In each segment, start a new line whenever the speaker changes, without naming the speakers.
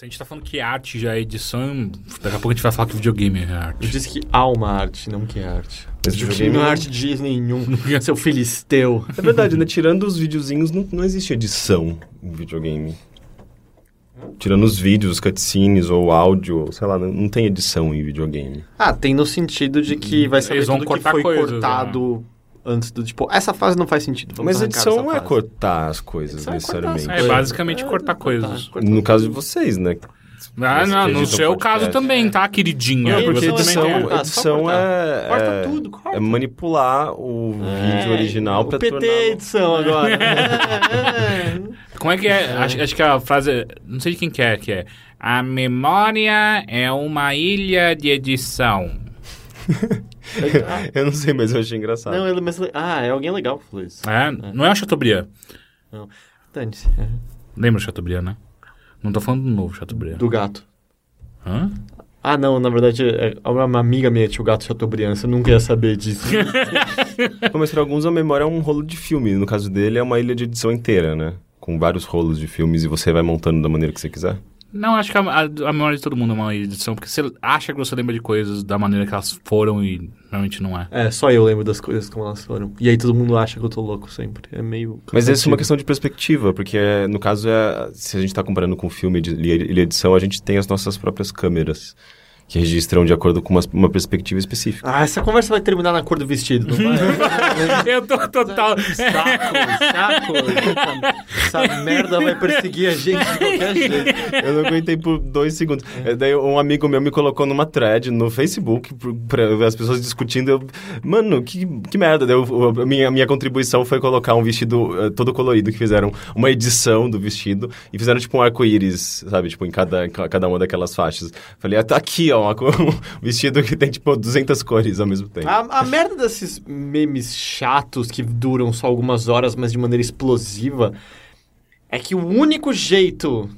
Se a gente tá falando que arte já é edição, daqui a pouco a gente vai falar que videogame é
Eu
arte.
disse que há uma arte, não que é arte.
Mas
Videogame não é
não-
arte de nenhum. Seu filisteu.
É verdade, né? Tirando os videozinhos, não, não existe edição em videogame. Tirando os vídeos, os cutscenes ou áudio, sei lá, não, não tem edição em videogame.
Ah, tem no sentido de que vai saber
Eles vão
tudo que
cortar
foi
coisas,
cortado antes do... Tipo, essa fase não faz sentido. vamos
Mas
arrancar
edição
essa
não é cortar as coisas,
Edição é cortar as
necessariamente.
É
coisas.
basicamente cortar coisas.
cortar.
No caso de vocês, né?
Ah, não, no
Edição
seu
podcast.
caso também, tá, queridinha?
Não,
porque
edição é
edição, é,
Corta
é,
tudo, corta.
é manipular o vídeo original
o
pra
PT
tornar...
edição agora. É,
Como é que é? Acho, acho que a frase. Não sei de quem que é, que é. A memória é uma ilha de edição.
Eu não sei, mas eu achei engraçado.
Não, ele, mas, ah, é alguém legal que falou isso.
É? Não é o Chateaubriand.
Dane-se. É.
Lembra o Chateaubriand, né? Não tô falando do novo Chateaubriand.
Do gato.
Hã?
Ah, não, na verdade, é, uma amiga minha tinha o gato Chateaubriand, você nunca ia saber disso.
Mas pra alguns a memória é um rolo de filme. No caso dele é uma ilha de edição inteira, né? Com vários rolos de filmes e você vai montando da maneira que você quiser.
Não, acho que a, a, a memória de todo mundo é uma edição, porque você acha que você lembra de coisas da maneira que elas foram e realmente não é.
é, só eu lembro das coisas como elas foram. E aí todo mundo acha que eu tô louco sempre. É meio.
Mas essa é uma questão de perspectiva, porque no caso, é, se a gente está comparando com filme de ilha edição, a gente tem as nossas próprias câmeras, que registram de acordo com uma, uma perspectiva específica.
Ah, essa conversa vai terminar na cor do vestido, não vai?
Eu tô total.
saco, saco. Essa, essa merda vai perseguir a gente de qualquer jeito.
Eu não aguentei por dois segundos. É, Daí um amigo meu me colocou numa thread no Facebook pra ver as pessoas discutindo. Eu, Mano, que, que merda. Daí eu- a, minha, a minha contribuição foi colocar um vestido eh, todo colorido, que fizeram uma edição do vestido e fizeram tipo um arco-íris, sabe? Tipo, em cada, cada uma daquelas faixas. Falei, ah, tá aqui, ó, uma co- um vestido que tem tipo 200 cores ao mesmo tempo.
A, a merda desses memes chatos que duram só algumas horas, mas de maneira explosiva, é que o único jeito,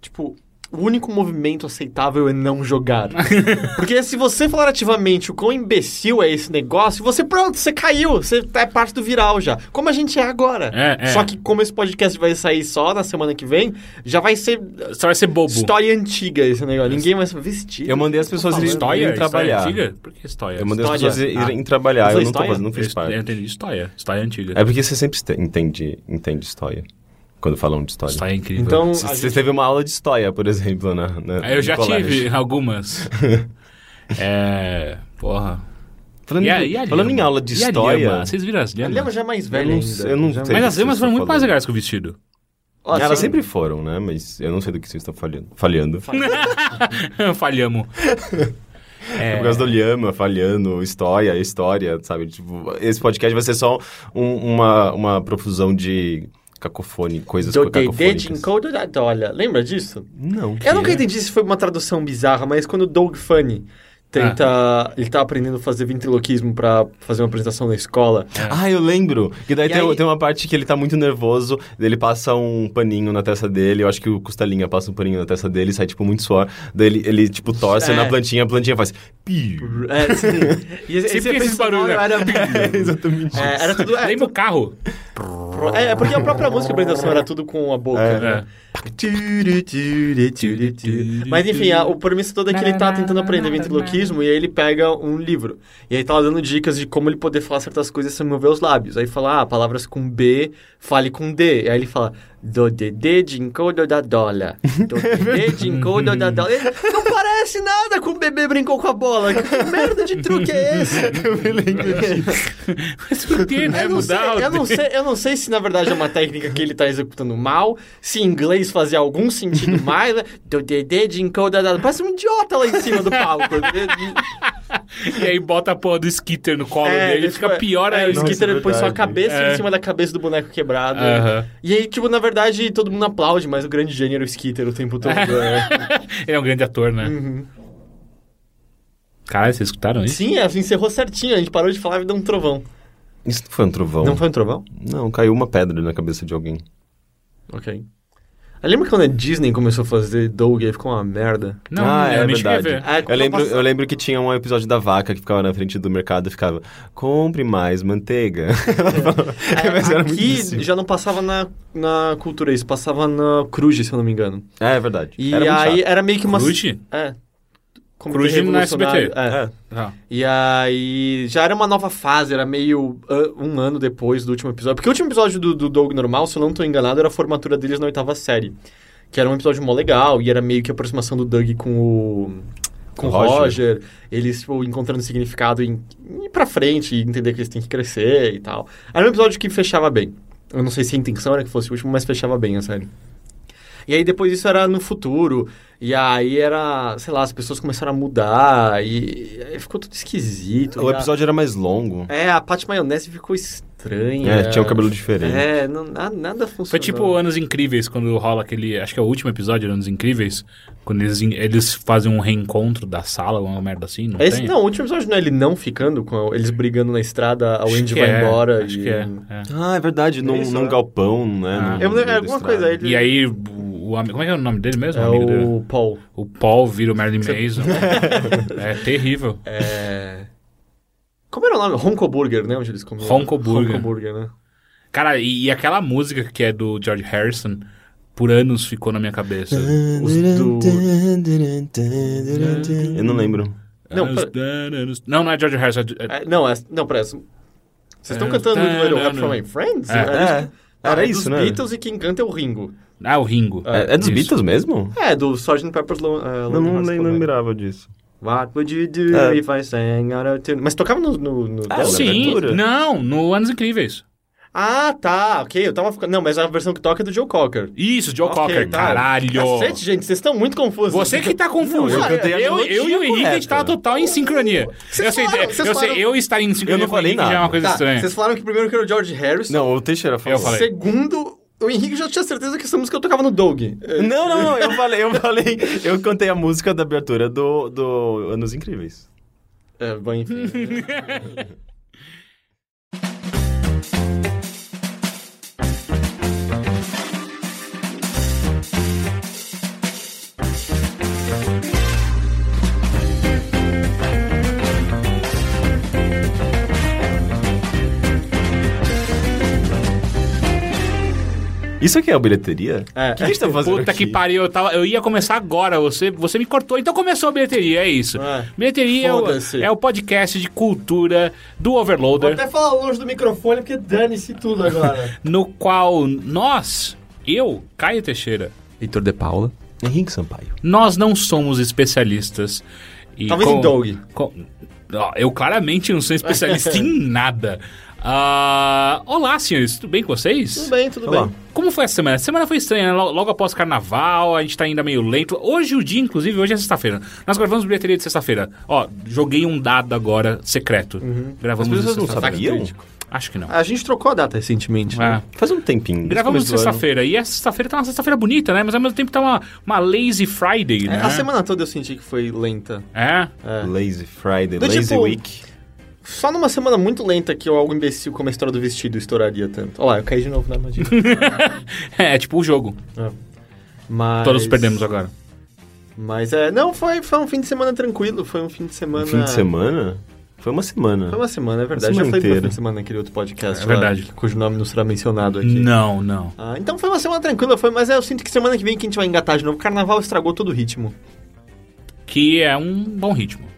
tipo, o único movimento aceitável é não jogar. Porque se você falar ativamente o quão imbecil é esse negócio, você pronto, você caiu, você é parte do viral já. Como a gente é agora.
É, é.
Só que como esse podcast vai sair só na semana que vem, já vai ser
Só vai ser bobo.
história antiga esse negócio. Ninguém vai se vestir.
Eu mandei as pessoas irem,
História?
irem
História
trabalhar.
antiga? Por que história?
Eu mandei as
História.
pessoas irem
Ah.
trabalhar. Eu não, tô
história?
fazendo, não fiz
Eu
parte.
entendi história. História antiga.
É porque você sempre entende, entende história. Quando falam de história.
História é incrível.
Então,
Você
gente-
teve uma aula de história, por exemplo, na, na
eu já
colégio.
tive algumas. é. Porra.
Falando,
E a- e
falando em aula de
E
história...
Vocês viram as
A Lhama
lhamas?
já é mais
Eu
velha
não
ainda.
sei- eu não
Já-
sei.
Mas as lhamas foram muito mais
falando.
legais que o vestido.
Ó,
Elas sempre foram, né? Mas eu não sei do que vocês estão falhando. falhando.
Falhamos.
É. Por causa do Lhama, falhando, história, história, sabe? Tipo, esse podcast vai ser só um- uma, uma profusão de cacofone, coisas
Do. Encodo da Dolha. Lembra disso?
Não.
Eu nunca entendi se foi uma tradução bizarra, mas quando o Doug Funny tenta... Ele tá aprendendo a fazer ventriloquismo pra fazer uma apresentação na escola.
Ah, eu lembro. Que daí
E
tem,
aí-
tem uma parte que ele tá muito nervoso, daí ele passa um paninho na testa dele, eu acho que o Costelinha passa um paninho na testa dele, sai tipo muito suor, daí ele, ele tipo torce
É.
na plantinha, a plantinha faz... Piu.
É, sim. E esse,
Sempre
esse
esse barulho, né?
Era,
É, exatamente.
é, era tudo... É,
Lembra o carro?
é, é porque a própria música apresentação era tudo com a boca,
É.
né? Mas enfim, a, o premissa todo é que ele tá tentando aprender ventriloquismo e aí ele pega um livro. E aí tá dando dicas de como ele poder falar certas coisas sem mover os lábios. Aí fala, ah, palavras com B, fale com D. E aí ele fala, do dedê de encodo da dola. Do dedê de encodo da dola. Ele, não parece nada com o bebê brincou com a bola. Que merda de truque é esse?
Eu me lembro disso.
Mas por que, né?
Eu não, sei, eu, não sei, eu não sei se na verdade é uma técnica que ele tá executando mal, se em inglês fazia algum sentido mais. né? Do dedê de encoda da... Parece um idiota lá em cima do palco.
E aí bota a porra do skitter no colo
É,
dele,
ele
fica pior
é,
ainda.
O
Nossa,
Skitter
é
põe sua
verdade.
cabeça
É.
em cima da cabeça do boneco quebrado.
Aham.
E aí, tipo, na verdade, todo mundo aplaude, mas o grande gênio era o Skitter o tempo todo. é.
Ele é um grande ator, né?
Uhum.
Caralho, vocês escutaram isso?
Sim, é, encerrou certinho. A gente parou de falar e deu um trovão.
Isso não foi um trovão.
Não foi um trovão?
Não, caiu uma pedra na cabeça de alguém.
Ok. Lembra quando a Disney começou a fazer Doug e aí ficou uma merda?
Não,
ah,
eu
é
a
verdade.
ver.
É,
eu, lembro, eu lembro que tinha um episódio da vaca que ficava na frente do mercado e ficava compre mais manteiga.
É,
Mas era
aqui já não passava na, na cultura isso, passava na Cruz, se eu não me engano.
É, é verdade.
E
era muito
aí
chato.
era meio que uma...
Cruz?
É. Comitê
Cruz no SBT.
É.
É.
Ah.
E aí já era uma nova fase, era meio um ano depois do último episódio. Porque o último episódio do, do Doug normal, se eu não tô enganado, era a formatura deles na oitava série. Que era um episódio mó legal, e era meio que a aproximação do Doug com o. Com o
Roger.
Roger, eles tipo, encontrando significado em em ir pra frente e entender que eles têm que crescer e tal. Era um episódio que fechava bem. Eu não sei se a intenção era que fosse o último, mas fechava bem a série. E aí depois isso era no futuro. E aí era, sei lá, as pessoas começaram a mudar e aí ficou tudo esquisito.
O
E a-
episódio era mais longo.
É, a Paty Maionese ficou estranha.
É, tinha um cabelo diferente.
É, não, na- nada funcionou.
Foi tipo Anos Incríveis, quando rola aquele. Acho que é o último episódio de Anos Incríveis. Quando eles, eles fazem um reencontro da sala, uma merda assim, não
Esse,
tem?
não, o último episódio não é ele não ficando, com a- eles brigando na estrada, a
Acho
Wendy
que
vai
é,
embora.
Acho
e...
que é. é.
Ah, é verdade, num,
Isso,
num
é.
galpão, né?
Ah.
no-
Eu
no
lembro-
meio da
alguma coisa,
estrada.
ele-
E aí, o. Como é que é o nome dele mesmo?
É
o amigo dele?
Paul.
O Paul vira o Marilyn Manson. é terrível.
É... Como era o nome? Ronco Burger, né? Onde eles comiam.
Ronco Burger.
Ronco Burger, né?
Cara, e, e aquela música que é do George Harrison, por anos ficou na minha cabeça.
Os do...
Eu não lembro.
Não,
não, não é George Harrison. é- é-
É, não, é, não, pera. Vocês estão
É,
cantando
tá,
Little Help
não,
from
não.
My Friends?
É.
É, era
é
isso,
dos
né?
Beatles e quem canta é o Ringo.
Ah, o Ringo.
É, é dos
Isso.
Beatles mesmo?
É, do Sgt. Pepper's Lo- uh,
Eu
Lonely
não
Band.
lembrava disso.
What would you do
É.
if I sang out of tune? Mas tocava no... no, no
Ah, sim.
Sim,
abertura?
não, no Anos Incríveis.
Ah, tá, ok. Eu tava ficando... Não, mas a versão que toca é do Joe Cocker.
Isso, Joe
Ok,
Cocker,
tá.
caralho.
Cacete, gente, vocês estão muito confusos.
Você que tá confuso.
Não, eu cantei a
eu, eu e o Henrique, a gente tava total em sincronia.
Vocês
eu sei,
falaram-
eu,
vocês
sei,
falaram-
eu estar em sincronia
Eu não
com o
falei
Henrique já é uma
nada.
coisa
Tá,
estranha.
vocês falaram que primeiro que era o George Harrison.
Não, o Teixeira falou.
Eu falei.
Segundo, o Henrique já tinha certeza que essa música eu tocava no Doug.
Não, não, não, eu falei, eu falei, eu cantei a música da abertura do, do Anos Incríveis.
É, bom, enfim.
Isso aqui é a bilheteria?
É.
O que a gente tá fazendo
Puta
aqui?
que pariu, eu, tava, eu ia começar agora, você, você me cortou. Então começou a bilheteria, é isso.
É.
Bilheteria é o, é o podcast de cultura do
Vou
Overloader,
até falar longe do microfone, porque dane-se tudo agora.
no qual nós, eu, Caio Teixeira,
Heitor de Paula.
Henrique Sampaio.
nós não somos especialistas. E
Talvez
com-
em Doug.
com- Ó, eu claramente não sou especialista em nada. Ah, olá, senhores, tudo bem com vocês?
Tudo bem, tudo
Olá.
bem.
Como foi essa semana? A semana foi estranha, né? Logo, após carnaval, a gente tá ainda meio lento. Hoje o dia, inclusive, hoje é sexta-feira. Nós gravamos bilheteria de sexta-feira. Ó, joguei um dado agora secreto. Gravamos
As pessoas não
sexta-feira.
sabiam?
Acho que não.
A gente trocou a data recentemente.
É.
né?
Faz um tempinho. o
Gravamos sexta-feira. E essa sexta-feira tá uma sexta-feira bonita, né? Mas ao mesmo tempo tá uma, uma lazy Friday,
É,
né?
A semana toda eu senti que foi lenta.
É?
É.
Lazy Friday,
Do
Lazy
tipo-
Week.
Só numa semana muito lenta que algo imbecil como a história do vestido estouraria tanto. Olha lá, eu caí de novo na armadilha.
É, tipo o jogo.
É. Mas...
Todos perdemos agora.
Mas é... Não, foi, foi um fim de semana tranquilo. Foi um fim de semana...
Um fim de semana? Foi uma semana.
Foi uma semana, é verdade.
Uma
Já
semana
falei do meu
inteira.
fim de semana naquele outro podcast.
É
lá,
verdade.
cujo nome não será mencionado aqui.
Não, não.
Ah, então foi uma semana tranquila, foi, mas eu sinto que semana que vem que a gente vai engatar de novo. O carnaval estragou todo o ritmo.
Que é um bom ritmo.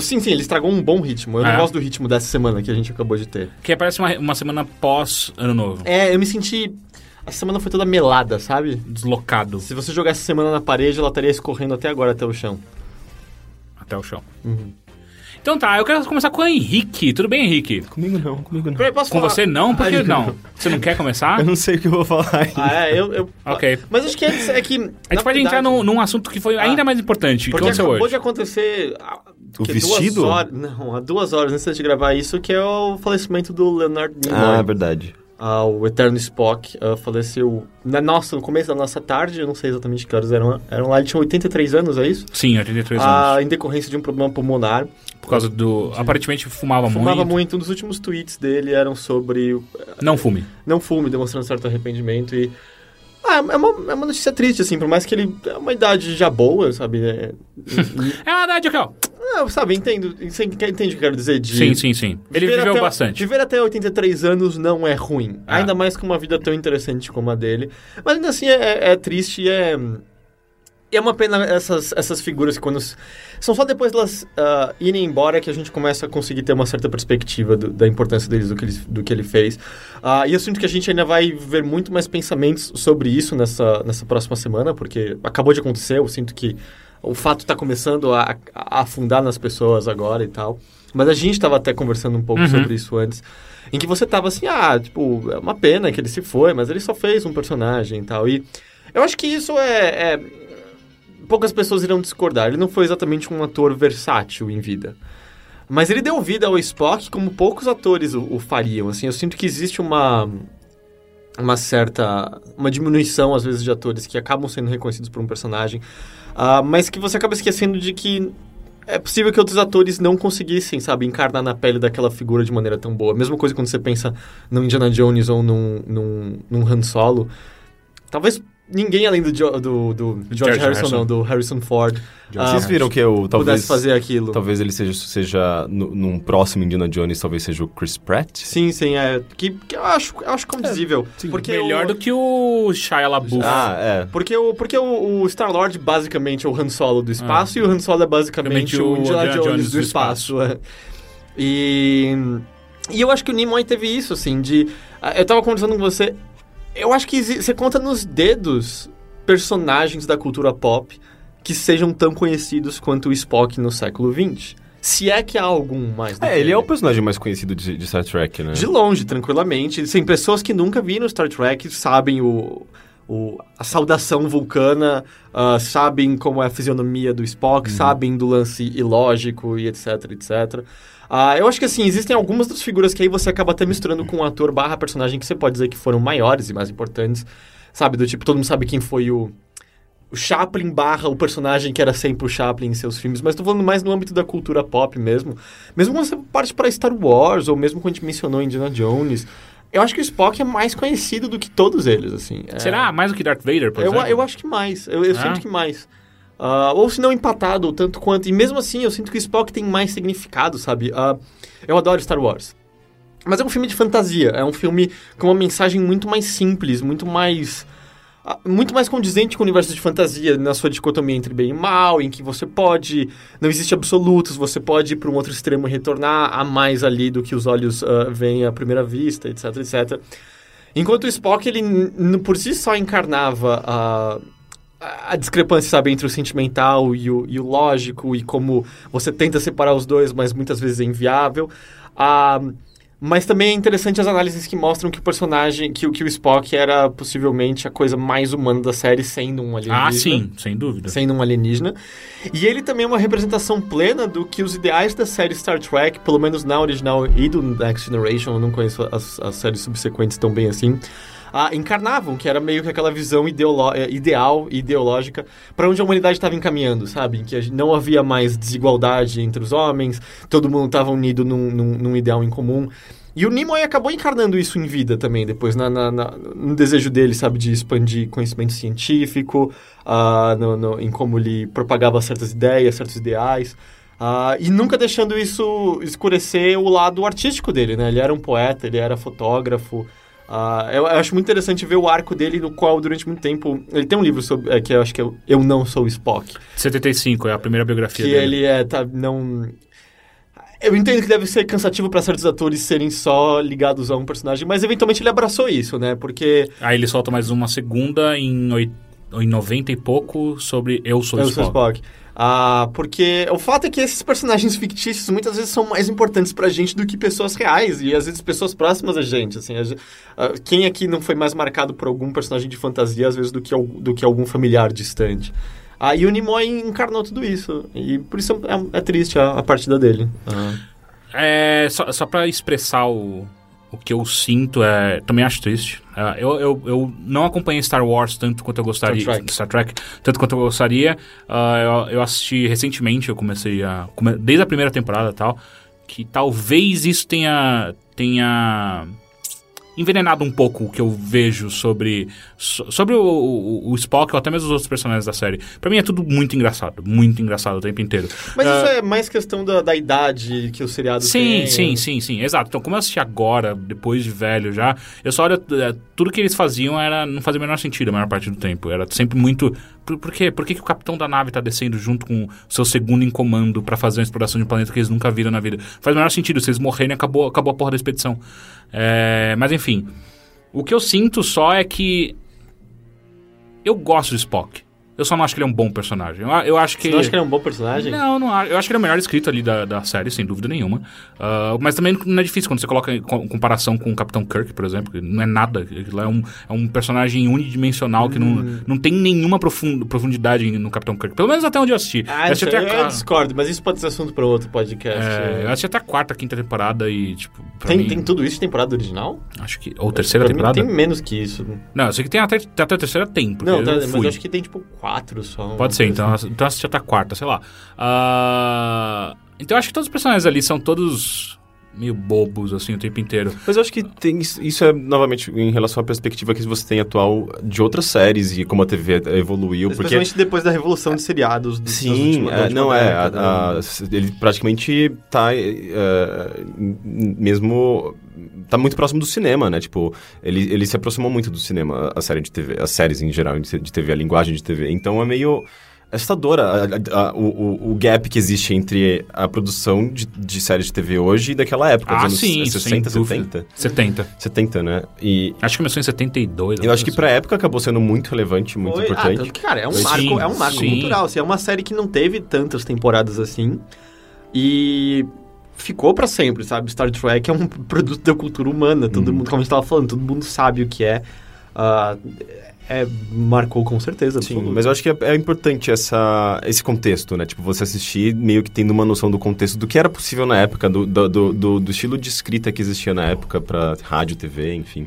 Sim, sim, ele estragou um bom ritmo. Eu
É.
não gosto do ritmo dessa semana que a gente acabou de ter.
Que parece uma, uma semana pós-ano novo.
É, eu me senti. A semana foi toda melada, sabe?
Deslocado
Se você jogasse essa semana na parede, ela estaria escorrendo até agora, até o chão.
até o chão.
Uhum.
Então tá, eu quero começar com o Henrique. Tudo bem, Henrique?
Comigo não, comigo não.
Peraí, posso
Com
falar?
você não? Por que
Ai,
não? Você não quer começar?
Eu não sei o que eu vou falar ainda.
Ah, é, eu. eu...
Ok.
Mas acho que antes é que.
A gente pode entrar num, num assunto que foi ainda mais importante. O que
Porque
aconteceu
acabou
hoje?
de acontecer. ah,
O vestido?
Duas horas, não, há duas horas antes de gravar isso, que é o falecimento do Leonard Nimoy.
Ah, verdade.
Ah, o Eterno Spock ah, faleceu na nossa, no começo da nossa tarde, eu não sei exatamente que horas eram, eram lá, ele tinha 83 anos, é isso?
Sim, 83
Ah,
anos.
em decorrência de um problema pulmonar.
Por causa do... Aparentemente fumava,
Fumava
muito.
muito. Um dos últimos tweets dele eram sobre
Não fume.
não fume, demonstrando certo arrependimento e Ah, é uma, é uma notícia triste, assim, por mais que ele é uma idade já boa, sabe? É,
É uma idade aqui, ó.
Não, sabe, entendo. Entende o que eu quero dizer? De
Sim, sim, sim. Ele viveu
até-
bastante.
Viver até 83 anos não é ruim.
Ah.
Ainda mais com uma vida tão interessante como a dele. Mas ainda assim é, é triste e é. E é uma pena essas, essas figuras que quando. São só depois delas ah, irem embora que a gente começa a conseguir ter uma certa perspectiva do- da importância deles, do que ele, do que ele fez. Ah, e eu sinto que a gente ainda vai ver muito mais pensamentos sobre isso nessa, nessa próxima semana, porque acabou de acontecer, eu sinto que o fato está começando a, a afundar nas pessoas agora e tal. Mas a gente estava até conversando um pouco
Uhum.
sobre isso antes. Em que você tava assim, ah, tipo, é uma pena que ele se foi, mas ele só fez um personagem e tal. E eu acho que isso é, é- Poucas pessoas irão discordar. Ele não foi exatamente um ator versátil em vida. Mas ele deu vida ao Spock como poucos atores o, o fariam. Assim, eu sinto que existe uma uma certa uma diminuição às vezes de atores que acabam sendo reconhecidos por um personagem, ah, mas que você acaba esquecendo de que é possível que outros atores não conseguissem, sabe, encarnar na pele daquela figura de maneira tão boa. Mesma coisa quando você pensa no Indiana Jones ou num, num, num Han Solo. Talvez ninguém além do, Jo- do, do George,
George
Harrison,
Harrison.
não, do Harrison Ford, ah,
Vocês viram que eu talvez...
pudesse fazer aquilo.
Talvez ele seja, seja no- num próximo Indiana Jones, talvez seja o Chris Pratt.
Sim, sim, é. Que, que eu acho, eu acho condizível. porque
Melhor
o,
do que o Shia LaBeouf.
Ah, é.
Porque o, porque o, o Star-Lord basicamente é o Han Solo do espaço e o Han Solo é basicamente o
o
Indiana Jones,
Jones
do
do
espaço. é. E, e eu acho que o Nimoy teve isso, assim, de... ah, Eu tava conversando com você, eu acho que você conta nos dedos personagens da cultura pop que sejam tão conhecidos quanto o Spock no século XX. Se é que há algum mais
É, ele é o personagem mais conhecido de, de Star Trek, né?
de longe, tranquilamente. Tem pessoas que nunca viram Star Trek, sabem o, o- a saudação vulcana, ah, sabem como é a fisionomia do Spock, sabem do lance ilógico e etc, etc. Ah, eu acho que assim, existem algumas das figuras que aí você acaba até misturando com o ator barra personagem que você pode dizer que foram maiores e mais importantes. Sabe, do tipo, todo mundo sabe quem foi o, o Chaplin barra o personagem que era sempre o Chaplin em seus filmes, mas tô falando mais no âmbito da cultura pop mesmo. Mesmo quando você parte para Star Wars, ou mesmo quando a gente mencionou Indiana Jones, eu acho que o Spock é mais conhecido do que todos eles, assim. É-
Será? Mais do que Darth Vader, por
eu,
exemplo?
eu acho que mais. Eu, eu
Ah.
sinto que mais. Ah, ou se não empatado, tanto quanto. E mesmo assim, eu sinto que o Spock tem mais significado, sabe? Ah, eu adoro Star Wars. Mas é um filme de fantasia. É um filme com uma mensagem muito mais simples, muito mais. ah, Muito mais condizente com o universo de fantasia, na sua dicotomia entre bem e mal, em que você pode. Não existe absolutos, você pode ir para um outro extremo e retornar a mais ali do que os olhos ah, veem à primeira vista, etc, etc. Enquanto o Spock, ele por si só encarnava a, a- discrepância, sabe, entre o sentimental e o, e o lógico, e como você tenta separar os dois, mas muitas vezes é inviável. Ah, mas também é interessante as análises que mostram que o personagem, que, o- que o Spock era possivelmente a coisa mais humana da série, sendo um alienígena
Ah, sim, sem dúvida.
sendo um alienígena. E ele também é uma representação plena do que os ideais da série Star Trek, pelo menos na original e do Next Generation, eu não conheço as, as séries subsequentes tão bem assim, ah, encarnavam, que era meio que aquela visão ideolo- eh, ideal e ideológica para onde a humanidade estava encaminhando, sabe? Que não havia mais desigualdade entre os homens, todo mundo estava unido num, num, num ideal em comum. E o Nimoy acabou encarnando isso em vida também, depois, na, na- na- no desejo dele, sabe, de expandir conhecimento científico, ah, no- no- em como ele propagava certas ideias, certos ideais. ah, e nunca deixando isso escurecer o lado artístico dele, né? Ele era um poeta, ele era fotógrafo. Ah, eu, eu acho muito interessante ver o arco dele, no qual, durante muito tempo... Ele tem um livro sobre, é, que eu acho que é Eu Não Sou Spock.
75 é a primeira biografia
Que
dele.
ele é, tá, não... Eu entendo que deve ser cansativo para certos atores serem só ligados a um personagem, mas eventualmente ele abraçou isso, né? Porque
Aí ele solta mais uma segunda em, oit... em 90 e pouco sobre Eu Sou
eu
Spock.
sou Spock. Ah, porque o fato é que esses personagens fictícios muitas vezes são mais importantes pra gente do que pessoas reais e às vezes pessoas próximas a gente. Assim, a gen- ah, quem aqui não foi mais marcado por algum personagem de fantasia às vezes do que, do que algum familiar distante? Ah, e o Nimoy encarnou tudo isso. E por isso é, é triste a, a partida dele.
É, só, só pra expressar o, o que eu sinto, é, também acho triste. É, eu, eu, eu não acompanhei Star Wars tanto quanto eu gostaria.
Star Trek.
Star Trek tanto quanto eu gostaria. Ah, eu, eu assisti recentemente, eu comecei a. come- desde a primeira temporada e tal. Que talvez isso tenha. tenha envenenado um pouco o que eu vejo sobre, so- sobre o, o, o Spock ou até mesmo os outros personagens da série. Pra mim é tudo muito engraçado, muito engraçado o tempo inteiro.
Mas
Ah,
isso é mais questão da, da idade que o seriado
Sim,
tem.
sim, sim, sim, exato. Então, como eu assisti agora, depois de velho já, eu só olho. é, tudo que eles faziam era não fazia o menor sentido a maior parte do tempo. Era sempre muito. Por, por quê? Por que, que o capitão da nave tá descendo junto com o seu segundo em comando pra fazer uma exploração de um planeta que eles nunca viram na vida? Faz o menor sentido. Se eles morrerem, acabou, acabou a porra da expedição. É, mas enfim. O que eu sinto só é que. Eu gosto do Spock. Eu só não acho que ele é um bom personagem. Eu, eu acho que.
Você não acha que ele é um bom personagem?
Não, não. Eu acho que ele é o melhor escrito ali da, da série, sem dúvida nenhuma. Ah, mas também não é difícil quando você coloca em co- comparação com o Capitão Kirk, por exemplo, que não é nada. Aquilo é um, é um personagem unidimensional que
Hum.
não, não tem nenhuma profund- profundidade no Capitão Kirk. Pelo menos até onde eu assisti.
Ah,
eu assisti
isso
a,
eu discordo, mas isso pode ser assunto para outro podcast.
é, eu assisti até a quarta, quinta temporada e, tipo.
Tem,
mim,
tem tudo isso de temporada original?
Acho que. Ou terceira temporada?
tem menos que isso.
Não, eu sei que tem até, até a terceira tem.
Não, tá, mas eu acho que tem tipo quatro só.
Pode ser, então, então assisti até a quarta, sei lá. Ah, então eu acho que todos os personagens ali são todos meio bobos, assim, o tempo inteiro.
Mas eu acho que tem, isso é, novamente, em relação à perspectiva que você tem atual de outras séries e como a TV evoluiu. Porque
Especialmente depois da revolução de seriados. dos-
Sim,
da
é, não é.
década,
a-
né?
a- ele praticamente tá é, m- mesmo. tá muito próximo do cinema, né? Tipo, ele, ele se aproximou muito do cinema, a série de TV, as séries em geral de de TV, a linguagem de TV. Então é meio assustadora a- a- a- o, o- gap que existe entre a produção de, de séries de TV hoje e daquela época,
Ah,
dos anos
sim,
60,
sem dúvida.
70.
70.
70, né? E
Acho que começou em 72.
eu acho que pra época acabou sendo muito relevante, muito
Foi- Ah,
importante.
tanto que, cara, é um
Sim,
marco, é um marco
sim.
cultural. Assim, é uma série que não teve tantas temporadas assim. E ficou pra sempre, sabe? Star Trek é um produto da cultura humana. Todo
Uhum.
mundo, como a gente tava falando, todo mundo sabe o que é. Ah, é marcou com certeza.
Sim,
absoluta.
mas eu acho que é, é importante essa, esse contexto, né? Tipo, você assistir meio que tendo uma noção do contexto do que era possível na época, do, do, do, do- estilo de escrita que existia na época pra rádio, TV, enfim.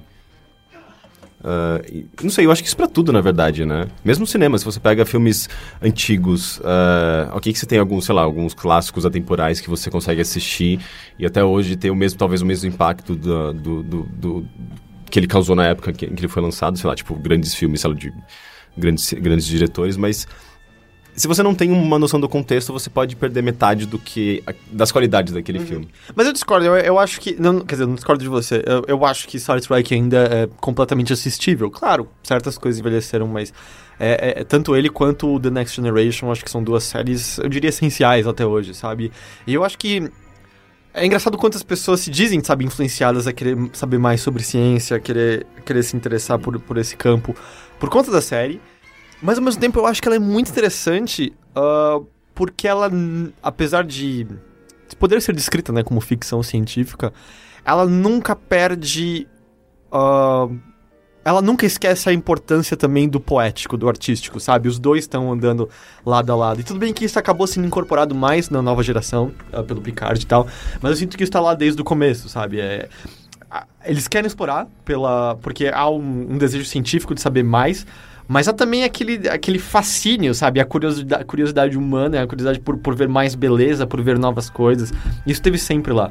E- não sei, eu acho que isso pra tudo, na verdade, né? Mesmo no cinema, se você pega filmes antigos, ah, ok que você tem alguns, sei lá, alguns clássicos atemporais que você consegue assistir e até hoje ter o mesmo, talvez o mesmo impacto do, do, do- do- que ele causou na época que, em que ele foi lançado, sei lá, tipo, grandes filmes, sei lá, de grandes, grandes diretores, mas se você não tem uma noção do contexto, você pode perder metade do que das qualidades daquele filme.
Mas eu discordo, eu, eu acho que. Não, quer dizer, eu não discordo de você. Eu, eu acho que Star Trek ainda é completamente assistível. Claro, certas coisas envelheceram, mas. É, é- tanto ele quanto The Next Generation, acho que são duas séries, eu diria, essenciais até hoje, sabe? E eu acho que. É engraçado quantas pessoas se dizem, sabe, influenciadas a querer saber mais sobre ciência, a querer, querer se interessar por, por esse campo por conta da série. Mas ao mesmo tempo eu acho que ela é muito interessante ah, porque ela, apesar de de poder ser descrita né, como ficção científica, ela nunca perde. ah, ela nunca esquece a importância também do poético, do artístico, sabe? Os dois estão andando lado a lado. E tudo bem que isso acabou sendo incorporado mais na nova geração, ah, pelo Picard e tal, mas eu sinto que isso tá lá desde o começo, sabe? É, eles querem explorar, pela, porque há um, um desejo científico de saber mais, mas há também aquele, aquele fascínio, sabe? A curiosidade, curiosidade humana, a curiosidade por, por ver mais beleza, por ver novas coisas. Isso teve sempre lá.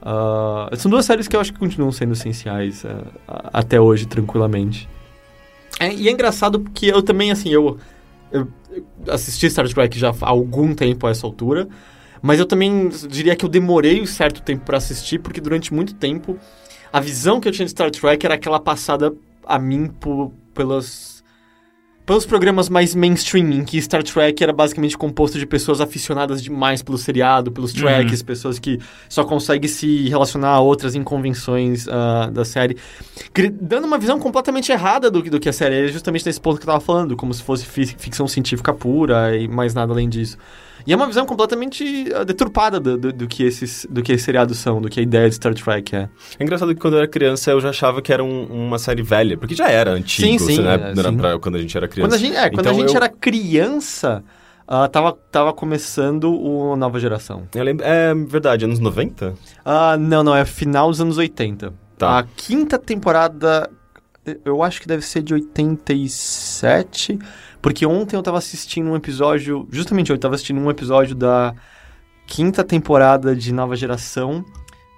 Ah, são duas séries que eu acho que continuam sendo essenciais a- até hoje, tranquilamente. É, e é engraçado porque eu também, assim, eu, eu assisti Star Trek já há algum tempo a essa altura, mas eu também diria que eu demorei um certo tempo para assistir, porque durante muito tempo a visão que eu tinha de Star Trek era aquela passada a mim por, pelas pelos programas mais mainstream, em que Star Trek era basicamente composto de pessoas aficionadas demais pelo seriado, pelos tracks, pessoas que só conseguem se relacionar a outras em convenções ah, da série, dando uma visão completamente errada do, que- do que a série é, justamente nesse ponto que eu tava falando, como se fosse fi- ficção científica pura e mais nada além disso. E é uma visão completamente ah, deturpada do, do, do que esses, do que esses seriados são, do que a ideia de Star Trek é.
É engraçado que quando eu era criança eu já achava que era um- uma série velha, porque já era antigo,
Sim, sim,
né?
é, sim.
pra- quando a gente era criança.
Quando a gente, é, quando
Então
a gente
eu-
era criança, ah, tava, tava começando o Nova Geração.
Eu lembro, é verdade, anos 90?
Ah, não, não, é final dos anos 80.
Tá.
A quinta temporada, eu acho que deve ser de 87, porque ontem eu tava assistindo um episódio, justamente eu tava assistindo um episódio da quinta temporada de Nova Geração,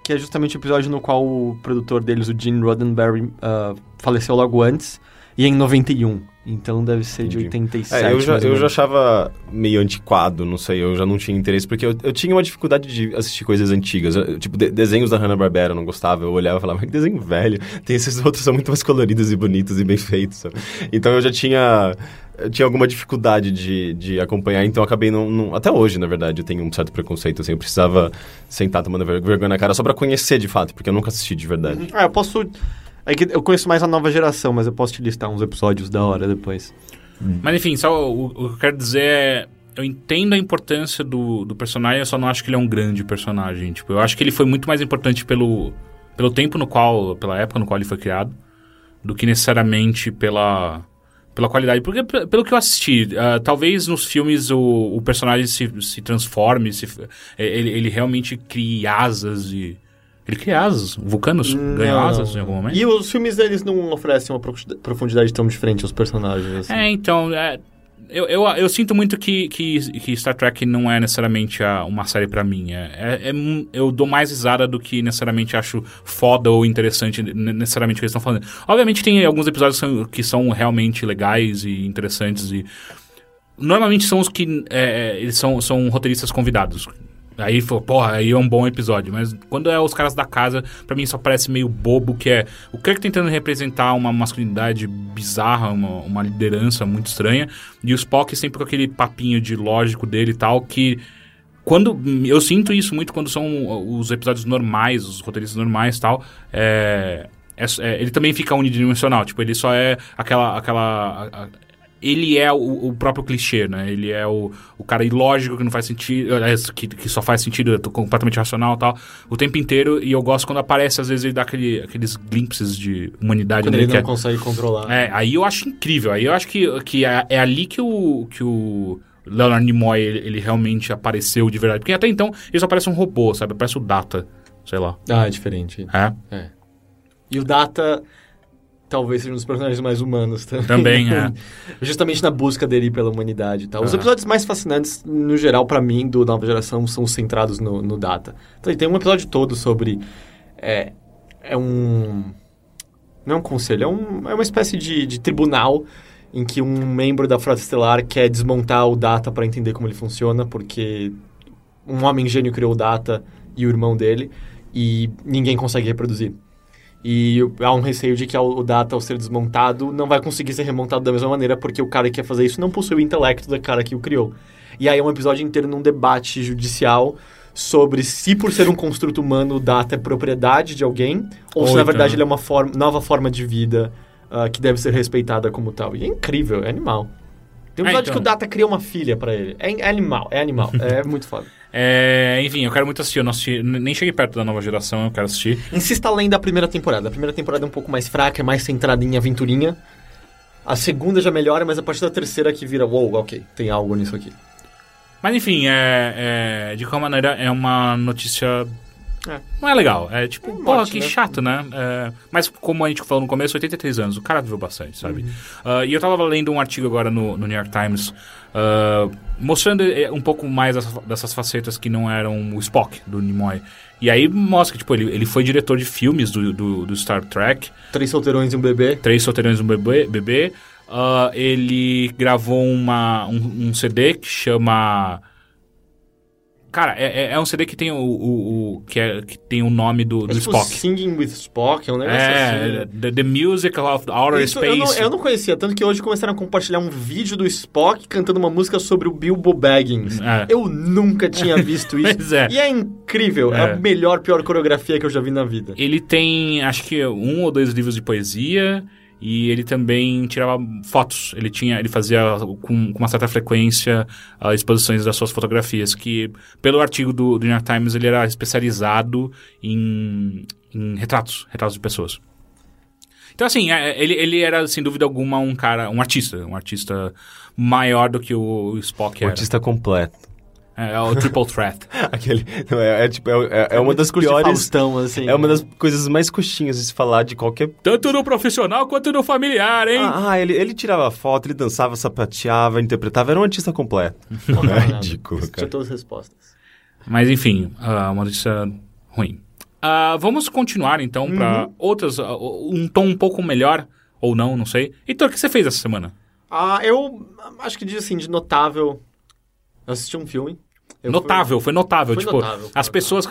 que que é justamente o episódio no qual o produtor deles, o Gene Roddenberry, uh, faleceu logo antes, e é em 91. Então deve ser de 87.
É, eu já, eu já achava meio antiquado, não sei, eu já não tinha interesse, porque eu, eu tinha uma dificuldade de assistir coisas antigas. Eu, tipo, de, desenhos da Hanna-Barbera eu não gostava, eu olhava e falava, mas que desenho velho. Tem esses outros são muito mais coloridos e bonitos e bem feitos. Sabe? Então eu já tinha eu tinha alguma dificuldade de, de acompanhar, então acabei não, não, Até hoje, na verdade, eu tenho um certo preconceito, assim. Eu precisava sentar tomando vergonha na cara só pra conhecer de fato, porque eu nunca assisti de verdade.
Ah, eu posso. É que eu conheço mais a nova geração, mas eu posso te listar uns episódios da hora depois.
Hum. Mas enfim, só o, o, que eu quero dizer é. Eu entendo a importância do, do personagem, eu só não acho que ele é um grande personagem. Tipo, eu acho que ele foi muito mais importante pelo, pelo tempo no qual. pela época no qual ele foi criado, do que necessariamente pela pela qualidade. Porque, pelo que eu assisti, uh, talvez nos filmes o, o personagem se, se transforme, se, ele, ele realmente crie asas e. Ele cria asas. Vulcanos não. ganham asas em algum momento.
E os filmes deles não oferecem uma profundidade tão diferente aos personagens.
Assim. É, então. É, eu, eu, eu, sinto muito que, que, que, Star Trek não é necessariamente a, uma série para mim. É, é, é, eu dou mais risada do que necessariamente acho foda ou interessante, necessariamente o que eles estão falando. Obviamente tem alguns episódios que são, que são realmente legais e interessantes e... Normalmente são os que é, é, eles são, são roteiristas convidados. Aí, porra, aí é um bom episódio. Mas quando é os caras da casa, para mim só parece meio bobo, que é o Kirk tentando representar uma masculinidade bizarra, uma, uma liderança muito estranha, e o Spock sempre com aquele papinho de lógico dele e tal, que quando eu sinto isso muito quando são os episódios normais, os roteiristas normais e tal, é, é, é, ele também fica unidimensional, tipo, ele só é aquela aquela a, ele é o, o, próprio clichê, né? Ele é o, o cara ilógico que não faz sentido, que, que só faz sentido, completamente racional e tal, o tempo inteiro. E eu gosto quando aparece, às vezes, ele dá aquele, aqueles glimpses de humanidade.
Quando ele não
é,
consegue controlar.
É, aí eu acho incrível. Aí eu acho que, que é, é ali que o, que o Leonard Nimoy, ele, ele, realmente apareceu de verdade. Porque até então, ele só parece um robô, sabe? Parece o Data, sei lá.
Ah, é diferente.
É?
É. E o Data talvez seja um dos personagens mais humanos também.
Também, é.
Justamente na busca dele pela humanidade e tal. Os episódios mais fascinantes, no geral, para mim, do Nova Geração, são centrados no, no Data. Então, tem um episódio todo sobre... É, é um... Não é um conselho, é, um, é uma espécie de, de tribunal em que um membro da Frota Estelar quer desmontar o Data para entender como ele funciona, porque um homem gênio criou o Data e o irmão dele, e ninguém consegue reproduzir. E há um receio de que o data, ao ser desmontado, não vai conseguir ser remontado da mesma maneira, porque o cara que quer fazer isso não possui o intelecto do cara que o criou. E aí é um episódio inteiro num debate judicial sobre se por ser um construto humano o data é propriedade de alguém, ou, ou se na verdade ele é uma forma, nova forma de vida uh, que deve ser respeitada como tal. E é incrível, é animal. Tem um é, episódio é, então. que o Data cria uma filha para ele. É, é, animal, é animal. é muito foda.
É, enfim, eu quero muito assistir. Eu não assisti, nem cheguei perto da nova geração, eu quero assistir.
Insista além da primeira temporada. A primeira temporada é um pouco mais fraca, é mais centrada em aventurinha. A segunda já melhora, mas a partir da terceira que vira, wow, ok, tem algo nisso aqui.
Mas enfim, é, é de qualquer maneira, é uma notícia é. Não é legal. É tipo, é porra, que né? chato, né? É, mas como a gente falou no começo, 83 anos, o cara viveu bastante, sabe? Uhum. Uh, e eu tava lendo um artigo agora no, no New York Times uh, mostrando é, um pouco mais dessas, dessas, facetas que não eram o Spock do Nimoy. E aí mostra que, tipo, ele, ele foi diretor de filmes do, do, do Star Trek.
Três solteirões e um bebê.
Três solteirões e um bebê. bebê. Uh, ele gravou uma, um, um CD que chama Cara, é, é, é um CD que tem o, o, o que, é, que tem o nome do, do é tipo Spock.
Singing with Spock, é um negócio
é,
assim.
The, the Music of Outer Isso, Space.
Eu não, eu não, conhecia, tanto que hoje começaram a compartilhar um vídeo do Spock cantando uma música sobre o Bilbo Baggins. É. Eu nunca tinha visto isso.
pois é.
E é incrível, é. a melhor, pior coreografia que eu já vi na vida.
Ele tem, acho que um ou dois livros de poesia e ele também tirava fotos. Ele tinha, ele fazia com, com uma certa frequência uh, exposições das suas fotografias, que pelo artigo do, do New York Times ele era especializado em, em retratos, retratos de pessoas. Então, assim, é, ele, ele era, sem dúvida alguma, um cara, um artista. Um artista maior do que o Spock um era.
Um artista completo.
É, é o triple threat.
Aquele, é, é, tipo, é, é, é uma das piores...
Faustão, assim,
é uma das coisas mais coxinhas de se falar de qualquer...
Tanto no profissional quanto no familiar, hein?
Ah, ah ele, ele tirava foto, ele dançava, sapateava, interpretava, era um artista completo. é ridículo, cara.
Tinha todas as respostas.
Mas, enfim, uh, uma notícia ruim. Ah, vamos continuar então pra
Uhum.
outras. ah, um tom um pouco melhor, ou não, não sei. Heitor, o que você fez essa semana?
Ah, eu acho que de, assim, de notável. Eu assisti um filme. Eu
notável, foi notável.
Foi
tipo,
notável,
as pessoas.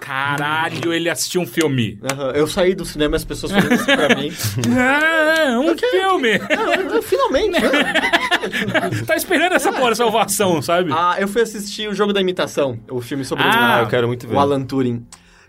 Caralho, ele assistiu um filme.
fui- eu saí do cinema e as pessoas fazendo isso pra mim.
Ah, um filme!
Não, finalmente. né?
tá esperando essa porra, essa ovação, sabe?
Ah, eu fui assistir o Jogo da Imitação, o filme sobre
Ah,
o,
eu quero muito ver.
o Alan Turing.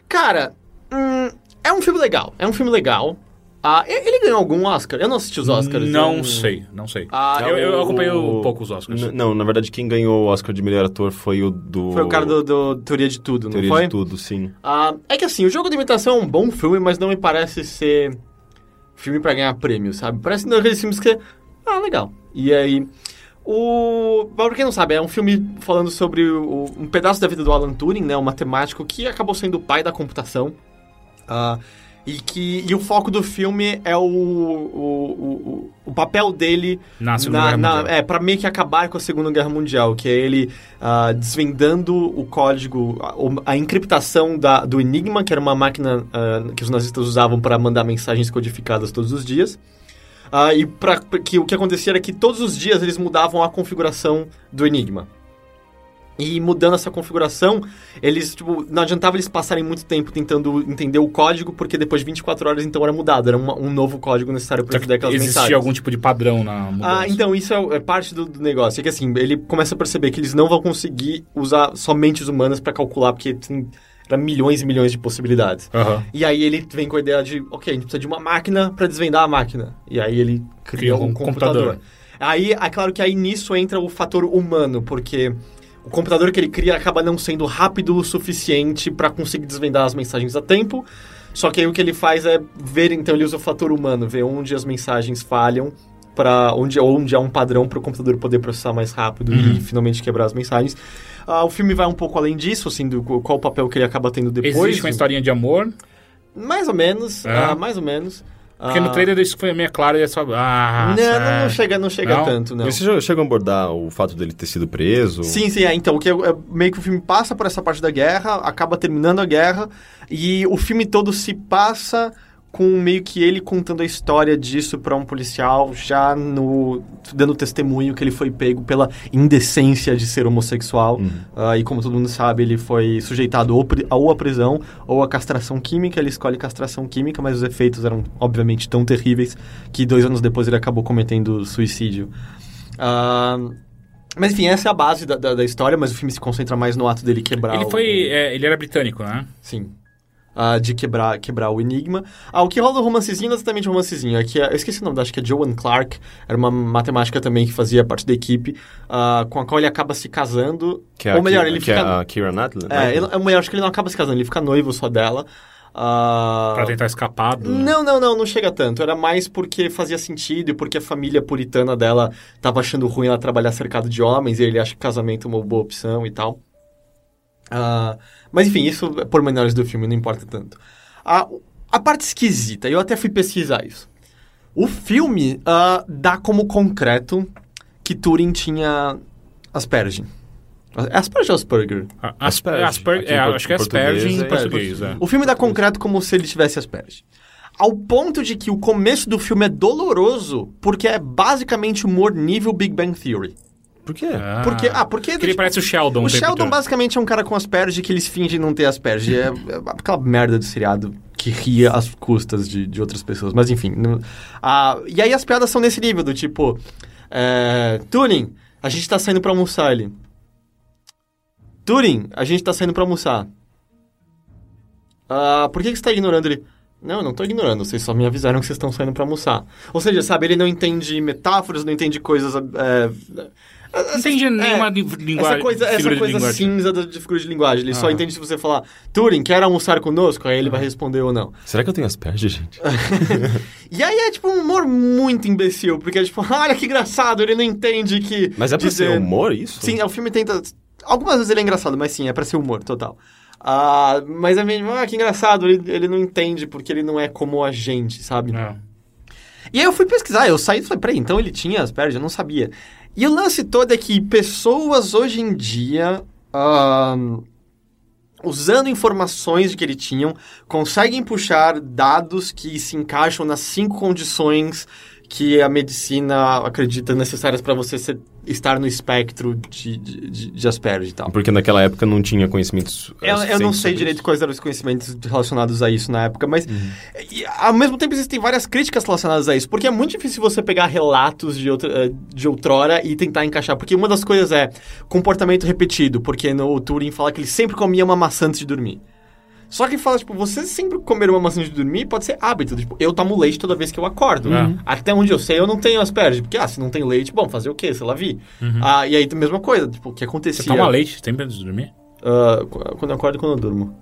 Cara, hum, é um filme legal. É um filme legal. Ah, ele ganhou algum Oscar? Eu não assisti os Oscars.
não
eu-
sei, não sei.
Ah,
eu, eu acompanhei
O-
um pouco os Oscars.
N- Não, na verdade, quem ganhou o Oscar de melhor ator foi o do...
Foi o cara do, do Teoria de Tudo,
Teoria
não foi?
de Tudo, sim.
Ah, é que assim, o Jogo da Imitação é um bom filme, mas não me parece ser filme pra ganhar prêmio, sabe? Parece daqueles filmes que... Ah, legal. E aí... O... Pra quem não sabe, é um filme falando sobre o- um pedaço da vida do Alan Turing, né? Um matemático que acabou sendo o pai da computação. Ah, e que e o foco do filme é o, o, o, o papel dele
Na Segunda Guerra Mundial.
é para meio que acabar com a Segunda Guerra Mundial, que é ele ah, desvendando o código, a, a encriptação da, do Enigma, que era uma máquina ah, que os nazistas usavam para mandar mensagens codificadas todos os dias. Ah, e pra, que o que acontecia era que todos os dias eles mudavam a configuração do Enigma. E mudando essa configuração, eles, tipo, não adiantava eles passarem muito tempo tentando entender o código, porque depois de 24 horas então era mudado, era uma- um novo código necessário para
que
entender aquelas
existia
mensagens.
algum tipo de padrão na mudança.
Ah, então isso é, é parte do, do negócio. É que assim, ele começa a perceber que eles não vão conseguir usar somente os humanas para calcular, porque tem milhões e milhões de possibilidades.
Aham.
E aí ele vem com a ideia de, ok, a gente precisa de uma máquina para desvendar a máquina. E aí ele cria,
Cria
um,
um
computador.
computador.
Aí, é claro que aí nisso entra o fator humano, porque o computador que ele cria acaba não sendo rápido o suficiente para conseguir desvendar as mensagens a tempo. Só que aí o que ele faz é ver, então ele usa o fator humano, ver onde as mensagens falham para onde, onde há um padrão para o computador poder processar mais rápido
Uhum.
e finalmente quebrar as mensagens. Ah, o filme vai um pouco além disso, assim, do qual o papel que ele acaba tendo depois.
Existe uma historinha de amor,
Mais ou menos,
É.
ah, mais ou menos.
Porque no
Ah,
trailer isso foi meio claro e é só... Ah,
não, não, não chega, não chega
Não?
tanto, não.
Você já chegou a abordar o fato dele ter sido preso?
Sim, sim, é. Então, o que é, é meio que o filme passa por essa parte da guerra, acaba terminando a guerra, e o filme todo se passa com meio que ele contando a história disso pra um policial, já no dando testemunho que ele foi pego pela indecência de ser homossexual. Ah, e como todo mundo sabe, ele foi sujeitado ou, ou à prisão ou à castração química. Ele escolhe castração química, mas os efeitos eram, obviamente, tão terríveis que dois anos depois ele acabou cometendo suicídio. Ah, mas enfim, essa é a base da, da, da história, mas o filme se concentra mais no ato dele quebrar
Ele
o-
foi... é, ele era britânico, né?
Sim. Ah, de quebrar, quebrar o enigma. Ah, o que rola do romancezinho não é exatamente romancezinho. É que, eu esqueci o nome, acho que é Joan Clark. Era uma matemática também que fazia parte da equipe, ah, com a qual ele acaba se casando.
Que é
Ou melhor, ele
que
fica...
é a Kira Knightley?
É, ele, eu acho que ele não acaba se casando, ele fica noivo só dela. Ah,
Pra tentar escapar do...
Não, não, não, não chega tanto. Era mais porque fazia sentido e porque a família puritana dela tava achando ruim ela trabalhar cercado de homens e ele acha que casamento é uma boa opção e tal. Ah, mas enfim, isso é pormenores do filme, não importa tanto. A, a parte esquisita, eu até fui pesquisar isso. O filme ah, dá como concreto que Turing tinha Asperger. É Asperger ou Asperger?
Asperger.
Asperger.
É, acho que é Asperger em
é
português, é.
O filme dá concreto como se ele tivesse Asperger. Ao ponto de que o começo do filme é doloroso, porque é basicamente humor nível Big Bang Theory.
Por quê?
Ah.
Porque, ah, porque...
Porque ele parece o Sheldon
O Sheldon basicamente é um cara com Asperger que eles fingem não ter Asperger. É, é aquela merda do seriado que ria às custas de, de outras pessoas. Mas enfim. não- ah, e aí as piadas são nesse nível, do tipo... É, Turing, a gente tá saindo pra almoçar ele. Turing, a gente tá saindo pra almoçar. Ah, por que, que você tá ignorando ele? Não, eu não tô ignorando, vocês só me avisaram que vocês estão saindo pra almoçar. Ou seja, sabe, ele não entende metáforas, não entende coisas... É,
Não entendi nenhuma li- linguagem.
essa coisa, essa coisa cinza da- figura de linguagem. Ele só
Ah.
entende se você falar, Turing, quer almoçar conosco? Aí ele vai responder ou não.
Será que eu tenho Asperger, gente?
E aí é tipo um humor muito imbecil, porque é tipo, olha que engraçado, ele não entende que.
Mas é pra
dizer-
ser humor isso?
Sim, o filme tenta. Algumas vezes ele é engraçado, mas sim, é pra ser humor, total. Ah, mas é mesmo, ah, que engraçado, ele, ele não entende porque ele não é como a gente, sabe?
É.
E aí eu fui pesquisar, eu saí e falei, peraí, então ele tinha Asperger? Eu não sabia. E o lance todo é que pessoas hoje em dia... usando informações que ele tinham, conseguem puxar dados que se encaixam nas cinco condições que a medicina acredita necessárias para você ser, estar no espectro de, de, de Asperger e tal.
Porque naquela época não tinha conhecimentos.
Eu, eu não sei direito isso. quais eram os conhecimentos relacionados a isso na época, mas uhum. e, ao mesmo tempo existem várias críticas relacionadas a isso, porque é muito difícil você pegar relatos de, outra, eh, de outrora e tentar encaixar, porque uma das coisas é comportamento repetido, porque no Turing fala que ele sempre comia uma maçã antes de dormir. Só que fala, tipo, você sempre comer uma maçã de dormir pode ser hábito. Tipo, eu tomo leite toda vez que eu acordo. Uhum. Até onde eu sei, eu não tenho asperge. Porque, ah, se não tem leite, bom, fazer o quê? Sei lá, vi. Uhum. Ah, e aí, a mesma coisa. Tipo, o que acontecia...
Você toma leite sempre antes de dormir?
Uh, quando eu acordo e quando eu durmo.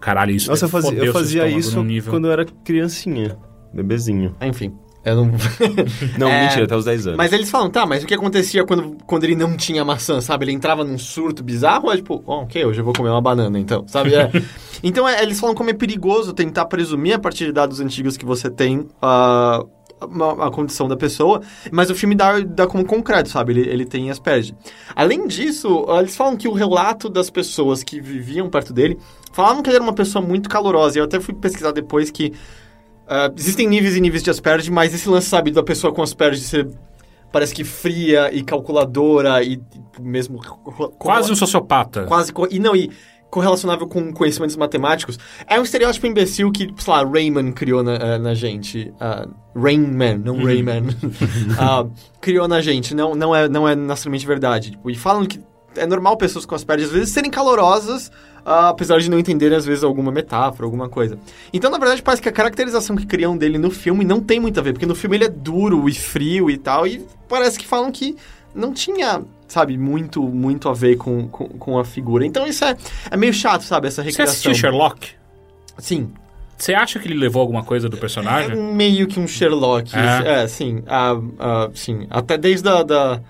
Caralho, isso
Nossa, eu fazia, eu fazia isso quando eu era criancinha. Bebezinho.
Enfim. Eu não.
não, é... mentira, até os 10 anos.
Mas eles falam, tá, mas o que acontecia quando, quando ele não tinha maçã, sabe? Ele entrava num surto bizarro, é tipo, oh, ok, hoje eu vou comer uma banana, então, sabe? É... então, é, eles falam como é perigoso tentar presumir a partir de dados antigos que você tem. Uh, a, a, condição da pessoa, mas o filme dá, dá como concreto, sabe? Ele, ele tem Asperger. Além disso, eles falam que o relato das pessoas que viviam perto dele falavam que ele era uma pessoa muito calorosa. E eu até fui pesquisar depois que Uh, existem níveis e níveis de Asperger, mas esse lance, sabe, da pessoa com Asperger ser parece que fria e calculadora e mesmo...
Quase um sociopata.
Quase... E não, e correlacionável com conhecimentos matemáticos. É um estereótipo imbecil que, sei lá, Rayman criou na, uh, na gente. Uh, não uhum. Rayman. uh, criou na gente. Não, não, é, não é necessariamente verdade. Tipo, e falam que é normal pessoas com Asperger às vezes serem calorosas uh, apesar de não entenderem, às vezes, alguma metáfora, alguma coisa. Então, na verdade, parece que a caracterização que criam dele no filme não tem muito a ver, porque no filme ele é duro e frio e tal, e parece que falam que não tinha, sabe, muito, muito a ver com, com, com a figura. Então isso é, é meio chato, sabe, essa recriação.
Você assistiu Sherlock?
Sim.
Você acha que ele levou alguma coisa do personagem?
É meio que um Sherlock. É, é sim. Uh, uh, sim. Até desde a... Da,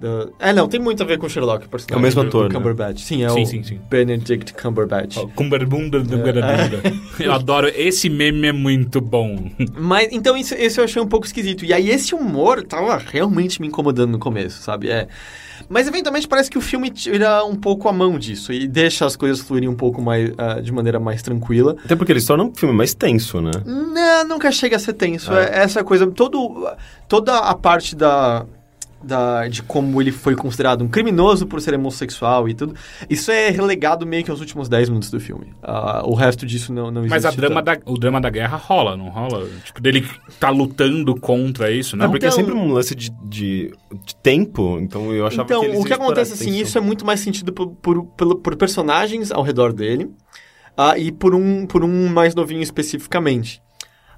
da... É, não, tem muito a ver com Sherlock,
personagem. É o mesmo ator,
né? Cumberbatch. Sim, é sim, o sim, sim. Benedict Cumberbatch. Oh,
Cumberbunda do é. Eu adoro, esse meme é muito bom.
Mas, então, isso, esse eu achei um pouco esquisito. E aí, esse humor tava realmente me incomodando no começo, sabe? É... Mas, eventualmente, parece que o filme tira um pouco a mão disso e deixa as coisas fluírem um pouco mais, uh, de maneira mais tranquila.
Até porque eles tornam um filme mais tenso, né?
Não, nunca chega a ser tenso. Ah. É, essa coisa, todo, toda a parte da da, de como ele foi considerado um criminoso por ser homossexual e tudo. Isso é relegado meio que aos últimos 10 minutos do filme. Uh, o resto disso não, não existe.
Mas a drama da, o drama da guerra rola, não rola? Tipo, dele tá lutando contra isso, né?
Não, porque é então, é sempre um lance de, de, de, tempo, então eu achava
então,
que Então,
o que acontece assim, isso é muito mais sentido por, por, por, por personagens ao redor dele uh, e por um, por um mais novinho especificamente.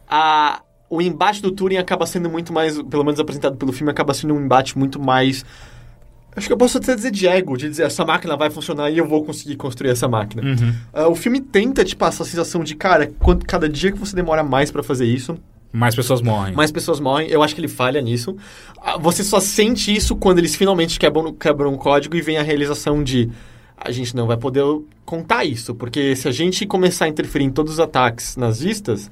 A, o embate do Turing acaba sendo muito mais, pelo menos apresentado pelo filme, acaba sendo um embate muito mais. Acho que eu posso até dizer de ego, de dizer essa máquina vai funcionar e eu vou conseguir construir essa máquina. Uhum. Uh, o filme tenta te passar a sensação de, cara, quando, cada dia que você demora mais para fazer isso,
mais pessoas morrem.
Mais pessoas morrem. Eu acho que ele falha nisso. Ah, você só sente isso quando eles finalmente quebram, quebram o código e vem a realização de a gente não vai poder contar isso, porque se a gente começar a interferir em todos os ataques nazistas,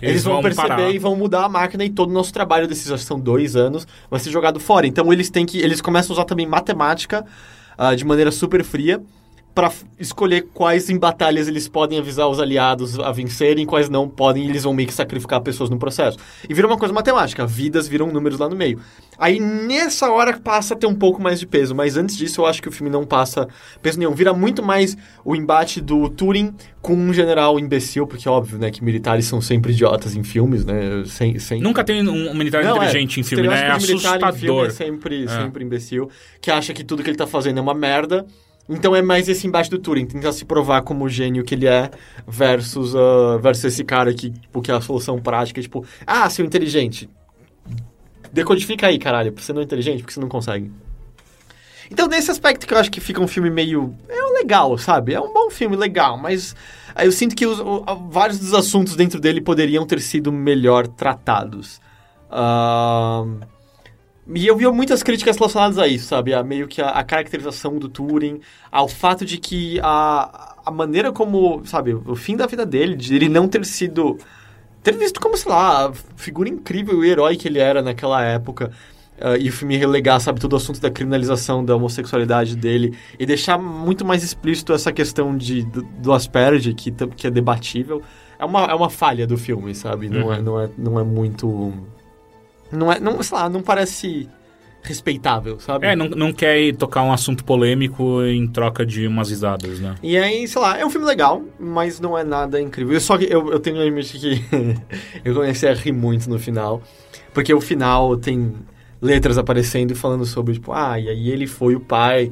eles, eles vão, vão, perceber parar. e vão mudar a máquina e todo o nosso trabalho desses, acho que são dois anos, vai ser jogado fora. Então eles têm que. Eles começam a usar também matemática uh, de maneira super fria para escolher quais em batalhas eles podem avisar os aliados a vencerem, quais não podem, e eles vão meio que sacrificar pessoas no processo. E vira uma coisa matemática, vidas viram números lá no meio. Aí nessa hora passa a ter um pouco mais de peso, mas antes disso eu acho que o filme não passa peso nenhum. Vira muito mais o embate do Turing com um general imbecil, porque é óbvio, né, que militares são sempre idiotas em filmes, né? Sem, sem...
Nunca tem um militar não, é, inteligente é, em filme, né? É assustador. Em filme é
sempre, é. sempre imbecil, que acha que tudo que ele tá fazendo é uma merda então é mais esse embate do Turing, tentar se provar como o gênio que ele é versus, uh, versus esse cara que, tipo, que é a solução prática, tipo, ah, seu inteligente. Decodifica aí, caralho, você não é inteligente, porque você não consegue. Então, nesse aspecto que eu acho que fica um filme meio. É legal, sabe? É um bom filme, legal, mas eu sinto que os, o, vários dos assuntos dentro dele poderiam ter sido melhor tratados. Uh, e eu vi muitas críticas relacionadas a isso, sabe? A meio que a, a, caracterização do Turing, ao fato de que a, a maneira como, sabe, o fim da vida dele, de ele não ter sido. ter visto como, sei lá, a figura incrível e herói que ele era naquela época. Uh, e o filme relegar, sabe, todo o assunto da criminalização da homossexualidade dele e deixar muito mais explícito essa questão de, do, do Asperger, que, que é debatível. É uma, é uma falha do filme, sabe? Não, é, uhum. não, é, não é muito. Não é. Não, sei lá, não parece respeitável, sabe?
É, não, não quer tocar um assunto polêmico em troca de umas risadas, né?
E aí, sei lá, é um filme legal, mas não é nada incrível. Eu só que eu, eu tenho um limite que eu comecei a rir muito no final, porque o final tem letras aparecendo e falando sobre, tipo, ah, e aí ele foi o pai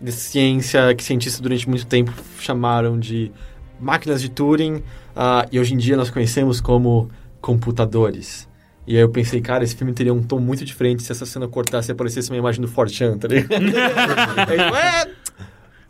de ciência que cientistas durante muito tempo chamaram de máquinas de Turing, uh, e hoje em dia nós conhecemos como computadores. E aí eu pensei, cara, esse filme teria um tom muito diferente se essa cena cortasse e aparecesse uma imagem do Fortran, tá ligado? aí,
é,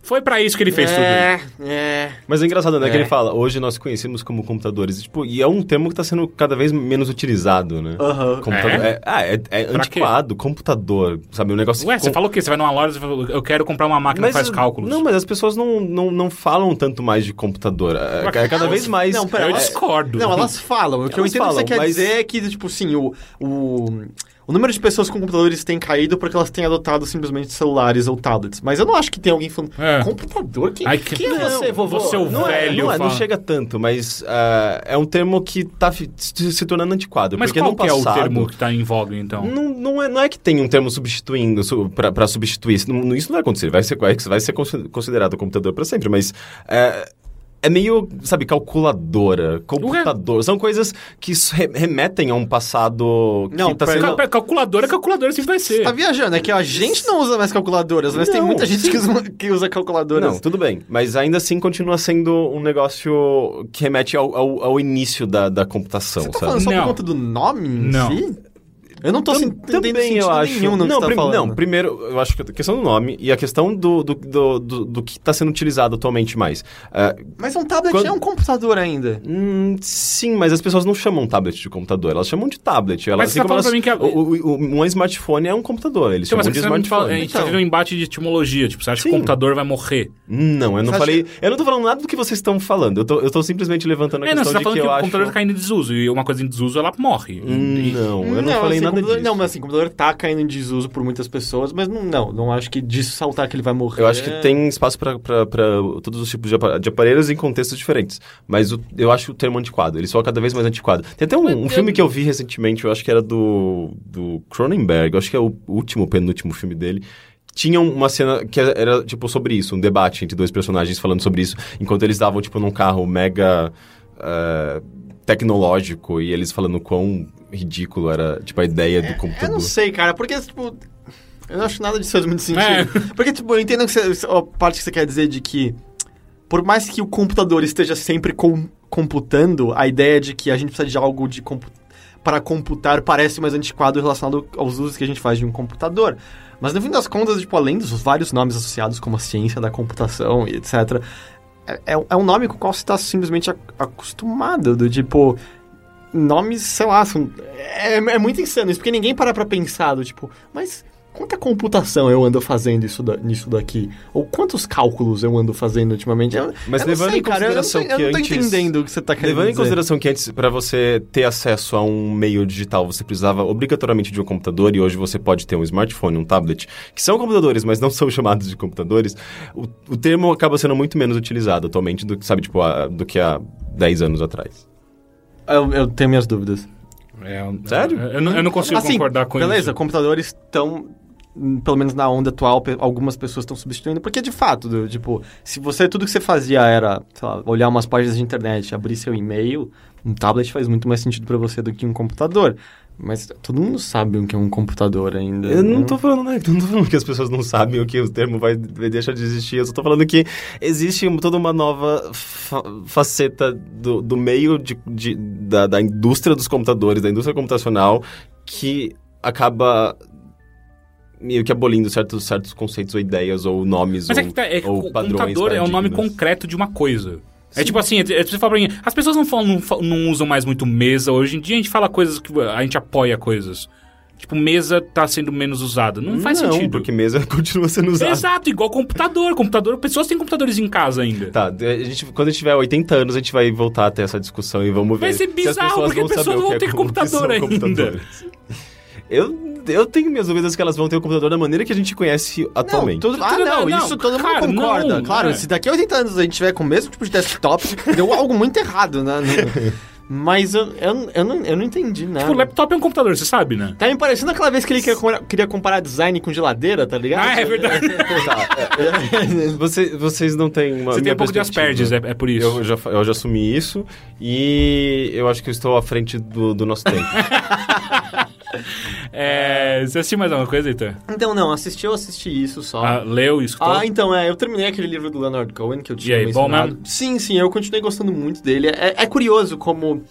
foi para isso que ele fez
é,
tudo.
É.
Mas é engraçado, né? É. Que ele fala, hoje nós conhecemos como computadores. Tipo, e é um termo que tá sendo cada vez menos utilizado, né?
Uhum.
Computador. É? é? ah, é, é antiquado, quê? computador, sabe? Um negócio...
Ué, você falou o quê? Você vai numa loja e fala, eu quero comprar uma máquina mas, que faz cálculos.
Não, mas as pessoas não, não, não falam tanto mais de computador. É, é cada vez mais...
Não, pera, eu discordo.
Não, elas falam. O que elas eu entendo falam, que você quer mas... dizer é que, tipo, sim, o... o o número de pessoas com computadores tem caído porque elas têm adotado simplesmente celulares ou tablets. Mas eu não acho que tem alguém falando, é. computador? Quem, Ai, que... quem é você, vovô?
Você é o
não
velho.
É, não, é, não, chega tanto, mas uh, é um termo que está se, tornando antiquado.
Mas qual
passado,
é o termo que está em voga, então?
Não, não, é, não é que tem um termo substituindo, para substituir. Isso não, isso não vai acontecer. Vai ser, vai ser considerado computador para sempre, mas... Uh, é meio, sabe, calculadora, computador. São coisas que remetem a um passado
não,
tá
sendo... Cal calculadora, calculadora sempre vai ser. Você
tá viajando, é que a gente não usa mais calculadoras, mas não, tem muita gente que usa, que usa calculadoras.
Não, tudo bem. Mas ainda assim continua sendo um negócio que remete ao, ao, ao início da, da computação,
Você tá
sabe?
falando só não. por conta do nome em
não.
si? Eu não tô
Tam,
sentindo
também eu acho.
nenhum no
não,
que você tá falando.
Não, primeiro, eu acho que a questão do nome e a questão do, do, do, do, do que está sendo utilizado atualmente mais.
Uh, mas um tablet quando... é um computador ainda.
Hum, sim, mas as pessoas não chamam tablet de computador, elas chamam de tablet. Elas,
mas você assim tá falando
elas,
pra mim que... A...
O, o, um smartphone é um computador, eles então, chamam de smartphone.
Fala, a gente tá então. tá um embate de etimologia, tipo, você acha sim. que o computador vai morrer?
Não, eu não você falei... Acha... Eu não tô falando nada do que vocês estão falando, eu tô, eu tô simplesmente levantando a
é,
questão
não, você tá falando
que,
que
o
acho... computador tá caindo em desuso, e uma coisa em desuso, ela morre.
Hum, não, eu não, falei
assim,
nada disso.
Não, mas assim, o computador tá caindo em desuso por muitas pessoas, mas não, não, não acho que disso saltar que ele vai morrer.
Eu acho que tem espaço para todos os tipos de aparelhos em contextos diferentes. Mas o, eu acho o termo antiquado, ele só cada vez mais antiquado. Tem até um, um filme que eu vi recentemente, eu acho que era do, do Cronenberg, eu acho que é o último, penúltimo filme dele, tinha uma cena que era, tipo, sobre isso, um debate entre dois personagens falando sobre isso, enquanto eles estavam, tipo, num carro mega uh, tecnológico e eles falando quão ridículo era, tipo, a ideia do computador.
Eu não sei, cara, porque, tipo... Eu não acho nada disso faz muito sentido. É. Porque, tipo, eu entendo que você, a parte que você quer dizer de que... Por mais que o computador esteja sempre com, computando, a ideia de que a gente precisa de algo de compu para computar parece mais antiquado relacionado aos usos que a gente faz de um computador. Mas no fim das contas, tipo, além dos vários nomes associados como a ciência da computação e etc., é, é, é um nome com o qual você está simplesmente acostumado, do tipo nomes, sei lá, são, é, é muito insano isso, porque ninguém para pra pensar do tipo, mas quanta computação eu ando fazendo isso da, nisso daqui? Ou quantos cálculos eu ando fazendo ultimamente? Eu,
Mas
eu
levando
sei,
em consideração
cara, eu não,
eu
não tô
antes,
entendendo o que você tá querendo
Levando
dizer.
em consideração que antes, para você ter acesso a um meio digital, você precisava obrigatoriamente de um computador e hoje você pode ter um smartphone, um tablet, que são computadores, mas não são chamados de computadores, o, o termo acaba sendo muito menos utilizado atualmente do que, sabe, tipo, a, do que há 10 anos atrás.
Eu, eu tenho minhas dúvidas.
É, Sério? Eu, eu, não, eu não consigo assim, concordar com
beleza,
isso.
Beleza, computadores estão pelo menos na onda atual, algumas pessoas estão substituindo, porque de fato, do, tipo, se você tudo que você fazia era, lá, olhar umas páginas de internet, abrir seu e-mail, um tablet faz muito mais sentido para você do que um computador. Mas todo mundo sabe o que é um computador ainda.
Eu não, não né? tô falando, né? Não tô falando que as pessoas não sabem o que o termo vai, vai deixar de existir. Eu só tô falando que existe toda uma nova fa faceta do, do meio de, de da, da indústria dos computadores, da indústria computacional, que acaba meio que abolindo certos, certos conceitos ou ideias ou nomes
Mas
ou,
é que tá, é,
ou padrões.
Computador é o nome concreto de uma coisa. É Sim. É tipo assim, é, você fala pra mim, as pessoas não, falam, não, não, usam mais muito mesa. Hoje em dia a gente fala coisas que a gente apoia coisas. Tipo, mesa tá sendo menos usada. Não faz
não,
sentido.
porque mesa continua sendo usada.
Exato, igual computador. Computador, pessoas têm computadores em casa ainda.
Tá, a gente, quando a gente tiver 80 anos, a gente vai voltar até essa discussão e vamos ver.
Vai ser bizarro, se as porque as pessoas vão ter computador ainda.
Eu eu tenho minhas dúvidas que elas vão ter o computador da maneira que a gente conhece atualmente.
Não, tudo, ah, não,
Não,
isso todo
cara,
mundo concorda.
não,
claro,
é.
se daqui a 80 anos a gente tiver com o mesmo tipo de desktop, deu algo muito errado, né? Mas eu, eu, eu, não, eu não entendi nada.
Tipo, o laptop é um computador, você sabe, né?
Tá me parecendo aquela vez que ele queria, comparar- queria comparar design com geladeira, tá ligado?
Ah, é verdade.
Você- vocês não têm uma.
Você tem um pouco de. Asperges, é, é por isso.
Eu já, eu já assumi isso e eu acho que eu estou à frente do, do nosso tempo.
É, você assistiu mais alguma coisa, Heitor?
Então, não, assisti eu assisti isso só.
Ah, leu e escutou?
Ah, então, é, eu terminei aquele livro do Leonard Cohen que eu tinha
E aí, bom
mencionado.
mesmo?
Sim, sim, eu continuei gostando muito dele. É, é curioso como...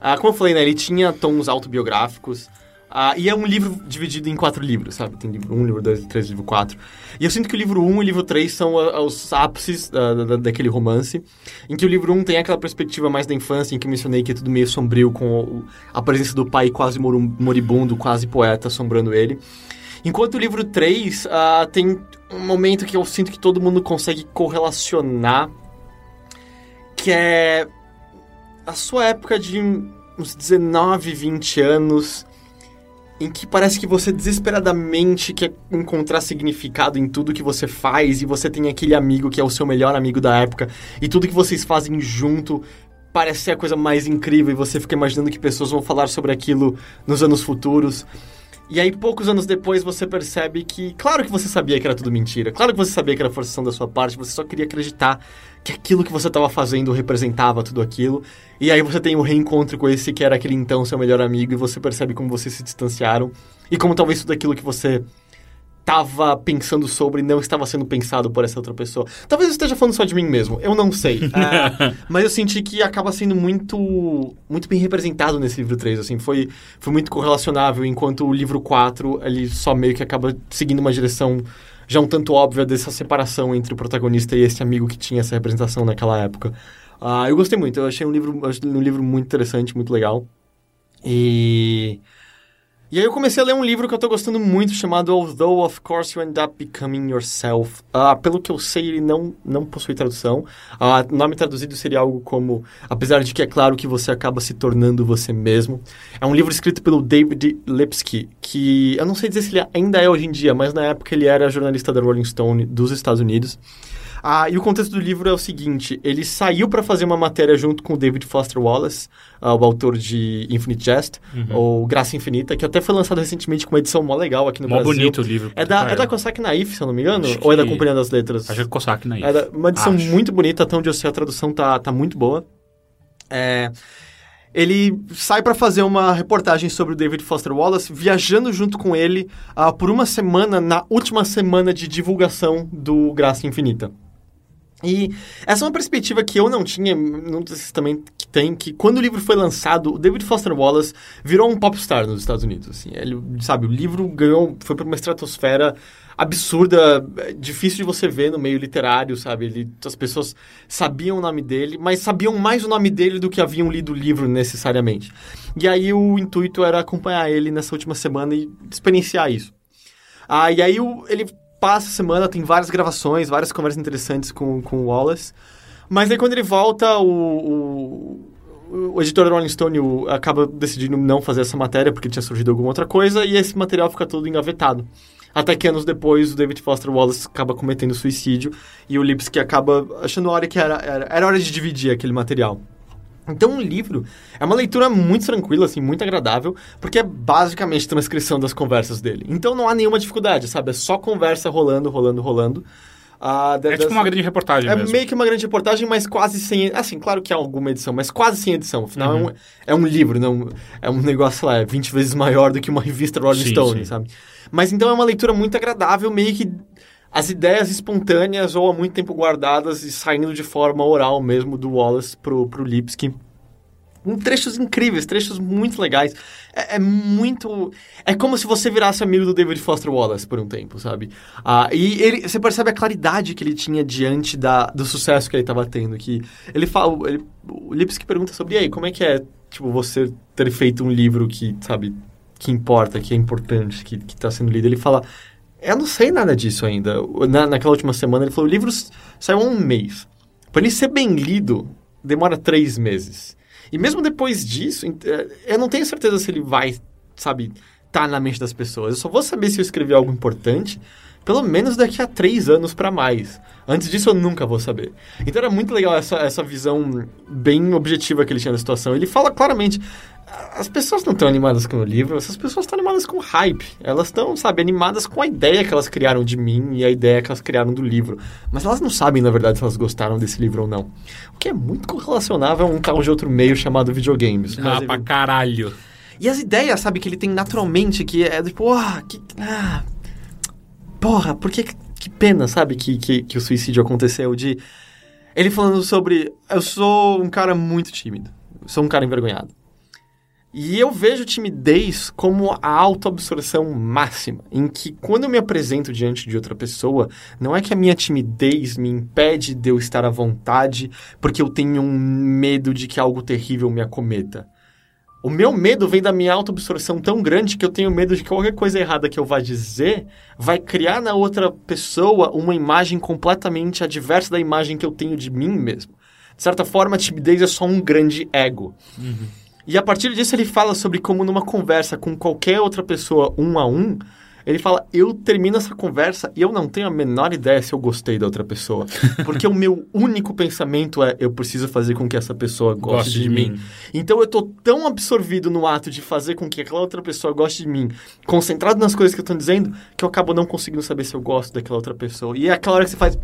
ah, como eu falei, né, ele tinha tons autobiográficos. Ah, e é um livro dividido em quatro livros, sabe? Tem livro 1, um, livro 2, livro 3, livro 4. E eu sinto que o livro 1 um e o livro 3 são ah, os ápices da- da- daquele romance. Em que o livro 1 um tem aquela perspectiva mais da infância, em que eu mencionei que é tudo meio sombrio, com o- a presença do pai quase moribundo, quase poeta, assombrando ele. Enquanto o livro 3 ah, tem um momento que eu sinto que todo mundo consegue correlacionar, que é a sua época de uns 19, 20 anos, em que parece que você desesperadamente quer encontrar significado em tudo que você faz e você tem aquele amigo que é o seu melhor amigo da época e tudo que vocês fazem junto parece ser a coisa mais incrível e você fica imaginando que pessoas vão falar sobre aquilo nos anos futuros. E aí, poucos anos depois, você percebe que, claro que você sabia que era tudo mentira, claro que você sabia que era forçação da sua parte, você só queria acreditar que aquilo que você estava fazendo representava tudo aquilo. E aí você tem o reencontro com esse que era aquele então seu melhor amigo, e você percebe como vocês se distanciaram, e como talvez tudo aquilo que você estava pensando sobre não estava sendo pensado por essa outra pessoa. Talvez eu esteja falando só de mim mesmo, eu não sei. É, mas eu senti que acaba sendo muito muito bem representado nesse livro 3, assim, foi, foi muito correlacionável, enquanto o livro 4, ele só meio que acaba seguindo uma direção já um tanto óbvia dessa separação entre o protagonista e esse amigo que tinha essa representação naquela época. Ah, eu gostei muito, eu achei um livro, achei um livro muito interessante, muito legal. E... E aí eu comecei a ler um livro que eu tô gostando muito, chamado Although Of Course You End Up Becoming Yourself. Ah, pelo que eu sei, ele não, não possui tradução. Ah, nome traduzido seria algo como Apesar de que é claro que você acaba se tornando você mesmo. É um livro escrito pelo David Lipsky, que eu não sei dizer se ele ainda é hoje em dia, mas na época ele era jornalista da Rolling Stone dos Estados Unidos. Ah, e o contexto do livro é o seguinte: ele saiu para fazer uma matéria junto com o David Foster Wallace, ah, o autor de Infinite Jest, ou Graça Infinita, que até foi lançado recentemente com uma edição mó legal aqui no
Mó
Brasil.
bonito o livro.
É da, é da Cossack Naif, se eu não me engano?
Acho
Ou é da Companhia das Letras?
Acho que é Cossack na
É da- uma edição
Acho.
muito bonita, até onde eu sei a tradução tá, tá muito boa. É, ele sai para fazer uma reportagem sobre o David Foster Wallace, viajando junto com ele ah, por uma semana, na última semana de divulgação do Graça Infinita. E essa é uma perspectiva que eu não tinha, não sei se também que tem, que quando o livro foi lançado, o David Foster Wallace virou um popstar nos Estados Unidos. Assim. Ele, sabe, o livro ganhou, foi para uma estratosfera absurda, difícil de você ver no meio literário, sabe? Ele, as pessoas sabiam o nome dele, mas sabiam mais o nome dele do que haviam lido o livro necessariamente. E aí o intuito era acompanhar ele nessa última semana e experienciar isso. Ah, e aí o- ele passa a semana, tem várias gravações, várias conversas interessantes com, com o Wallace. Mas aí quando ele volta, o, o, o editor da Rolling Stone o- acaba decidindo não fazer essa matéria porque tinha surgido alguma outra coisa e esse material fica todo engavetado. Até que anos depois o David Foster Wallace acaba cometendo suicídio e o Lipsky acaba achando a hora que era, era, era hora de dividir aquele material. Então, o livro é uma leitura muito tranquila, assim, muito agradável, porque é basicamente transcrição das conversas dele. Então, não há nenhuma dificuldade, sabe? É só conversa rolando, rolando, rolando. Ah,
É tipo uma grande reportagem
é
mesmo.
meio que uma grande reportagem, mas quase sem. Assim, claro que há alguma edição, mas quase sem edição. Afinal,
Uhum.
é, um, é um livro, não é um negócio, lá, é 20 vezes maior do que uma revista Rolling
Sim,
Stone,
sim.
sabe? Mas então é uma leitura muito agradável, meio que as ideias espontâneas ou há muito tempo guardadas e saindo de forma oral mesmo do Wallace pro, pro Lipsky. Com trechos incríveis, trechos muito legais. É, é muito. É como se você virasse amigo do David Foster Wallace por um tempo, sabe? Ah, e ele, você percebe a claridade que ele tinha diante da, do sucesso que ele estava tendo. Que ele fala. Ele, o Lipsky pergunta sobre, aí, como é que é, tipo, você ter feito um livro que, sabe, que importa, que é importante, que, que tá sendo lido? Ele fala. Eu não sei nada disso ainda. Na, naquela última semana ele falou: o livro saiu há um mês. Para ele ser bem lido, demora três meses. E mesmo depois disso, eh, eu não tenho certeza se ele vai, sabe, tá na mente das pessoas. Eu só vou saber se eu escrevi algo importante pelo menos daqui a três anos para mais. Antes disso, eu nunca vou saber. Então era muito legal essa, essa visão bem objetiva que ele tinha da situação. Ele fala claramente: as pessoas não estão animadas com o livro, essas pessoas estão animadas com hype. Elas estão, sabe, animadas com a ideia que elas criaram de mim e a ideia que elas criaram do livro. Mas elas não sabem, na verdade, se elas gostaram desse livro ou não. O que é muito correlacionável a um tal de outro meio chamado videogames.
Ah, Mas, pra caralho.
E as ideias, sabe, que ele tem naturalmente, que é tipo, ah, que. Ah, porra, por que. Que pena, sabe, que, que, que o suicídio aconteceu. De. Ele falando sobre. Eu sou um cara muito tímido. Sou um cara envergonhado. E eu vejo timidez como a autoabsorção máxima, em que quando eu me apresento diante de outra pessoa, não é que a minha timidez me impede de eu estar à vontade porque eu tenho um medo de que algo terrível me acometa. O meu medo vem da minha autoabsorção tão grande que eu tenho medo de que qualquer coisa errada que eu vá dizer vai criar na outra pessoa uma imagem completamente adversa da imagem que eu tenho de mim mesmo. De certa forma, a timidez é só um grande ego. Uhum. E a partir disso ele fala sobre como numa conversa com qualquer outra pessoa um a um, ele fala, eu termino essa conversa e eu não tenho a menor ideia se eu gostei da outra pessoa. Porque o meu único pensamento é, eu preciso fazer com que essa pessoa goste, goste de, de mim. mim. Então eu tô tão absorvido no ato de fazer com que aquela outra pessoa goste de mim, concentrado nas coisas que eu tô dizendo, que eu acabo não conseguindo saber se eu gosto daquela outra pessoa. E é aquela hora que você faz,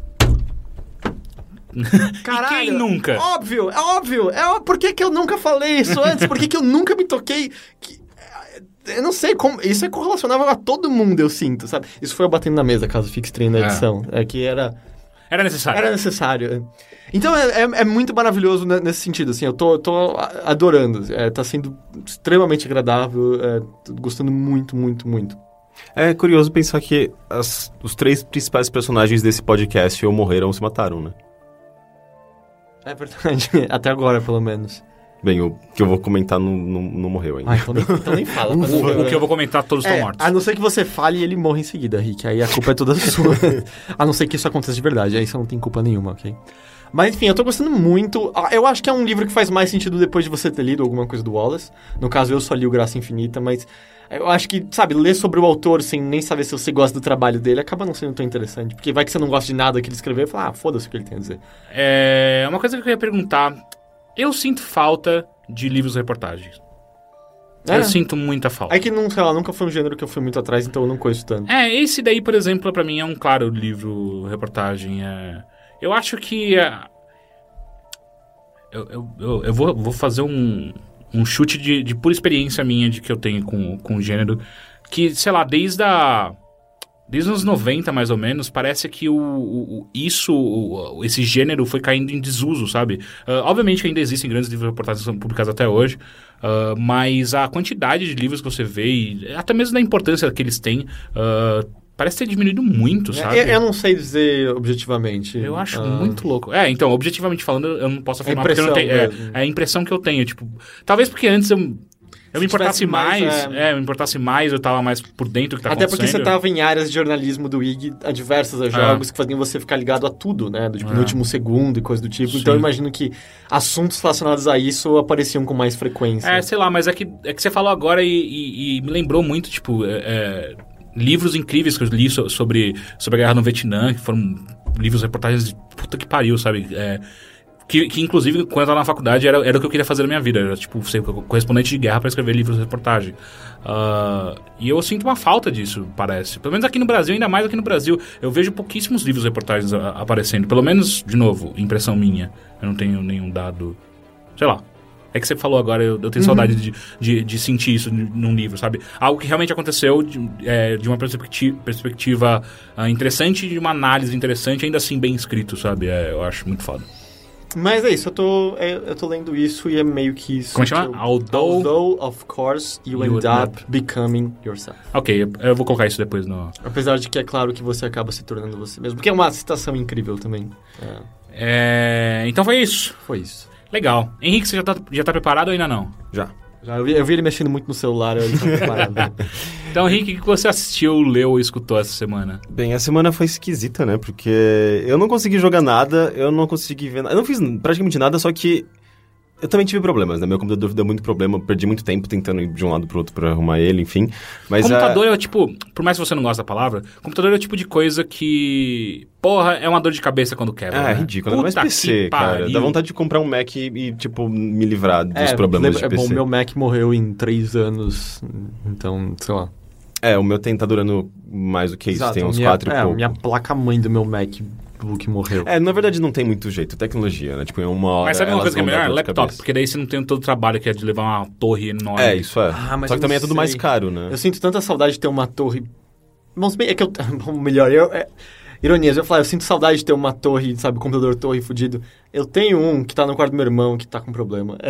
Caralho, e quem nunca?
Óbvio, é óbvio. É óbvio. Por que, que eu nunca falei isso antes? Por que, que eu nunca me toquei? Que... Eu não sei como. Isso é correlacionável a todo mundo, eu sinto, sabe? Isso foi eu batendo na mesa, caso fique estranho na é. edição. É, é que era.
Era necessário.
Era necessário. Então é, é, é, muito maravilhoso nesse sentido, assim, eu tô, tô adorando. É, tá sendo extremamente agradável, é, tô gostando muito, muito, muito.
É curioso pensar que as, os três principais personagens desse podcast ou morreram ou se mataram, né?
É verdade. Até agora, pelo menos.
Bem, o que eu vou comentar não, não, não morreu ainda.
Ah, então, nem, então nem fala.
o, o, que eu vou comentar, todos é, estão mortos.
A não ser que você fale e ele morre em seguida, Rick. Aí a culpa é toda sua. a não ser que isso aconteça de verdade. Aí você não tem culpa nenhuma, ok? Mas enfim, eu tô gostando muito. Ah, eu acho que é um livro que faz mais sentido depois de você ter lido alguma coisa do Wallace. No caso, eu só li o Graça Infinita, mas eu acho que, sabe, ler sobre o autor sem nem saber se você gosta do trabalho dele acaba não sendo tão interessante. Porque vai que você não gosta de nada que ele escreveu e fala, ah, foda-se o que ele tem a dizer.
É. Uma coisa que eu queria perguntar. Eu sinto falta de livros reportagens. É. Eu sinto muita falta.
É que não, sei lá, nunca foi um gênero que eu fui muito atrás, então eu não conheço tanto.
É, esse daí, por exemplo, para mim é um claro livro reportagem. É... Eu acho que. É... Eu, eu, eu, eu vou, vou fazer um, um chute de, de pura experiência minha de que eu tenho com, com o gênero. Que, sei lá, desde a. Desde os 90, mais ou menos, parece que o, o isso, o, esse gênero foi caindo em desuso, sabe? Uh, obviamente que ainda existem grandes livros reportagens que são publicados até hoje, uh, mas a quantidade de livros que você vê, e até mesmo da importância que eles têm, uh, Parece ter diminuído muito, é, sabe?
Eu, eu, não sei dizer objetivamente.
Eu acho muito louco. É, então, objetivamente falando, eu não posso afirmar porque eu não tenho. É, é, a impressão que eu tenho. Tipo, talvez porque antes eu. Eu me importasse mais, mais é... é, me importasse mais, eu tava mais por dentro do que tá
Até porque você tava em áreas de jornalismo do IG adversas a é. jogos que faziam você ficar ligado a tudo, né? Do, tipo, é. no último segundo e coisa do tipo. Sim. Então eu imagino que assuntos relacionados a isso apareciam com mais frequência.
É, sei lá, mas é que, é que você falou agora e, e, e me lembrou muito, tipo, é, livros incríveis que eu li sobre, sobre a guerra no Vietnã, que foram livros, reportagens de puta que pariu, sabe? É, que, que, inclusive, quando eu tava na faculdade, era, era o que eu queria fazer na minha vida. Era, tipo, ser correspondente de guerra para escrever livros de reportagem. Uh, e eu sinto uma falta disso, parece. Pelo menos aqui no Brasil, ainda mais aqui no Brasil. Eu vejo pouquíssimos livros de reportagens a, aparecendo. Pelo menos, de novo, impressão minha. Eu não tenho nenhum dado... Sei lá, é que você falou agora, eu, eu tenho uhum. saudade de, de, de, sentir isso num livro, sabe? Algo que realmente aconteceu de, é, de uma perspectiva, perspectiva uh, interessante de uma análise interessante, ainda assim bem escrito, sabe? É, eu acho muito foda.
Mas é isso, eu tô, é, eu tô lendo isso e é meio que isso.
Como chama? Eu,
although, although, of course, you, you end up becoming yourself.
Ok, eu, eu, vou colocar isso depois no...
Apesar de que é claro que você acaba se tornando você mesmo. Porque é uma citação incrível também.
É. É, então foi isso.
Foi isso.
Legal. Henrique, você já tá, já tá preparado ou ainda não?
Já.
Já, eu vi, eu vi ele mexendo muito no celular, eu tá preparado.
então, Henrique, o que você assistiu, leu ou escutou essa semana?
Bem, a semana foi esquisita, né? Porque eu não consegui jogar nada, eu não consegui ver nada. Eu não fiz praticamente nada, só que Eu também tive problemas, né? Meu computador deu muito problema, perdi muito tempo tentando ir de um lado pro outro pra arrumar ele, enfim. Mas
computador
a...
é o tipo, por mais que você não goste da palavra, computador é o tipo de coisa que. Porra, é uma dor de cabeça quando quebra.
É,
né?
é ridículo. Mais
Puta
PC,
que
cara.
pariu.
Dá vontade de comprar um Mac e, e, tipo, me livrar dos
É,
problemas
lembra-
de
é
PC.
bom, meu Mac morreu em três anos, então, sei lá.
É, o meu tem, tá durando mais do que isso,
Exato,
tem uns
minha,
quatro e
é,
pouco.
minha placa-mãe do meu MacBook morreu.
É, na verdade não tem muito jeito. Tecnologia, né? Tipo, em uma hora
Mas sabe uma coisa que é melhor? Laptop. Porque daí você não tem todo o trabalho que é de levar uma torre enorme.
É, isso é.
Ah, mas
Só que também é tudo mais caro, né?
Eu sinto tanta saudade de ter uma torre. Bom, se bem, é que eu. Bom, melhor, eu. É... Ironias, eu falar, eu sinto saudade de ter uma torre, sabe, computador torre fudido. Eu tenho um que tá no quarto do meu irmão que tá com problema.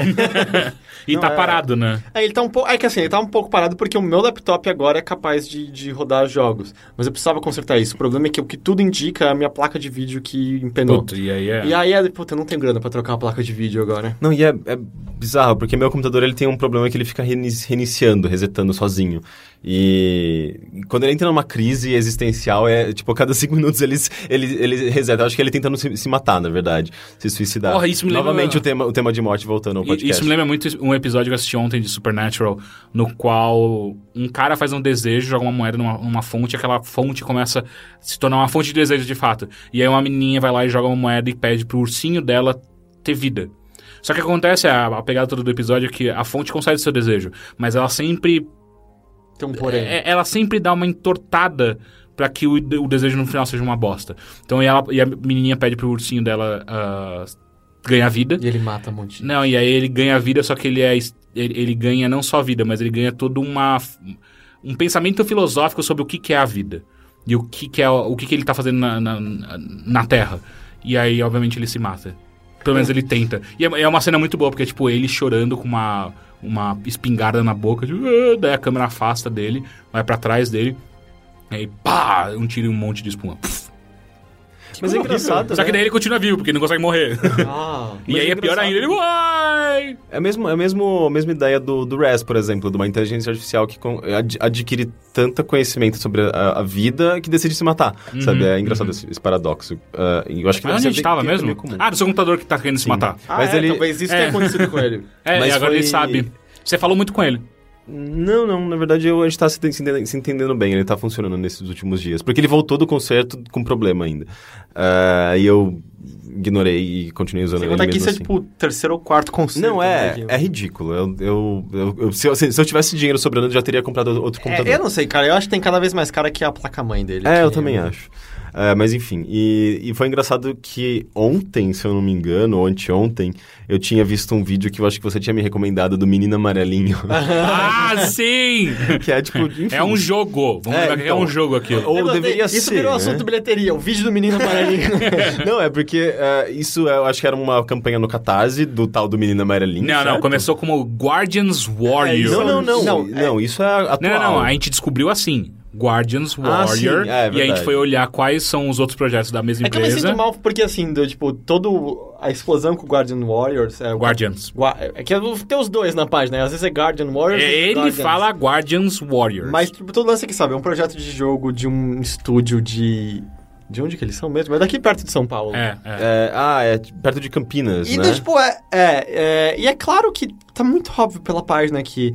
E
Não,
tá
é-
parado, né?
É, ele tá um pouco. É que assim, ele tá um pouco parado porque o meu laptop agora é capaz de, de rodar jogos. Mas eu precisava consertar isso. O problema é que o que tudo indica é a minha placa de vídeo que empenou.
Puta, e aí é.
E aí, é, puta, eu não tenho grana pra trocar uma placa de vídeo agora.
Não, e é, é bizarro, porque meu computador ele tem um problema que ele fica reini- reiniciando, resetando sozinho. E quando ele entra numa crise existencial, é tipo, a cada cinco minutos ele, ele, ele reseta. Eu acho que ele tentando se, se matar, na verdade. Se suicidar.
Porra, isso me lembra-
Novamente o tema, o tema de morte voltando ao podcast.
Isso me lembra muito um episódio que eu assisti ontem de Supernatural, no qual um cara faz um desejo, joga uma moeda numa, numa fonte, e aquela fonte começa a se tornar uma fonte de desejo de fato. E aí uma menininha vai lá e joga uma moeda e pede pro ursinho dela ter vida. Só que acontece, a, a pegada toda do episódio é que a fonte concede seu desejo, mas ela sempre
Tem um porém.
é- ela sempre dá uma entortada pra que o, o desejo no final seja uma bosta. Então e, ela, e a menininha pede pro ursinho dela ah, ganhar vida.
E ele mata um monte.
Não, e aí ele ganha vida, só que ele é ele, ele ganha não só vida, mas ele ganha todo uma um pensamento filosófico sobre o que, que é a vida e o que, que é o que, que ele tá fazendo na, na, na Terra. E aí, obviamente, ele se mata. Pelo menos ele tenta. E é, é uma cena muito boa, porque é tipo ele chorando com uma, uma espingarda na boca, tipo, daí a câmera afasta dele, vai pra trás dele, aí pá, um tiro e um monte de espuma. Pff.
Mas é engraçado,
Só que
né?
daí ele continua vivo, porque ele não consegue morrer.
Ah,
e
Mas
aí
é
é pior ainda, ele vai!
É, mesmo, é mesmo, a mesma ideia do, do RES, por exemplo, de uma inteligência artificial que con- ad- adquire tanta conhecimento sobre a, a vida que decide se matar, sabe? É engraçado esse, esse paradoxo. Ah, e eu acho que
Mas onde a gente
ser
tava
bem-
mesmo?
comum.
Ah, do seu computador que tá querendo se
Sim.
matar.
Ah,
Mas
é,
ele-
talvez isso
é.
tenha acontecido com ele.
É,
Mas
e agora
foi-
ele sabe. Você falou muito com ele.
Não, não, na verdade eu, a gente tá se, se entendendo, bem, ele tá funcionando nesses últimos dias. Porque ele voltou do concerto com problema ainda. Ah, e eu ignorei e continuei usando
Sem
ele
contar que
mesmo
isso é
assim.
tipo o terceiro ou quarto concerto.
Não,
né,
é,
que-
é ridículo. Eu, eu, eu- eu- se, eu, se eu tivesse dinheiro sobrando, eu já teria comprado outro computador.
É, eu não sei, cara. Eu acho que tem cada vez mais cara que a placa-mãe dele.
É, eu também acho. É, mas enfim, e, e foi engraçado que ontem, se eu não me engano, ou anteontem, eu tinha visto um vídeo que eu acho que você tinha me recomendado do Menino Amarelinho.
ah, sim!
que é tipo, enfim.
É um jogo. Vamos
É,
é
então.
um jogo aquilo.
Ou
Eu
deveria
Isso
ser,
virou
né?
assunto bilheteria. O vídeo do menino amarelinho.
Não, é porque é, isso eu acho que era uma campanha no Catarse do tal do Menino Amarelinho.
Não, não,
certo?
começou como Guardians Warrior.
isso
Não, não, não.
Não,
Não,
é-
isso é atual.
Não, não, não, a gente descobriu assim. Guardians
Ah,
Warrior.
sim, é, é
e a gente foi olhar quais são os outros projetos da mesma
É que eu me
empresa.
sinto mal porque, assim, do, tipo, todo a explosão com o Guardian Warriors... É,
Guardians.
Gua- É que tem os dois na página, né? Às vezes é Guardian Warriors e
Ele
Guardians.
fala Guardians Warriors.
Mas, tipo, todo lance aqui, sabe? É um projeto de jogo de um estúdio de... De onde que eles são mesmo? É daqui perto de São Paulo.
É, é.
É, ah, é perto de Campinas,
E,
né?
tipo, é, é, é... E é claro que tá muito óbvio pela página que...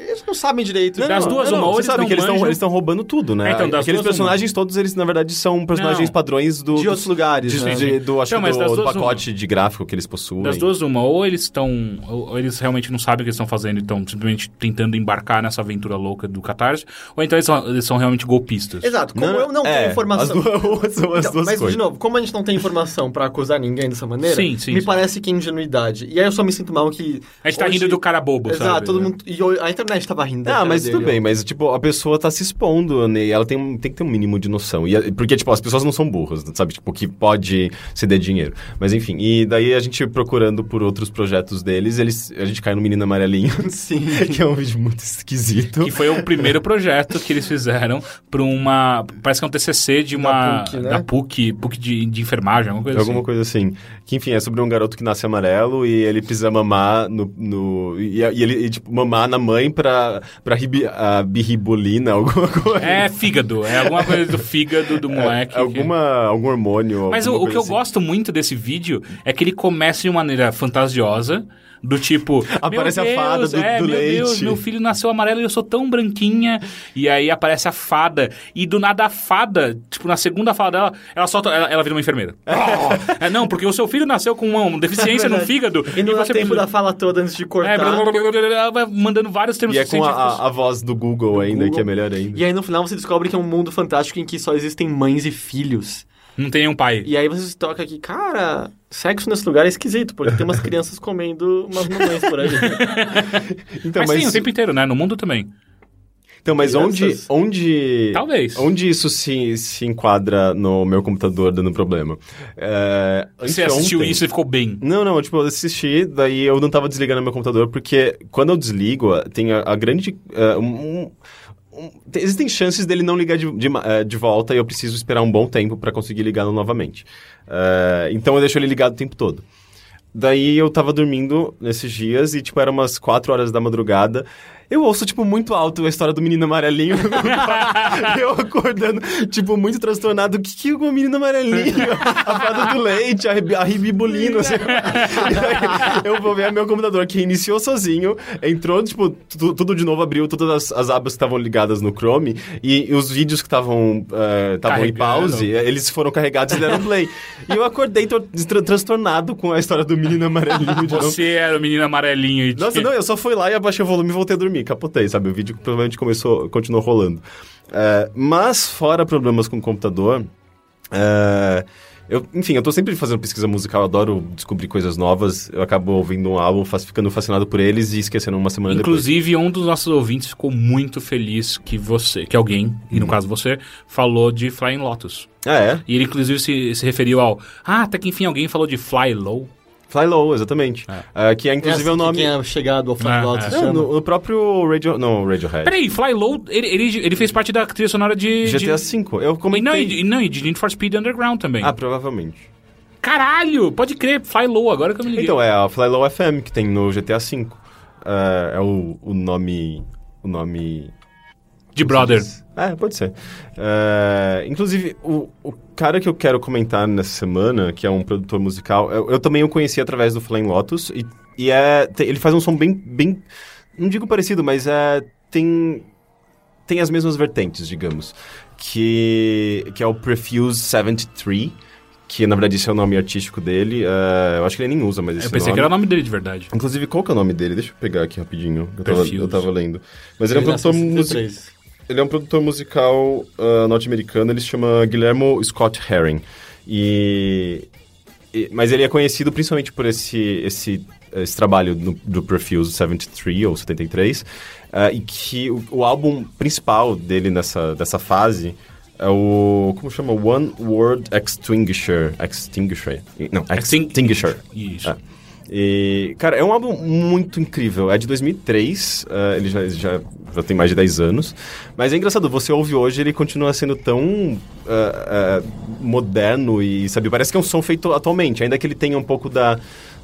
Eles não sabem direito.
Não, das duas,
não,
uma, ou
você
eles
sabe que eles estão
manjam.
eles estão roubando tudo, né?
É, então, das
Aqueles
duas,
personagens todos, eles na verdade são personagens
Não.
padrões do
De outros lugares,
de-
né?
de- do, acho
Não,
que
mas
do,
das
do pacote de gráfico que eles possuem.
Das duas, uma, ou eles estão. Ou ou eles realmente não sabem o que eles estão fazendo e estão simplesmente tentando embarcar nessa aventura louca do Catarse, ou então eles são, eles são realmente golpistas.
Exato. Como eu não
é,
tenho informação...
As duas, são as
Então,
duas
mas,
coisas.
de novo, como a gente não tem informação pra acusar ninguém dessa maneira,
Sim, sim,
me
sim.
parece que é ingenuidade. E aí eu só me sinto mal que...
A gente tá
hoje-
rindo do cara bobo,
Exato,
sabe?
todo mundo... E a internet tava rindo da
Ah,
cara
mas
dele,
tudo bem, mas tipo, a pessoa tá se expondo, né? E ela tem, tem que ter um mínimo de noção. E, porque, tipo, as pessoas não são burras, sabe? Tipo, que pode ceder dinheiro. Mas enfim, e daí a gente procurando por outros projetos deles, eles, a gente cai no Menino Amarelinho,
Sim.
que é um vídeo muito esquisito.
Que foi o primeiro projeto que eles fizeram pra uma. Parece que é um TCC de uma.
PUC, né?
Da PUC, PUC de, de enfermagem, alguma coisa
Alguma
assim.
coisa assim. Que, enfim, é sobre um garoto que nasce amarelo e ele precisa mamar no... no e, e ele, e, tipo, mamar na mãe pra, pra ribi, a birribulina, alguma coisa.
É fígado, é alguma coisa do fígado do moleque.
É, alguma, algum hormônio.
Mas o,
alguma
o que eu
coisa assim.
gosto muito desse vídeo é que ele começa de uma maneira fantasiosa. Do tipo,
Aparece a
meu
fada
Deus,
do-
é,
do
meu Deus,
leite.
meu filho nasceu amarelo e eu sou tão branquinha. E aí aparece a fada. E do nada a fada, tipo, na segunda fala dela, ela solta, ela, ela vira uma enfermeira. é, não, porque o seu filho nasceu com uma deficiência no
É Verdade.
fígado.
E não dá
você
tempo
precisa-
da fala toda antes de
É,
cortar.
blá, blá, blá, blá, blá, ela vai mandando vários termos
E é com a, a, a voz do Google ainda,
Google.
que é melhor ainda.
E aí no final você descobre que é um mundo fantástico em que só existem mães e filhos.
Não tem nenhum pai.
E aí você se toca aqui, cara, sexo nesse lugar é esquisito, porque tem umas crianças comendo umas mamães por aí.
Então,
mas, sim, o tempo inteiro, né? No mundo também.
Então, mas onde,
Crianças?
onde...
Talvez.
Onde isso se, se enquadra no meu computador dando problema? É,
Você assistiu
anteontem-
isso e ficou bem.
Não, não, tipo, eu assisti, daí eu não tava desligando meu computador, porque quando eu desligo, tem a, a grande... é, um- um- tem- existem chances dele não ligar de, de, é, de volta e eu preciso esperar um bom tempo pra conseguir ligá-lo novamente. É, então eu deixo ele ligado o tempo todo. Daí eu tava dormindo nesses dias e, tipo, era umas 4 horas da madrugada. Eu ouço, tipo, muito alto a história do menino amarelinho. eu acordando, tipo, muito transtornado. O que que o menino amarelinho? A fada do leite, a, a ribibulina, assim. Eu vou ver meu computador que iniciou sozinho, entrou, tipo, tu- tudo de novo, abriu todas as, as abas que estavam ligadas no Chrome e, e os vídeos que estavam estavam em pause, eles foram carregados e deram play. e eu acordei tra- transtornado com a história do menino amarelinho de novo.
Você era o menino amarelinho e
Nossa, não, eu só fui lá e abaixei o volume e voltei a dormir, capotei, sabe? O vídeo provavelmente começou, continuou rolando. É, mas, fora problemas com o computador, é, eu, enfim, eu tô sempre fazendo pesquisa musical, adoro descobrir coisas novas, eu acabo ouvindo um álbum, faz- ficando fascinado por eles e esquecendo uma semana
Inclusive, um dos nossos ouvintes ficou muito feliz que você, que alguém, e no caso você, falou de Flying Lotus.
depois. Ah, é?
E ele, inclusive, se, se referiu ao. Ah, até que enfim alguém falou de Fly Low.
Fly Low, exatamente. É, que é inclusive
Essa
o nome...
que Quem é chegado ao Fly
Ah,
Lotus
é.
Não,
chama.
no, no próprio Radio... Não, Radiohead.
Peraí, Fly Low, ele, ele, ele fez parte da trilha sonora de.
GTA
de...
V. Eu
E
comentei...
não, e, não, e de Need for Speed Underground também.
Ah, provavelmente.
Caralho! Pode crer, Fly Low, agora que eu me liguei.
Então, é a Fly Low FM que tem no GTA V. É, é o, o nome... O nome...
de Brother.
É, pode ser. É, inclusive, o, o cara que eu quero comentar nessa semana, que é um produtor musical, eu, eu também o conheci através do Flying Lotus, e, e é, te- ele faz um som bem, bem, não digo parecido, mas é, tem, tem as mesmas vertentes, digamos, que, que é o Prefuse 73, que na verdade esse é o nome artístico dele, é, eu acho que ele nem usa mais esse
Eu pensei
nome.
que era o nome dele de verdade.
Inclusive, qual que é o nome dele? Deixa eu pegar aqui rapidinho, eu tava, eu tava lendo. Mas ele é um produtor musical...
63.
Ele é um produtor musical ah, norte-americano, ele se chama Guillermo Scott Herring. E, e- mas ele é conhecido principalmente por esse, esse, esse trabalho no- do Perfuse 73 ou 73, ah, e que o, o álbum principal dele nessa, dessa fase é o. Como chama? One Word Extinguisher. Extinguisher. Não,
Extin-
Extinguisher.
Isso.
É. E, cara, é um álbum muito incrível. É de 2003, eh, ele já, já, já tem mais de 10 anos. Mas é engraçado, você ouve hoje, ele continua sendo tão eh, eh, moderno e, sabe, parece que é um som feito atualmente. Ainda que ele tenha um pouco da,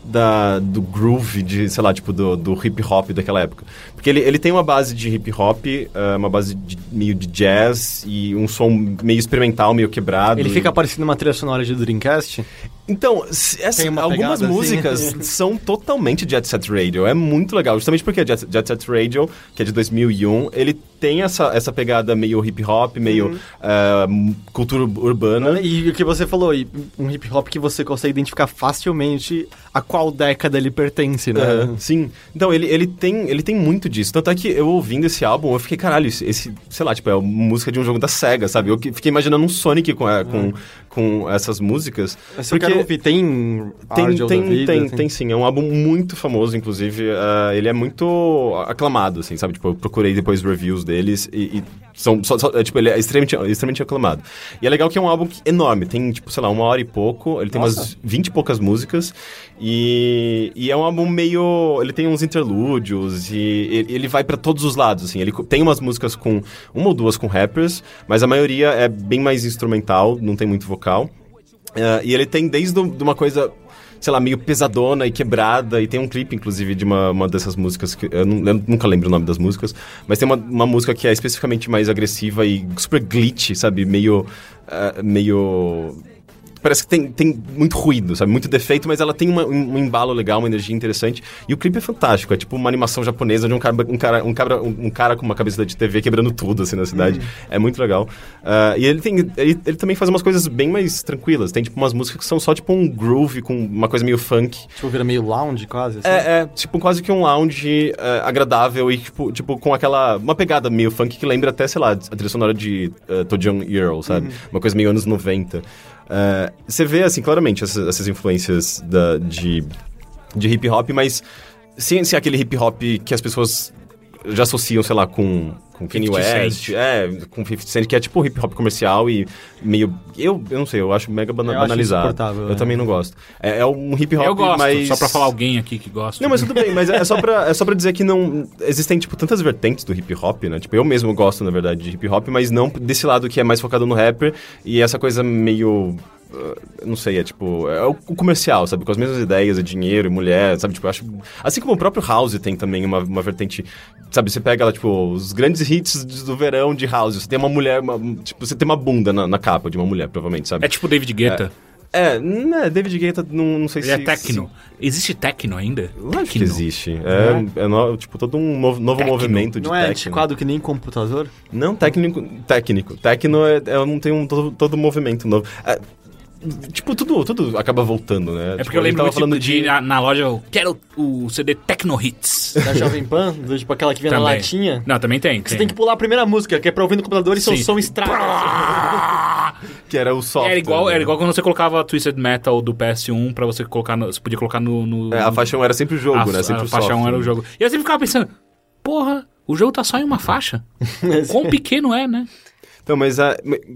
da, do groove, de, sei lá, tipo, do, do hip hop daquela época. Porque ele, ele tem uma base de hip hop, eh, uma base de, meio de jazz e um som meio experimental, meio quebrado.
Ele fica parecendo uma trilha sonora de Dreamcast.
então, essa-
Tem uma
algumas
pegada
músicas
assim.
são totalmente Jet Set Radio. É muito legal. Justamente porque Jet, Jet Set Radio, que é de 2001, ele tem essa, essa pegada meio hip hop, meio
Uhum.
ah, cultura urbana.
E o que você falou, um hip hop que você consegue identificar facilmente a qual década ele pertence, né?
Aham, sim. Então, ele, ele, tem, ele tem muito disso. Tanto é que eu ouvindo esse álbum, eu fiquei, caralho, esse, esse, sei lá, tipo, é uma música de um jogo da SEGA, sabe? Eu que- fiquei imaginando um Sonic com, é, com, com essas músicas.
Mas eu ouvir, tem
Tem, tem,
da vida,
tem, tem sim. É um álbum muito famoso, inclusive. ah, ele é muito aclamado, assim, sabe? Tipo, eu procurei depois reviews deles e, e são... só- só- é, tipo, ele é extremamente, extremamente aclamado. E é legal que é um álbum enorme. Tem, tipo, sei lá, uma hora e pouco. Ele tem
Nossa.
umas 20 e poucas músicas. E, e é um álbum meio... Ele tem uns interlúdios e ele, vai pra todos os lados, assim. Ele tem umas músicas com... Uma ou duas com rappers, mas a maioria é bem mais instrumental, não tem muito vocal. Uh, e ele tem desde de uma coisa sei lá, meio pesadona e quebrada. E tem um clipe, inclusive, de uma, uma dessas músicas que eu, não, eu, nunca lembro o nome das músicas, mas tem uma, uma música que é especificamente mais agressiva e super glitch, sabe? Meio. Uh, meio parece que tem, tem muito ruído, sabe? Muito defeito, mas ela tem uma, um embalo legal, uma energia interessante. E o clipe é fantástico. É tipo uma animação japonesa de um cara, um cara, um cara, um cara com uma cabeça de TV quebrando tudo, assim, na cidade. Uhum. É muito legal. Uh, e ele tem... Ele, ele, também faz umas coisas bem mais tranquilas. Tem, tipo, umas músicas que são só, tipo, um groove com uma coisa meio funk.
Tipo, vira meio lounge, quase, assim?
É, é tipo, quase que um lounge uh, agradável e, tipo, tipo, com aquela... Uma pegada meio funk que lembra até, sei lá, a trilha sonora de uh, Tojong Earl, sabe? Uhum. Uma coisa meio anos 90. Uh, você vê, assim, claramente essas, essas influências da, de, de hip hop, mas sem ser aquele hip hop que as pessoas já associam, sei lá, com, com Kanye West, é, com 50 Cent, que é tipo hip hop comercial e meio. Eu, eu não sei, eu acho mega bana eu banalizado. Acho eu é. também não gosto. É, é, um hip hop
eu gosto,
mais.
Só pra falar alguém aqui que gosta.
Não, mas tudo bem, mas é só, pra, é só pra dizer que não. Existem, tipo, tantas vertentes do hip hop, né? Tipo, eu mesmo gosto, na verdade, de hip hop, mas não desse lado que é mais focado no rapper e essa coisa meio não sei, é tipo, é o comercial, sabe? Com as mesmas ideias, é dinheiro, mulher, sabe? Tipo, eu acho. Assim como o próprio House tem também uma, uma vertente. Sabe, você pega lá, tipo, os grandes hits do verão de House. Você tem uma mulher, uma, tipo, você tem uma bunda na, na, capa de uma mulher, provavelmente, sabe?
É tipo David Guetta.
É, é né, David Guetta, não, não sei
Ele
se...
é techno. Se... Existe techno ainda?
Eu acho que existe. É, é. é no, tipo, todo um novo, novo movimento de
Não é antiquado que nem computador?
Não, técnico. Técnico. Tecno é, é, não tem um todo, todo movimento novo. É, Tipo, tudo, tudo acaba voltando, né?
É
tipo,
porque eu lembro tava falando de, de... Na, na, loja, eu quero o CD Techno Hits.
Da Jovem Pan, do, tipo aquela que vem também. na latinha.
Não, também tem.
Você tem que pular a primeira música, que é pra ouvir no computador e seu som estraga.
que era o software.
Era igual, né? era igual quando você colocava Twisted Metal do PS1 pra você colocar no, Você podia colocar no. no
é, a faixão era sempre o jogo, a, né? Sempre a
o faixão
software.
era o jogo. E eu sempre ficava pensando, porra, o jogo tá só em uma faixa. Quão pequeno é, né?
Então, mas uh,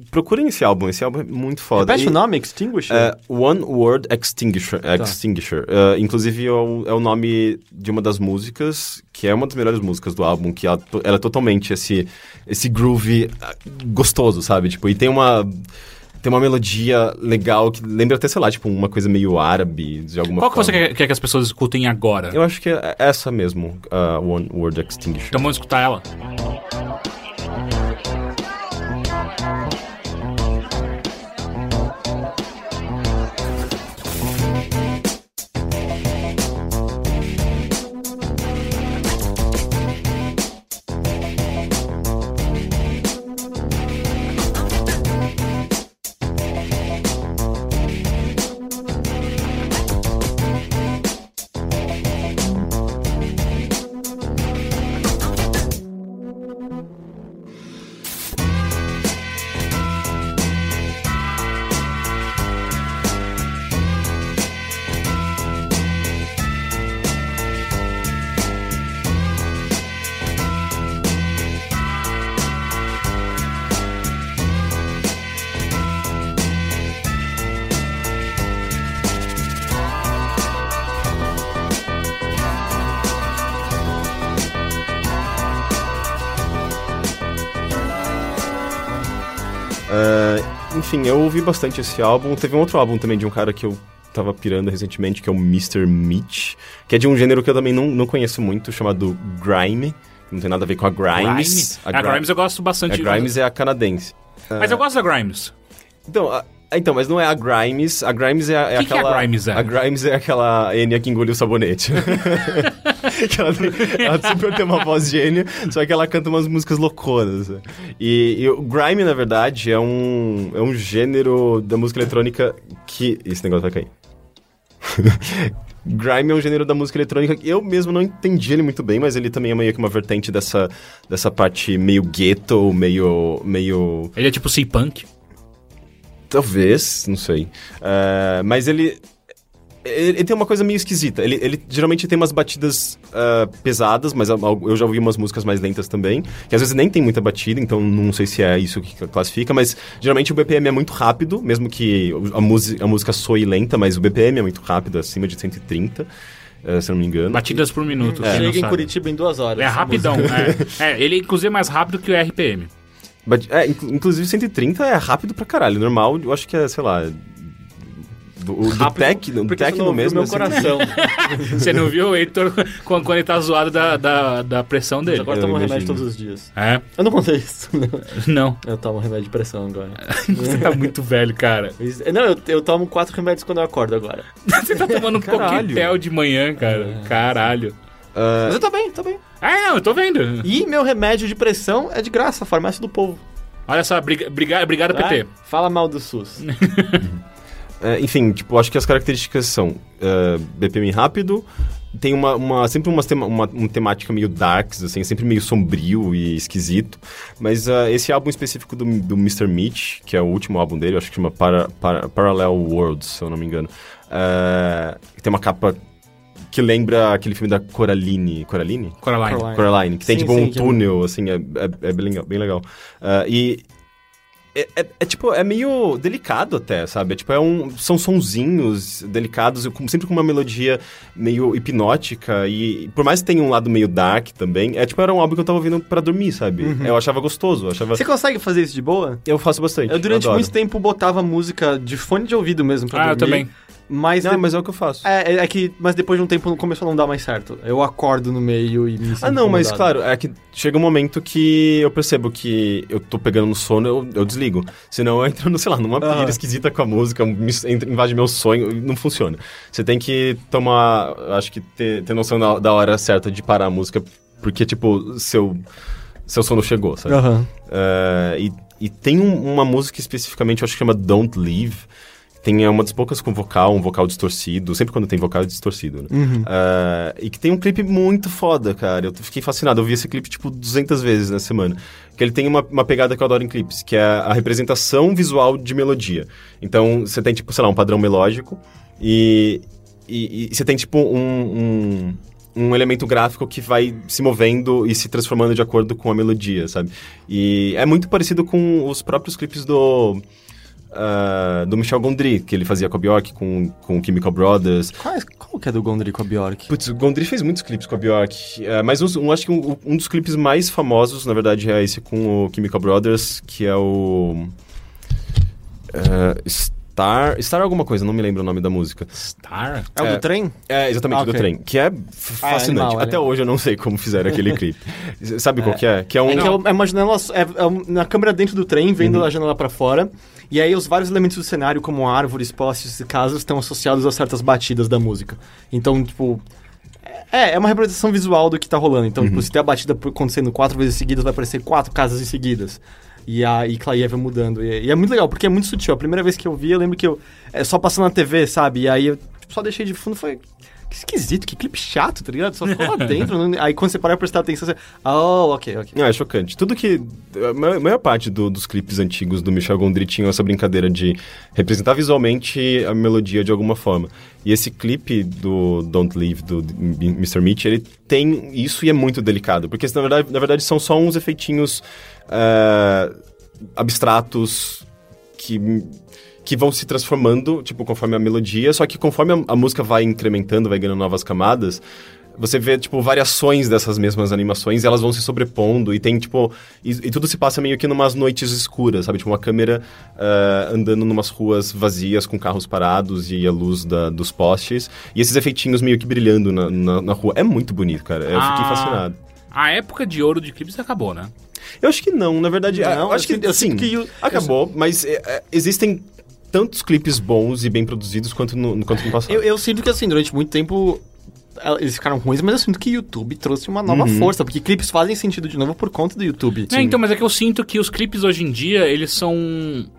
procurem esse álbum, esse álbum é muito foda.
Repete o nome, Extinguisher?
Uh, One Word Extinguisher. Tá. Extinguisher. Uh, inclusive, é o, é o, nome de uma das músicas, que é uma das melhores músicas do álbum, que ela, ela é totalmente esse, esse groove gostoso, sabe? Tipo, e tem uma tem uma melodia legal que lembra até, sei lá, tipo, uma coisa meio árabe, de alguma
Qual forma. Qual que você quer, quer, que as pessoas escutem agora?
Eu acho que é essa mesmo, uh, One Word Extinguisher.
Então vamos escutar ela.
Enfim, eu ouvi bastante esse álbum. Teve um outro álbum também de um cara que eu tava pirando recentemente, que é o Mr. Mitch, que é de um gênero que eu também não, não conheço muito, chamado Grime. Não tem nada a ver com a Grimes.
A, a Grimes eu gosto bastante.
A Grimes é a canadense.
Mas eu gosto da Grimes.
Então, a, então, mas não é a Grimes. A Grimes é, é
que aquela.
Que
a Grimes é?
A Grimes é aquela Enya que engoliu o sabonete. ela, tem, ela super tem uma voz gênia, só que ela canta umas músicas louconas. E, e, o Grime, na verdade, é um, é um gênero da música eletrônica que. Esse negócio vai cair. Grime é um gênero da música eletrônica que eu mesmo não entendi ele muito bem, mas ele também é meio que uma vertente dessa, dessa parte meio ghetto, meio. meio.
Ele é tipo C-Punk?
Talvez, não sei. Uh, mas ele, ele, ele. tem uma coisa meio esquisita. Ele, ele geralmente tem umas batidas uh, pesadas, mas eu já ouvi umas músicas mais lentas também. Que às vezes nem tem muita batida, então não sei se é isso que classifica. Mas geralmente o BPM é muito rápido, mesmo que a, a música soe lenta, mas o BPM é muito rápido, acima de 130. Uh, eh, se não me engano.
Batidas por minuto.
É. Chega em Curitiba em duas horas.
É rapidão. É. é. ele inclusive é mais rápido que o RPM.
É, inclusive 130 é rápido pra caralho. Normal, eu acho que é, sei lá, do, do
Rápido,
tech, do
porque você
techno
não ouviu
mesmo.
meu
assim.
coração.
Você não viu o Heitor quando, ele tá zoado da, da, da pressão
Mas
dele?
agora eu
Eu
tomo remédio todos os dias.
É?
Eu não contei isso. não.
Não.
Eu tomo remédio de pressão agora.
Você tá muito velho, cara.
Isso- Não, eu, eu tomo quatro remédios quando eu acordo agora.
Você tá tomando um
Caralho.
coquetel de manhã, cara. Caralho.
Ah,
Mas eu tô bem, tô bem.
Ah, não, eu tô vendo.
E meu remédio de pressão é de graça, farmácia do povo.
Olha só, briga, briga, obrigado, PT.
Fala mal do SUS.
É, enfim, tipo, acho que as características são é, BPM rápido, tem uma, uma sempre tema, uma, uma temática meio darks, assim, sempre meio sombrio e esquisito. Mas ah, esse álbum específico do, do Mr. Mitch, que é o último álbum dele, eu acho que chama para, para, Parallel Worlds, se eu não me engano. é, tem uma capa que lembra aquele filme da Coraline. Coraline?
Coraline.
Coraline.
Coraline, que tem
Sim,
tipo
sim,
um
é
túnel, assim, é, é, é bem legal. Bem legal. Ah, e é, é- é, tipo, é meio delicado até, sabe? É, tipo, é um, são sonzinhos delicados, sempre com uma melodia meio hipnótica e por mais que tenha um lado meio dark também, é tipo, era um álbum que eu tava ouvindo pra dormir, sabe? Eu achava gostoso, eu achava...
Você consegue fazer isso de boa?
Eu faço bastante.
Eu durante
adoro.
muito tempo botava música de fone de ouvido mesmo pra
Ah, eu
dormir.
também.
Mas,
Não,
de-
mas é o que eu faço.
é, é que, mas depois de um tempo começou a não dar mais certo. Eu acordo no meio e me sinto
Ah, não, mas claro, é que chega um momento que eu percebo que eu tô pegando no sono, eu, eu desligo. Senão eu entro, no, sei lá, numa
Aham.
pilha esquisita com a música, me, invade meu sonho, não funciona. Você tem que tomar, acho que ter, ter noção da, da hora certa de parar a música, porque, tipo, seu, seu sono chegou, sabe?
Aham.
É, e, e tem um- uma música especificamente, eu acho que chama Don't Leave. Tem é, uma das poucas com vocal, um vocal distorcido. Sempre quando tem vocal é distorcido, né?
Uhum.
É, e que tem um clipe muito foda, cara. Eu fiquei fascinado. Eu vi esse clipe, tipo, 200 vezes na semana. Que ele tem uma, uma pegada que eu adoro em clipes, que é a representação visual de melodia. Então, você tem, tipo, sei lá, um padrão melódico e, e, e você tem, tipo, um, um, um elemento gráfico que vai se movendo e se transformando de acordo com a melodia, sabe? E é muito parecido com os próprios clipes do... ah, do Michel Gondry, que ele fazia com a Bjork, com, com o Chemical Brothers.
Qual, é- qual que é do Gondry com a Bjork?
Putz, o Gondry fez muitos clipes com a Bjork, é, mas um, um- acho que um, um dos clipes mais famosos, na verdade, é esse com o Chemical Brothers, que é o... é, Star... Star alguma coisa, não me lembro o nome da música.
Star?
É o
É.
do trem?
É, exatamente,
Ah,
do
ok.
trem, que é
Ah, é
fascinante.
animal, é
Até
animal.
hoje eu não sei como fizeram aquele clipe. Sabe qual que é? Que é um...
É que é, é uma janela, é, é um- na câmera dentro do trem, vendo
Uhum.
a janela pra fora. E aí os vários elementos do cenário, como árvores, postes e casas, estão associados a certas batidas da música. Então, tipo... É, é uma representação visual do que tá rolando. Então,
Uhum.
tipo, se tem a batida acontecendo quatro vezes seguidas, vai aparecer quatro casas em seguidas. E a e Clay vai mudando. E, e é muito legal, porque é muito sutil. A primeira vez que eu vi, eu lembro que eu... É só passando na TV, sabe? E aí eu tipo, só deixei de fundo e foi... Que esquisito, que clipe chato, tá ligado? Só ficou lá dentro. não- aí quando você parar pra prestar atenção, você... Oh, ok, ok.
Não, é chocante. Tudo que. A ma- maior parte do- dos clipes antigos do Michel Gondry tinham essa brincadeira de representar visualmente a melodia de alguma forma. E esse clipe do Don't Leave, do Mr. Mitch, ele tem isso e é muito delicado. Porque, na verdade, na verdade são só uns efeitinhos eh, abstratos que. Que vão se transformando, tipo, conforme a melodia, só que conforme a, a música vai incrementando, vai ganhando novas camadas, você vê, tipo, variações dessas mesmas animações e elas vão se sobrepondo e tem, tipo... E, e tudo se passa meio que numas noites escuras, sabe? Tipo, uma câmera ah, andando numas ruas vazias com carros parados e a luz da- dos postes. E esses efeitinhos meio que brilhando na, na, na rua. É muito bonito, cara. Eu fiquei
Ah.
fascinado.
A época de ouro de clipes acabou, né?
Eu acho que não, na verdade...
Não,
eu
eu
acho que,
sinto- eu
sim,
sinto que o-
acabou, mas é, é, existem tantos clipes bons e bem produzidos quanto no, quanto no passado.
Eu, eu sinto que, assim, durante muito tempo eles ficaram ruins, mas eu sinto que o YouTube trouxe uma nova força, porque clipes fazem sentido de novo por conta do YouTube.
É, então, mas é que eu sinto que os clipes hoje em dia, eles são.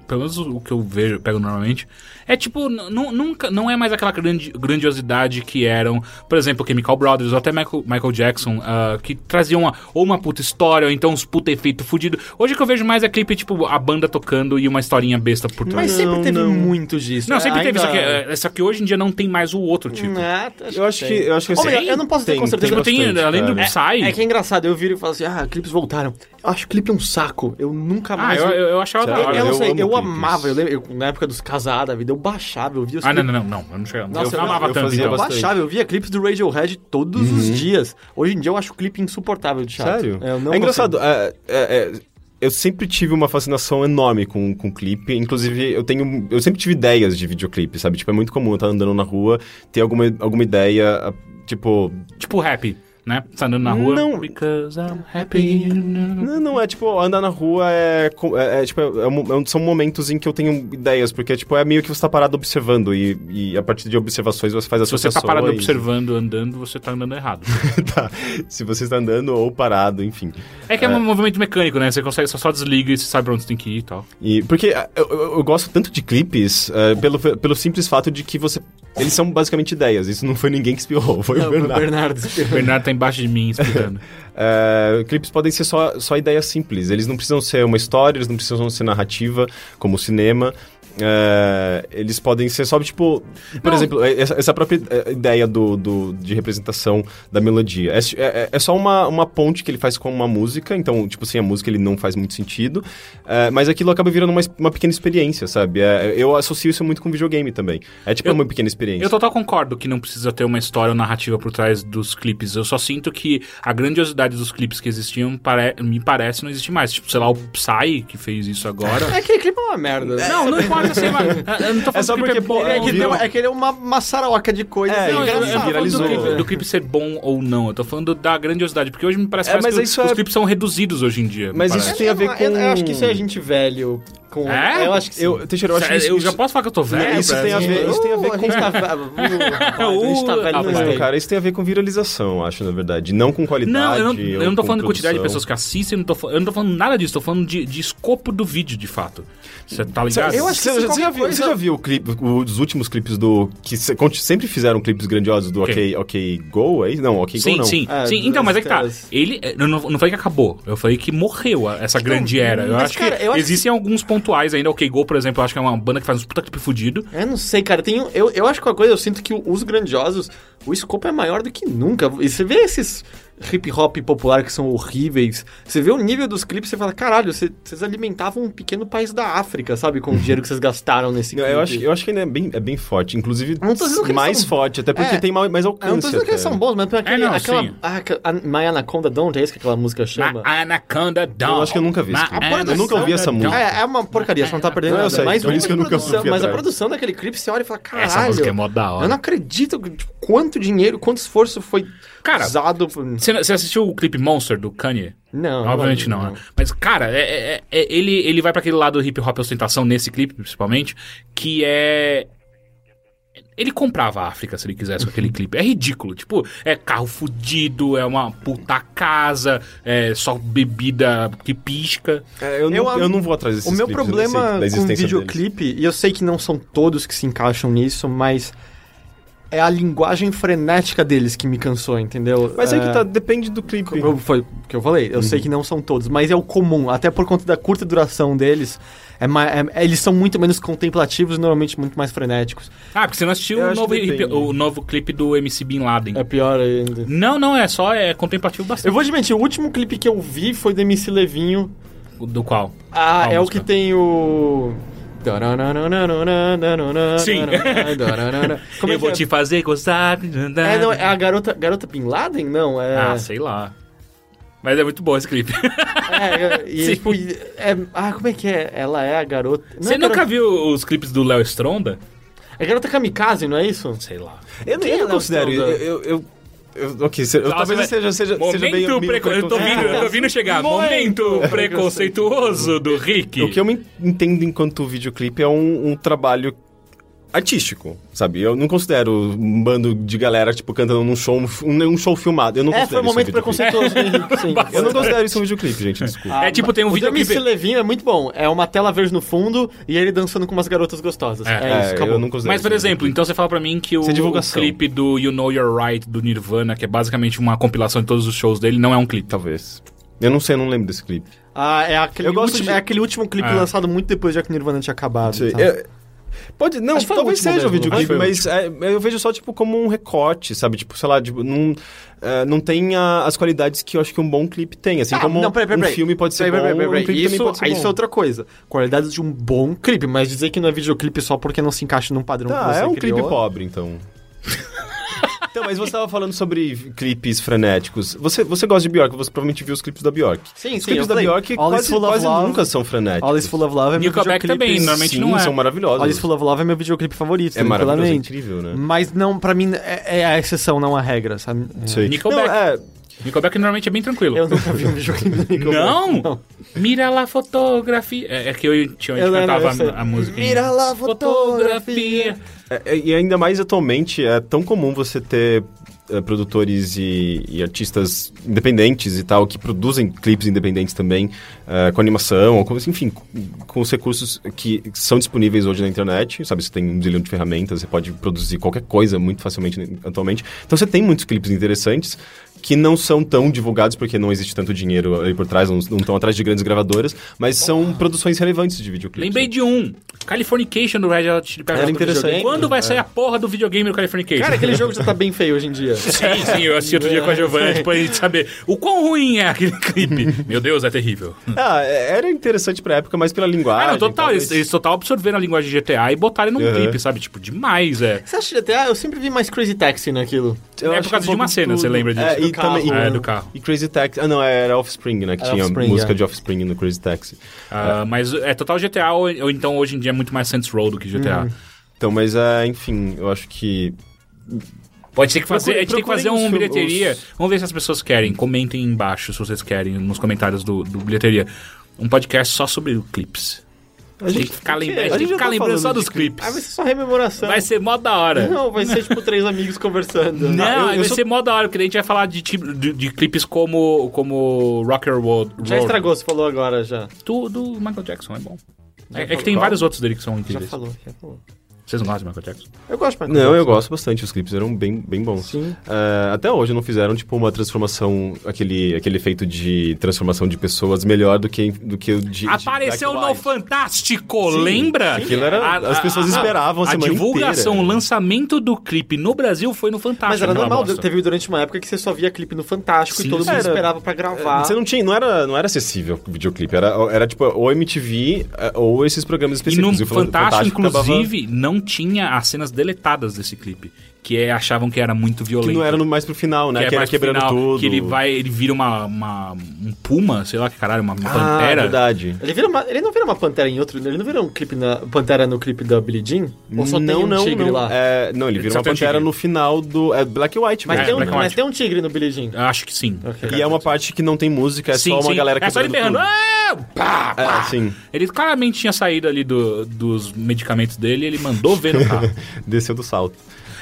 Pelo menos o que eu vejo, pego normalmente. É tipo, nunca, não é mais aquela grandi- grandiosidade que eram, por exemplo, Chemical Brothers ou até Michael, Michael Jackson, ah, que traziam uma, ou uma puta história, ou então uns puta efeito fudido. Hoje o que eu vejo mais é clipe, tipo, a banda tocando e uma historinha besta por trás.
Mas sempre
Não,
teve
não.
muito disso.
Não, sempre teve,
Ainda-
só que, é, só que hoje em dia não tem mais o outro tipo.
Ah,
Eu acho que... Eu acho que
Ô, meu,
assim,
eu não posso ter com certeza.
Tipo, tem, além do
cara.
Psy...
É que é engraçado, eu viro e falo assim, ah, clipes voltaram. Eu acho clipe um saco. Eu nunca
Ah,
mais.
eu,
vi-
eu, eu achava da hora.
eu não
eu
sei, eu amava, eu lembro, eu, na época dos casados da vida, eu baixava, eu via os
Ah, não,
clipes.
não, não, não, eu não chegava.
Nossa,
eu
eu-
amava
eu
tanto,
fazia
então.
Eu baixava, eu via clipes do Radiohead todos os dias. Hoje em dia eu acho o clipe insuportável de chato.
Sério?
É, eu não
é engraçado. É, é- é- eu sempre tive uma fascinação enorme com, com clipe. Inclusive, eu tenho. Eu sempre tive ideias de videoclipe, sabe? Tipo, é muito comum eu estar andando na rua, ter alguma, alguma ideia, tipo.
Tipo rap né? Você tá andando na rua.
Não.
Because I'm happy.
Não, não, é tipo, andar na rua é. é, é tipo, é, é, são momentos em que eu tenho ideias, porque tipo, é meio que você tá parado observando e, e a partir de observações você faz associações.
Se você tá parado observando, andando, você tá andando errado.
tá. Se você está andando ou parado, enfim.
É que é, um movimento mecânico, né? Você consegue, só, só desliga e você sabe pra onde você tem que ir e tal.
E, porque eu, eu, eu gosto tanto de clipes pelo, pelo simples fato de que você eles são basicamente ideias. Isso não foi ninguém que espirrou, foi não, o Bernardo. O
Bernardo,
o Bernardo tá embaixo de mim explicando.
é, clipes podem ser só, só ideias simples. Eles não precisam ser uma história, eles não precisam ser narrativa, como o cinema. É, eles podem ser só, tipo... Por Não. exemplo, é, essa, essa, própria é, ideia do, do, de representação da melodia. É, é, é, só uma, uma ponte que ele faz com uma música, então, tipo, sem a música ele não faz muito sentido. É, mas aquilo acaba virando uma, uma pequena experiência, sabe? eu associo isso muito com videogame também. É tipo eu, uma pequena experiência.
Eu total concordo que não precisa ter uma história ou narrativa por trás dos clipes. Eu só sinto que a grandiosidade dos clipes que existiam pare me parece não existe mais. Tipo, sei lá, o Psy que fez isso agora.
É que clipe é uma merda.
Não, não importa assim, Eu não tô falando é só porque, é,
pô, é, que virou... é que ele é uma, uma saroca de coisas. É,
não, eu, eu viralizou. Do clipe, do clipe ser bom ou não. Eu tô falando da grandiosidade. Porque hoje me parece, é, parece que os, é... os clipes são reduzidos hoje em dia.
Mas isso tem a ver com...
Eu, acho que isso é gente velho com...
É?
Eu acho que sim. Eu,
Teixeira, eu acho que
eu já posso falar que eu tô velho?
Isso tem a ver, isso tem a ver com...
A gente tá, velho
não, cara, isso tem a ver com viralização, acho, na verdade. Não com qualidade.
Não, eu não, eu não tô falando de quantidade de pessoas que assistem, eu não tô, eu não tô falando nada disso. Tô falando de, de escopo do vídeo, de fato. Você tá ligado?
Eu acho que você, já viu, você já viu clipe, os últimos clipes do... Que sempre fizeram clipes grandiosos do OK, OK Go, aí? Não, OK
sim,
Go não.
Sim, é, sim. Então, mas é que tá. Ele... Eu não, não falei que acabou. Eu falei que morreu essa então, grande era. Eu acho que existem alguns pontuais ainda. OK Go por exemplo, eu acho que é uma banda que faz um puta clipe fudido.
Eu não sei, cara. Tem, eu, eu acho que uma coisa, eu sinto que os grandiosos, o escopo é maior do que nunca. E você vê esses hip hop popular que são horríveis. Você vê o nível dos clipes e você fala, caralho, vocês alimentavam um pequeno país da África, sabe? Com o dinheiro que vocês gastaram nesse clipe.
Eu acho, eu acho que ainda é bem, é bem forte. Inclusive, mais são... forte, até porque é, tem mais, mais alcance. Eu não tô dizendo
que eles são bons, mas aquele, é, não, aquela. A, a, My Anaconda Don't, é isso que aquela música chama?
My Anaconda Don't.
Eu acho que eu nunca vi isso. Eu nunca ouvi essa música.
É, é uma porcaria, você não tá perdendo
nada. Eu sei,
mas,
por isso que eu nunca ouvi.
Mas a produção daquele clipe, você olha e fala, caralho.
Essa música é mó da hora.
Eu não acredito tipo, quanto dinheiro, quanto esforço foi
Cara,
usado.
Você assistiu o clipe Monster do Kanye?
Não.
Obviamente não, não. Né? Mas, cara, é, é, é, ele, ele vai para aquele lado hip hop ostentação nesse clipe, principalmente, que é. Ele comprava a África se ele quisesse com aquele clipe. É ridículo. Tipo, é carro fudido, é uma puta casa, é só bebida que pisca.
É, eu, não, eu, eu, não vou atrás desses
O meu problema com videoclipe, deles. e eu sei que não são todos que se encaixam nisso, mas é a linguagem frenética deles que me cansou, entendeu?
Mas é, é que tá, depende do clipe.
Como foi o que eu falei, eu uhum. sei que não são todos, mas é o comum, até por conta da curta duração deles. É, é, eles são muito menos contemplativos e normalmente muito mais frenéticos.
Ah, porque você não assistiu o novo, hip, o novo clipe do MC Bin Laden.
É pior ainda.
Não, não, é só é contemplativo bastante.
Eu vou admitir, o último clipe que eu vi foi do MC Levinho.
Do qual?
Ah, qual é música? o que tem o.
Sim. Como é eu vou é? te fazer gostar.
É, não, é a garota, garota Bin Laden? Não, é.
Ah, sei lá. Mas é muito bom esse clipe.
é, e tipo, é, ah, como é que é? Ela é a garota.
Não Você é nunca garota... viu os clipes do Léo Stronda?
É garota kamikaze, não é isso?
Sei lá.
Eu, eu não considero. Eu, eu, eu, ok, eu, Nossa, talvez seja, seja,
momento
seja
preco... Eu tô vindo, eu tô vindo chegar. momento preconceituoso do Rick.
O que eu me entendo enquanto videoclipe é um, um trabalho artístico, sabe? Eu não considero um bando de galera, tipo, cantando num show, um, um show filmado. Eu não
é, foi um momento um preconceituoso, sim.
Eu não considero isso um videoclipe, gente, desculpa.
Ah, é tipo, tem um videoclipe...
O Levinho é muito bom. É uma tela verde no fundo e ele dançando com umas garotas gostosas. É, é, é isso, acabou.
Eu não considero
Mas, por exemplo, então você fala pra mim que o, o clipe do You Know You're Right, do Nirvana, que é basicamente uma compilação de todos os shows dele, não é um clipe.
Talvez. Eu não sei, eu não lembro desse clipe.
Ah, é aquele, último, de... é aquele último clipe ah. lançado muito depois de que Nirvana tinha acabado.
Sim. Tá? Pode, não, talvez seja o videoclipe, mas é, eu vejo só, tipo, como um recorte, sabe? Tipo, sei lá, tipo, não, uh, não tem a, as qualidades que eu acho que um bom clipe tem. Assim ah, como não, peraí, peraí, um filme pode ser bom, um clipe
isso,
pode ser
Isso é outra coisa. Qualidades de um bom clipe, mas dizer que não é videoclipe só porque não se encaixa num padrão
tá,
que você
é um
criou...
clipe pobre, então. Então, mas você tava falando sobre clipes frenéticos. Você, você gosta de Bjork, você provavelmente viu os clipes da Bjork.
Sim,
os
sim,
clipes
eu
da
falei,
Bjork
All
quase, quase
Love.
nunca são frenéticos.
All Is Full of Love é meu videoclipe.
também, normalmente
Sim,
não é.
são maravilhosos.
All Is Full of Love é meu videoclipe favorito,
É maravilhoso, é incrível, né?
Mas não, pra mim, é, é a exceção, não a regra, sabe?
Sei.
Nickelback.
Não, é,
Nickelback normalmente é bem tranquilo.
Eu nunca vi um videoclipe do Nickelback.
Não? Mira lá fotografia. É, é que eu tinha
Eu
eu
não,
cantava
eu
a, a música.
Mira lá fotografia.
É, e ainda mais atualmente, é tão comum você ter é, produtores e, e artistas independentes e tal, que produzem clipes independentes também, é, com animação, ou com, enfim, com, com os recursos que são disponíveis hoje na internet, sabe? Você tem um zilhão de ferramentas, você pode produzir qualquer coisa muito facilmente atualmente. Então você tem muitos clipes interessantes que não são tão divulgados porque não existe tanto dinheiro ali por trás, não não estão atrás de grandes gravadoras, mas são produções relevantes de videoclipes.
Lembrei de um. Californication do Red Hot Chili Peppers.
Era interessante.
Quando vai sair a porra do videogame do Californication?
Cara, aquele jogo já tá bem feio hoje em dia.
Sim, sim, eu assisti outro dia com a Giovanna, tipo, a gente saber o quão ruim é aquele clipe. Meu Deus, é terrível.
Ah, é- era interessante pra época, mas pela linguagem.
Ah, não, total,
talvez.
eles, eles total absorveram a linguagem de GTA e botaram num
Uhum.
clipe, sabe? Tipo, demais, é.
Você acha que até eu sempre vi mais Crazy Taxi naquilo?
Eu
É por causa
um
de uma cena, você
tudo.
lembra disso?
É,
Do
e também,
carro.
e-
É, do carro.
E Crazy Taxi. Ah, não, era Offspring, né? Que
Era
tinha
Offspring,
música
é.
de Offspring no Crazy Taxi.
Ah, Mas é total GTA, ou, ou então hoje em dia é muito mais Saints Row do que GTA.
Então, mas, é, enfim, eu acho que.
Pode ter que fazer,
Procure-
a gente tem que fazer um bilheteria.
os-
Vamos ver se as pessoas querem. Comentem embaixo se vocês querem, nos comentários do, do bilheteria. Um podcast só sobre clipes. A gente tem que ficar, lembra- a gente
a gente já
ficar
tá
lembrando só dos clipes.
Ah, vai ser só rememoração.
Vai ser mó da hora.
Não, vai ser tipo três amigos conversando.
Não,
eu- eu
vai
sou-
ser mó da hora, porque a gente vai falar de, tipo- de, de clipes como, como Rocker World.
Já estragou, você falou agora já.
Do, do Michael Jackson, é bom. É, é
falou
que tem
qual?
vários outros dele que são
Já
incríveis.
falou, já falou.
Vocês não gostam de Michael Jackson?
Eu gosto de Michael
Não, eu
Jackson.
gosto bastante. Os clipes eram bem, bem bons.
Sim.
É, até hoje não fizeram, tipo, uma transformação, aquele, aquele efeito de transformação de pessoas melhor do que, do que o de. de
Apareceu
Black
no. Fantástico,
Sim,
lembra?
aquilo era- as pessoas esperavam a
A
semana
divulgação,
inteira.
o lançamento do clipe no Brasil foi no Fantástico.
Mas era
aquela
normal,
bosta.
teve durante uma época que você só via clipe no Fantástico
Sim,
e todo mundo
Era-
esperava pra gravar.
Você não tinha, não era, não era acessível o videoclipe, era, era tipo ou MTV é, ou esses programas
E no
específicos. E o
Fantástico,
acabava-
inclusive, não tinha as cenas deletadas desse clipe. Que é, achavam que era muito violento.
que não era no, mais pro final, né?
que
Que,
é
era
mais pro
quebrando
final,
tudo.
Que ele vai, ele vira uma, uma- um puma, sei lá que caralho, uma
Ah,
pantera.
verdade.
Ele, vira uma- ele não vira uma pantera em outro. Ele não vira um clipe na. Pantera no clipe da Billie Jean? Ou só
não,
tem um
não,
tigre
não.
lá?
É, não, ele vira
Só
uma
um
pantera
tigre.
no final do. É Black and White,
Mas, tem um,
Black
mas
White.
tem um tigre no Billie Jean.
Acho que sim.
Ok.
E é uma parte que não tem música, é
sim,
só uma
sim.
galera
É só ele berrando. "Ah!" Pá, pá.
É, sim.
Ele claramente tinha saído ali do- dos medicamentos dele e ele mandou ver no carro.
Desceu do salto.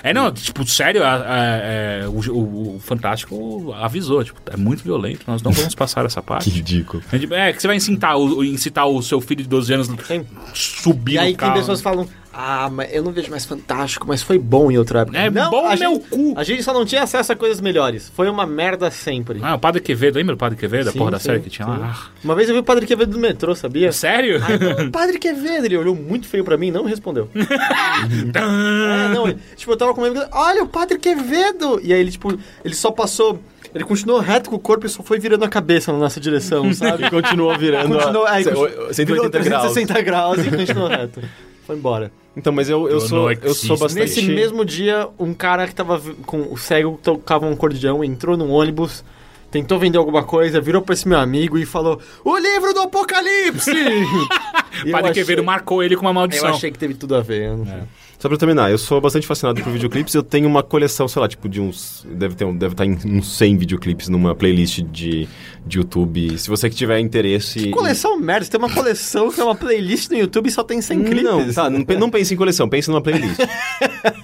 É, não, tipo, sério, a- a- é, o, o- Fantástico avisou, tipo, é muito violento, nós não vamos passar essa
Que
parte.
ridículo.
É, que você vai incitar o, incitar o seu filho de 12 anos
Sim.
subir
E aí
no
tem
carro.
pessoas que falam, ah, mas eu não vejo mais fantástico, mas foi bom em outra época.
É
não,
bom
a
meu
gente,
cu.
A gente só não tinha acesso a coisas melhores. Foi uma merda sempre.
Ah, o Padre Quevedo, lembra do Padre Quevedo? A
Sim,
porra da
sim,
série que tinha
sim.
lá?
Uma vez eu vi o Padre Quevedo do metrô, sabia?
Ah, sério?
Aí, "Ô, Padre Quevedo, ele olhou muito feio pra mim e não respondeu. é, não, ele- tipo, eu tava com ele, olha o Padre Quevedo! E aí ele, tipo, ele só passou, ele continuou reto com o corpo e só foi virando a cabeça na nossa direção, sabe?
E continuou virando.
Continuou,
a,
aí,
cê-
continu-
o- 180
virou
graus.
360 graus e continuou reto. Foi embora.
Então, mas eu, eu,
Eu
sou, eu sou bastante.
Nesse mesmo dia, um cara que tava com o cego tocava um acordeão, entrou num ônibus, tentou vender alguma coisa, virou pra esse meu amigo e falou: O livro do Apocalipse!
O Padre
eu
Quevedo
achei-
marcou ele com uma
Eu
maldição.
achei que teve tudo a ver. eu não sei.
Só pra terminar, eu sou bastante fascinado por videoclipes. Eu tenho uma coleção, sei lá, tipo de uns. Deve ter um, deve estar em uns 100 videoclipes numa playlist de, de YouTube. Se você que tiver interesse.
Que coleção merda, você tem uma coleção que é uma playlist no YouTube e só tem 100 clipes.
Não, tá, não, não pense em coleção, pense numa playlist.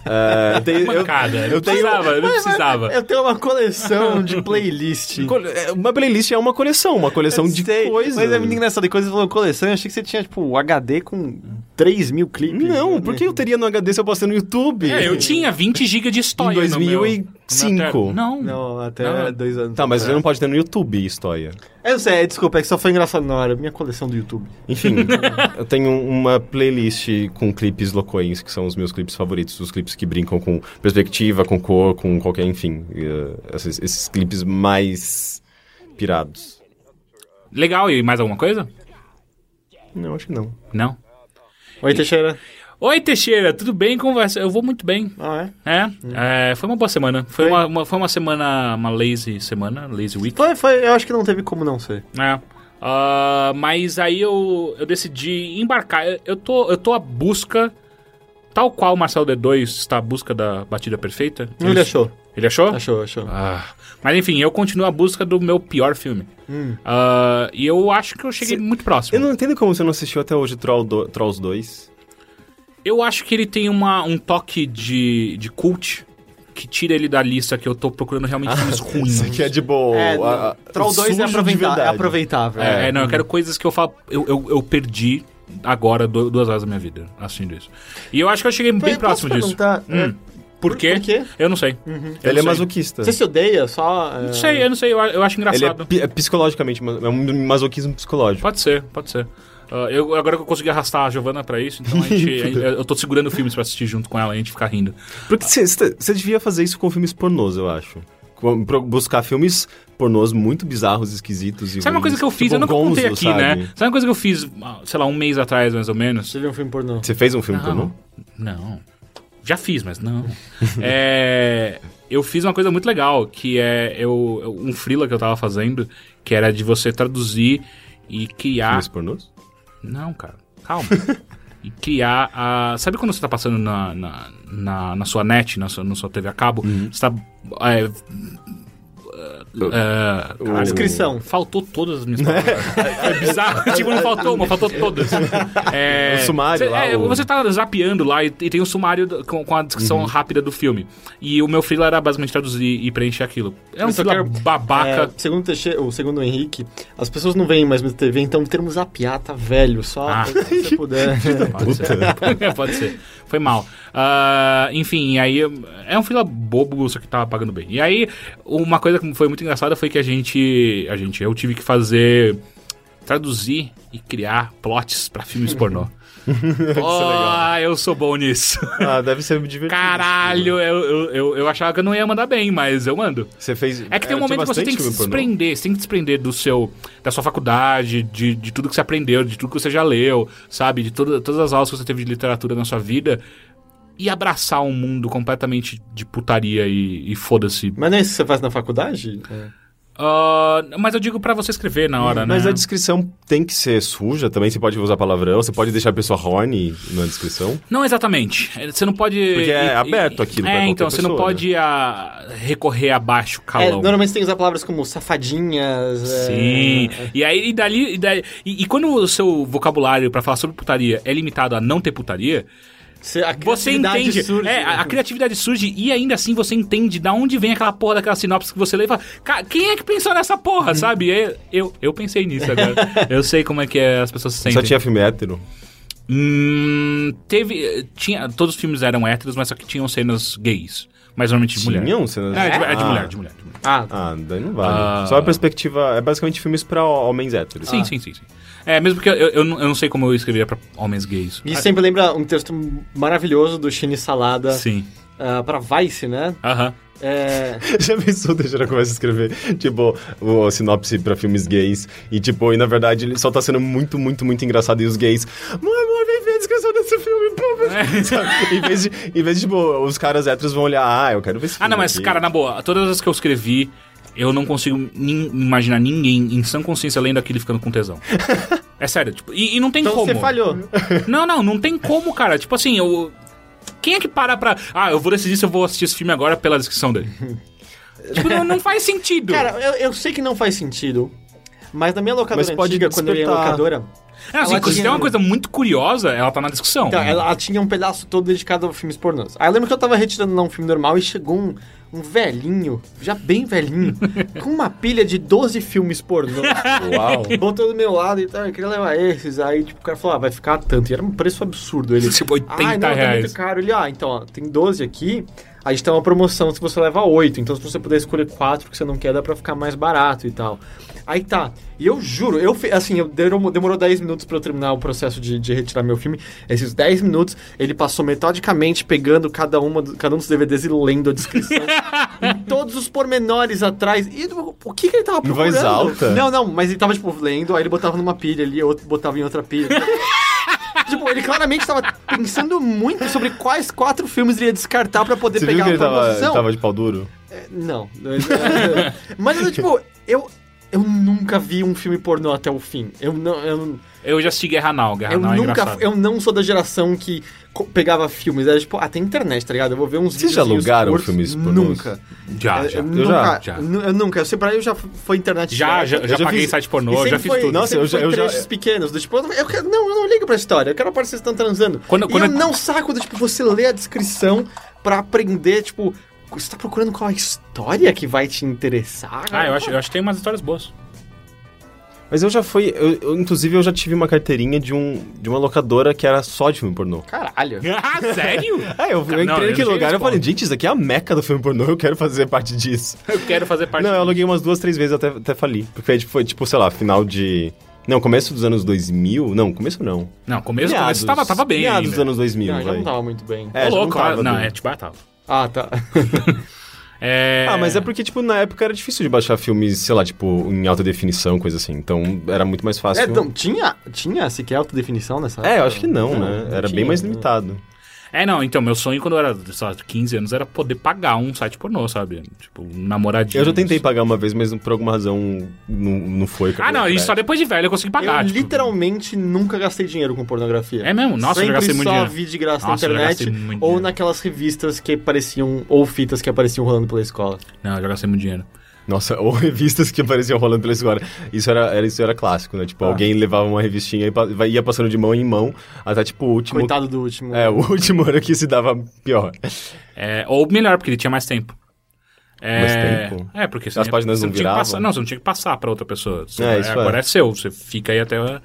É, eu tenho, eu-
Mancada,
eu
não
tenho-
precisava, não
Mas, mas,
precisava.
Eu tenho uma coleção de playlist.
É, Uma playlist é uma coleção, uma coleção
Eu
de
sei,
coisas.
Mas é muito engraçado. E quando você falou coleção, eu achei que você tinha, tipo, o HD com 3 mil clipes.
Não,
né?
por que eu teria no HD se eu postei no YouTube?
É, eu tinha 20 GB de história
Em
no meu-
2005.
no meu- Não,
Não, até
Não.
dois anos.
Tá, mas você não pode ter no YouTube história.
Eu sei, desculpa, é que só foi engraçado na hora. Minha coleção do YouTube.
Enfim, eu tenho uma playlist com clipes loucões, que são os meus clipes favoritos. Os clipes que brincam com perspectiva, com cor, com qualquer, enfim. eh, esses, esses clipes mais pirados.
Legal, e mais alguma coisa?
Não, acho que não.
Não.
Oi, Teixeira.
Oi, Teixeira, tudo bem? Como vai? Eu vou muito bem.
Ah, é?
É, é, foi uma boa semana. Foi,
Foi?
Uma, uma- foi uma semana, uma lazy semana, lazy week.
Foi, foi, eu acho que não teve como não ser.
É. Ah, mas aí eu, eu decidi embarcar. Eu, eu tô, eu tô à busca, tal qual o Marcelo D2 está à busca da batida perfeita.
Ele achou.
Ele achou?
Achou, achou.
Ah, mas enfim, eu continuo à busca do meu pior filme.
Hum.
Ah, e eu acho que eu cheguei muito próximo.
Eu não entendo como você não assistiu até hoje Troll do- Trolls 2.
Eu acho que ele tem uma, um toque de, de cult que tira ele da lista que eu tô procurando realmente filmes ruins.
Isso aqui é de boa.
É,
a- a-
Troll 2 é, aproveitar, é aproveitável.
É, é, não, eu quero coisas que eu falo. Eu, eu, eu perdi agora du- duas horas da minha vida assistindo isso. E eu acho que eu cheguei bem
Posso
próximo disso.
perguntar,
Hum.
é,
Por quê?
por quê?
Eu não sei. Eu
Ele
não
é
sei.
masoquista.
Você se odeia só... é,
Não sei, eu não sei, eu, eu acho
Ele é,
engraçado.
é psicologicamente, é um masoquismo psicológico.
Pode ser, pode ser. Ah, eu, agora que eu consegui arrastar a Giovanna pra isso, então a gente, a eu tô segurando filmes pra assistir junto com ela e a gente ficar rindo.
Porque você devia fazer isso com filmes pornôs, eu acho. Com- Buscar filmes pornôs muito bizarros, esquisitos e
Sabe uma coisa que eu fiz?
Tipo
eu nunca contei aqui,
sabe?
né? Sabe uma coisa que eu fiz, ah, sei lá, um mês atrás, mais ou menos?
Você viu um filme pornô?
Você fez um filme pornô?
Não. Já fiz, mas não. É, eu fiz uma coisa muito legal, que é eu, eu- um freela que eu tava fazendo, que era de você traduzir e criar...
Filmes pornôs?
Não, cara, calma. e criar a... Sabe quando você tá passando na, na, na, na sua net, na sua, na sua TV a cabo, você tá... é, caralho,
Descrição.
Faltou todas as minhas palavras. é bizarro. tipo, não faltou uma, faltou todas. É,
O sumário
você,
lá,
é,
o-
você tá zapeando lá e, e tem um sumário do- com, com a descrição
Uhum.
rápida do filme. E o meu freela era basicamente traduzir e preencher aquilo. É um freela
quero-
babaca.
É, segundo, o Teixe- o segundo o Henrique, as pessoas não veem mais muito TV, então o termo zapear tá velho. Só
Ah.
se você puder.
Pode ser. Pode ser. Foi mal. Ah, enfim, aí é um fila bobo, só que tava pagando bem. E aí, uma coisa que foi muito engraçada foi que a gente. A gente, eu tive que fazer. traduzir e criar plots pra filmes pornô. oh, eu sou bom nisso.
Ah, deve ser divertido.
Caralho, eu, eu, eu, eu achava que eu não ia mandar bem, mas eu mando.
Você fez...
É que tem um
tinha
momento que você tem que se desprender, você tem que desprender do seu, da sua faculdade, de, de tudo que você aprendeu, de tudo que você já leu, sabe? De toda, todas as aulas que você teve de literatura na sua vida e abraçar um mundo completamente de putaria e, e foda-se.
Mas não é isso que você faz na faculdade? É.
Ah, mas eu digo pra você escrever na hora,
Mas
né?
a descrição tem que ser suja também, você pode usar palavrão, você pode deixar a pessoa horny na descrição.
Não exatamente. Você não pode.
Porque é
e-
aberto aquilo
É, então, você não
pessoa,
pode ah, recorrer abaixo,
É,
calão.
normalmente você tem que usar palavras como safadinhas. é,
Sim. E aí, e dali. E, daí- e- e quando o seu vocabulário pra falar sobre putaria é limitado a não ter putaria,
Você, a
você
criatividade
entende.
surge.
É, a, a criatividade surge e ainda assim você entende da onde vem aquela porra daquela sinopse que você lê e fala, "Ca- quem é que pensou nessa porra,
Uhum.
sabe? É, eu, eu pensei nisso agora. eu sei como é que é, as pessoas se sentem.
Só tinha filme hétero.
Hum, teve. Tinha, todos os filmes eram héteros, mas só que tinham cenas gays. Mas normalmente de mulher.
Tinham cenas...
É, de, é de
Ah.
mulher, de mulher, de mulher.
Ah,
Ah, daí não vale.
Ah.
Só a perspectiva... É basicamente filmes pra homens héteros.
Sim, sim, sim, sim. É, mesmo porque eu, eu, não- eu não sei como eu escreveria pra homens gays.
e sempre lembra um texto maravilhoso do Chine Salada
Sim.
ah, pra Vice, né?
Aham.
É,
Já pensou, deixa eu começar a escrever, tipo, o sinopse pra filmes gays, e tipo, e na verdade ele só tá sendo muito, muito, muito engraçado, e os gays, mano, amor, vem ver a descrição desse filme, pô,
É.
sabe? em, vez de, em vez de, tipo, os caras héteros vão olhar, ah, eu quero ver esse
Ah, não, mas,
aqui.
cara, na boa, todas as que eu escrevi, eu não consigo nin- imaginar ninguém em sã consciência lendo aquilo e ficando com tesão. É sério, tipo, e, e não tem
então
como.
você falhou.
Não, não, não tem como, cara. Tipo assim, eu. Quem é que para pra. Ah, eu vou decidir se eu vou assistir esse filme agora pela descrição dele. tipo, não, não faz sentido.
Cara, eu, eu sei que não faz sentido, mas na minha locadora
Mas pode
antiga, quando eu ia em locadora,
É, assim,
ela
se
tinha-
uma coisa muito curiosa, ela tá na descrição.
então, ela, ela tinha um pedaço todo dedicado a filmes pornôs. Aí eu lembro que eu tava retirando lá um filme normal e chegou um, um velhinho, já bem velhinho, com uma pilha de 12 filmes pornôs.
Uau.
Botou do meu lado e tal, eu queria levar esses. Aí, tipo, o cara falou, ah, vai ficar tanto. E era um preço absurdo. Ele,
Tipo, 80
ah, não, tá
reais.
muito caro. Ele, ah, então, ó, tem 12 aqui, a gente tem uma promoção se você levar 8. Então, se você puder escolher 4 que você não quer, dá pra ficar mais barato e tal. Aí tá. E eu juro, eu assim, eu demorou, demorou 10 minutos pra eu terminar o processo de, de retirar meu filme. Esses 10 minutos, ele passou metodicamente pegando cada, uma, cada um dos DVDs e lendo a descrição. em todos os pormenores atrás. E o que, que ele tava
Em
procurando?
voz alta?
Não, não, mas ele tava, tipo, lendo, aí ele botava numa pilha ali, outro botava em outra pilha. tipo, ele claramente tava pensando muito sobre quais quatro filmes ele ia descartar pra poder
Você
pegar
viu que ele
uma
tava,
promoção.
tava de pau duro?
É, Não. Mas, tipo, eu, eu nunca vi um filme pornô até o fim. Eu não... Eu,
Eu já assisti Guerra Now. Guerra
eu
Now é
nunca...
engraçado.
Eu não sou da geração que pegava filmes. Era tipo, ah, tem internet, tá ligado? Eu vou ver uns
Vocês já alugaram
curtos.
filmes pornôs?
Nunca.
Já,
Eu-
já.
Eu,
Eu
nunca,
já.
Já.
nu- Eu nunca. Eu sei, pra eu já foi internet
Já, já,
Eu
já
já
paguei
fiz-
site pornô, já fiz
foi,
tudo.
Nossa, eu já-
foi
eu já-
trechos pequenos, do tipo, eu quero, não, eu não ligo pra história, eu quero a parte que vocês estão transando.
Quando-
e
quando
eu
eu-
não saco do tipo, você lê a descrição pra aprender, tipo, você tá procurando qual a história que vai te interessar?
Ah, eu acho, eu acho que tem umas histórias boas.
Mas eu já fui. eu- eu, inclusive, eu já tive uma carteirinha de, um, de uma locadora que era só de filme pornô.
Caralho.
Ah, sério?
É, eu, eu entrei
eu
naquele
cheguei
lugar e eu falei, gente, isso aqui é a meca do filme pornô, eu quero fazer parte disso.
Eu quero fazer parte
Não, eu
disso.
aluguei umas duas, três vezes até, até fali. Porque foi, foi, tipo, sei lá, final de. Não, começo dos anos 2000. Não, começo não.
Não, começo, começo tava, tava bem
Meados
ainda.
dos anos 2000,
Não, já
vai.
não tava muito bem.
É,
Ô, louco,
não tava
ah, não, é, tipo, ah, tava.
Ah, tá.
É...
Ah, mas é porque, tipo, na época era difícil de baixar filmes, sei lá, tipo, em alta definição, coisa assim. Então era muito mais fácil.
É, não, tinha, tinha sequer alta definição nessa
É, eu acho que não, né? Era
tinha,
bem mais
não.
É, não, então, meu sonho quando eu era, sei lá, 15 anos era poder pagar um site pornô, sabe? Tipo, um namoradinho.
Eu já tentei pagar uma vez, mas por alguma razão não, não foi.
Ah, não, isso só depois de velho eu consegui pagar.
eu
tipo,
literalmente nunca gastei dinheiro com pornografia.
É mesmo? Nossa, eu
Sempre
já gastei muito
só
dinheiro.
vi de graça
Nossa, eu
na internet ou
dinheiro.
naquelas revistas que apareciam, ou fitas que apareciam rolando pela escola.
Não, eu já gastei muito dinheiro.
Nossa, ou revistas que apareciam rolando pela escola. Isso era, era, isso era clássico, né? Tipo,
Ah.
alguém levava uma revistinha e ia passando de mão em mão, até tipo o último.
Coitado do último.
É, o último era que se dava pior.
É, ou melhor, porque ele tinha mais tempo. É,
Mais tempo?
É, porque
As páginas
você
não
tinha que
viravam?
passar, Não, você não tinha que passar pra outra pessoa. Você-
É, isso
agora
é.
é. seu, você fica aí até... a-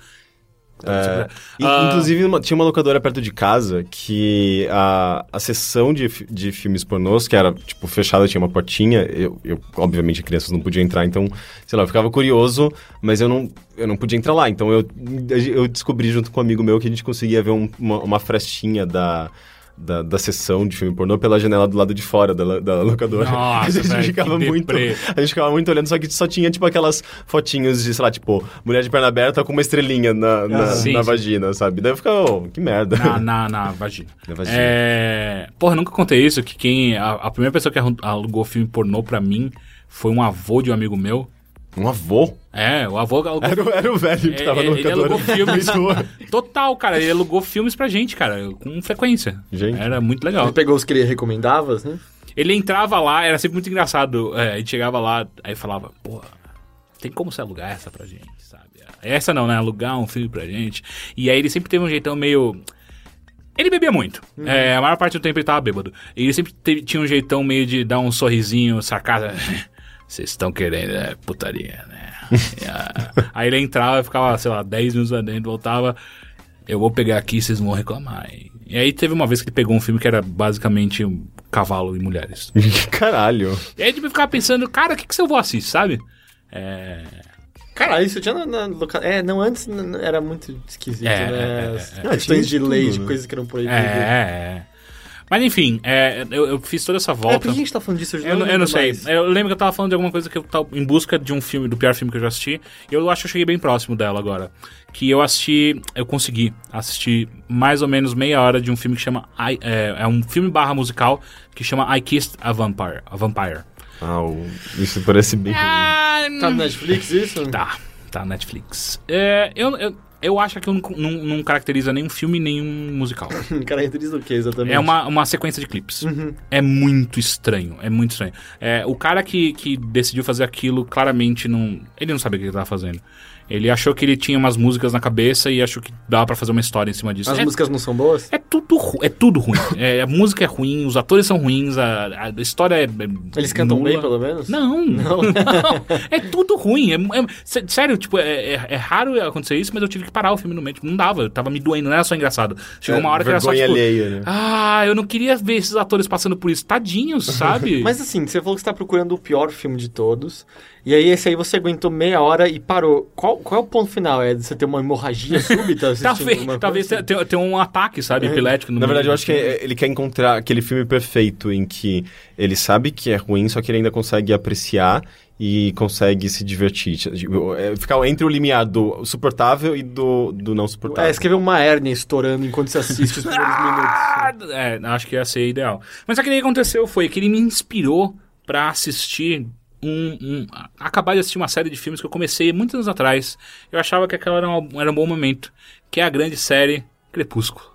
É, e-
Ah.
Inclusive, uma- tinha uma locadora perto de casa que a, a sessão de, de filmes pornôs, que era, tipo, fechada, tinha uma portinha. Eu, eu, obviamente, crianças não podiam entrar, então, sei lá, eu ficava curioso, mas eu não, eu não podia entrar lá. Então, eu, eu descobri junto com um amigo meu que a gente conseguia ver um- uma, uma frestinha da... Da, da sessão de filme pornô pela janela do lado de fora da, da locadora.
Nossa,
a gente
velho,
ficava
que
muito.
deprê.
A gente ficava muito olhando, só que só tinha, tipo, aquelas fotinhos de, sei lá, tipo, mulher de perna aberta com uma estrelinha na, na,
Ah, Sim,
na
sim.
vagina, sabe? Daí eu ficava, oh, que merda.
na, na, na vagina.
Na vagina.
É... Porra, eu nunca contei isso, que quem... A, a primeira pessoa que alugou filme pornô pra mim foi um avô de um amigo meu.
Um avô?
É, o avô alugou
Era, o- era o velho que
É,
tava no
ele
locador.
alugou filmes. Total, cara. Ele alugou filmes pra gente, cara, com frequência.
Gente.
Era muito legal.
Ele pegou os que ele recomendava, né?
Ele entrava lá, era sempre muito engraçado. É, a gente chegava lá, aí falava, pô, tem como você alugar essa pra gente, sabe? Essa não, né? Alugar um filme pra gente. E aí ele sempre teve um jeitão meio. Ele bebia muito. É, a maior parte do tempo ele tava bêbado. E ele sempre teve- tinha um jeitão meio de dar um sorrisinho sarcasmo. Vocês estão querendo é, putaria, né? Ah, aí ele entrava e ficava, sei lá, 10 minutos lá dentro, voltava. Eu vou pegar aqui, vocês vão reclamar. E, e aí teve uma vez que ele pegou um filme que era basicamente um cavalo e mulheres.
Caralho.
E aí tipo, eu ficava pensando, cara, o que, que seu avô assiste, sabe? É.
Cara, isso tinha na, na loca... É, não, antes era muito esquisito,
É,
né?
é,
As
é,
é.
questões de lei, de
né?
coisas que eram
É,
proibidas.
é. Mas enfim, é, eu, eu fiz toda essa
É,
volta.
por que a gente tá falando disso?
Eu, não- eu não sei.
mais.
Eu lembro que eu tava falando de alguma coisa que eu tava em busca de um filme, do pior filme que eu já assisti. E eu acho que eu cheguei bem próximo dela agora. Que eu assisti, eu consegui assistir mais ou menos meia hora de um filme que chama. I, é, é um filme barra musical que chama I Kissed a Vampire. A Vampire.
Ah, isso parece bem.
Ah,
Tá no Netflix isso?
Tá, tá na Netflix. É, eu, eu, eu acho que não, não, não caracteriza nenhum filme nenhum musical.
Caracteriza o que exatamente?
É uma, uma sequência de clipes. É muito estranho, é muito estranho. É, o cara que, que decidiu fazer aquilo, claramente não. Ele não sabia o que ele tava fazendo. Ele achou que ele tinha umas músicas na cabeça e achou que dava pra fazer uma história em cima disso.
As
é,
músicas não são boas?
é tudo, é tudo ruim. É, a música é ruim, os atores são ruins, a, a história é. é
Eles cantam
nula.
bem, pelo menos?
Não, não, É tudo ruim. É, é- sé- sério, tipo, é, é- raro acontecer isso, mas eu tive que parar o filme no meio. Tipo, não dava, eu tava me doendo, não era só engraçado. Chegou uma hora que era só, tipo...
alheia, né?
Ah, eu não queria ver esses atores passando por isso. Tadinhos, sabe?
Mas assim, você falou que você tá procurando o pior filme de todos. E aí esse aí você aguentou meia hora e parou. Qual, qual é o ponto final? É de você ter uma hemorragia súbita?
Talvez, talvez
coisa?
tenha, tenha um ataque, sabe,
É.
epilético. no
Na verdade, eu acho que ele quer encontrar aquele filme perfeito em que ele sabe que é ruim, só que ele ainda consegue apreciar e consegue se divertir. Tipo, é Ficar entre o limiar do suportável e do, do não suportável.
É, escrever uma hérnia estourando enquanto você assiste os primeiros
Ah,
minutos.
é, acho que ia ser ideal. Mas o que aconteceu foi que ele me inspirou pra assistir um, um- acabar de assistir uma série de filmes que eu comecei muitos anos atrás. Eu achava que aquela era um, era um bom momento, que é a grande série Crepúsculo.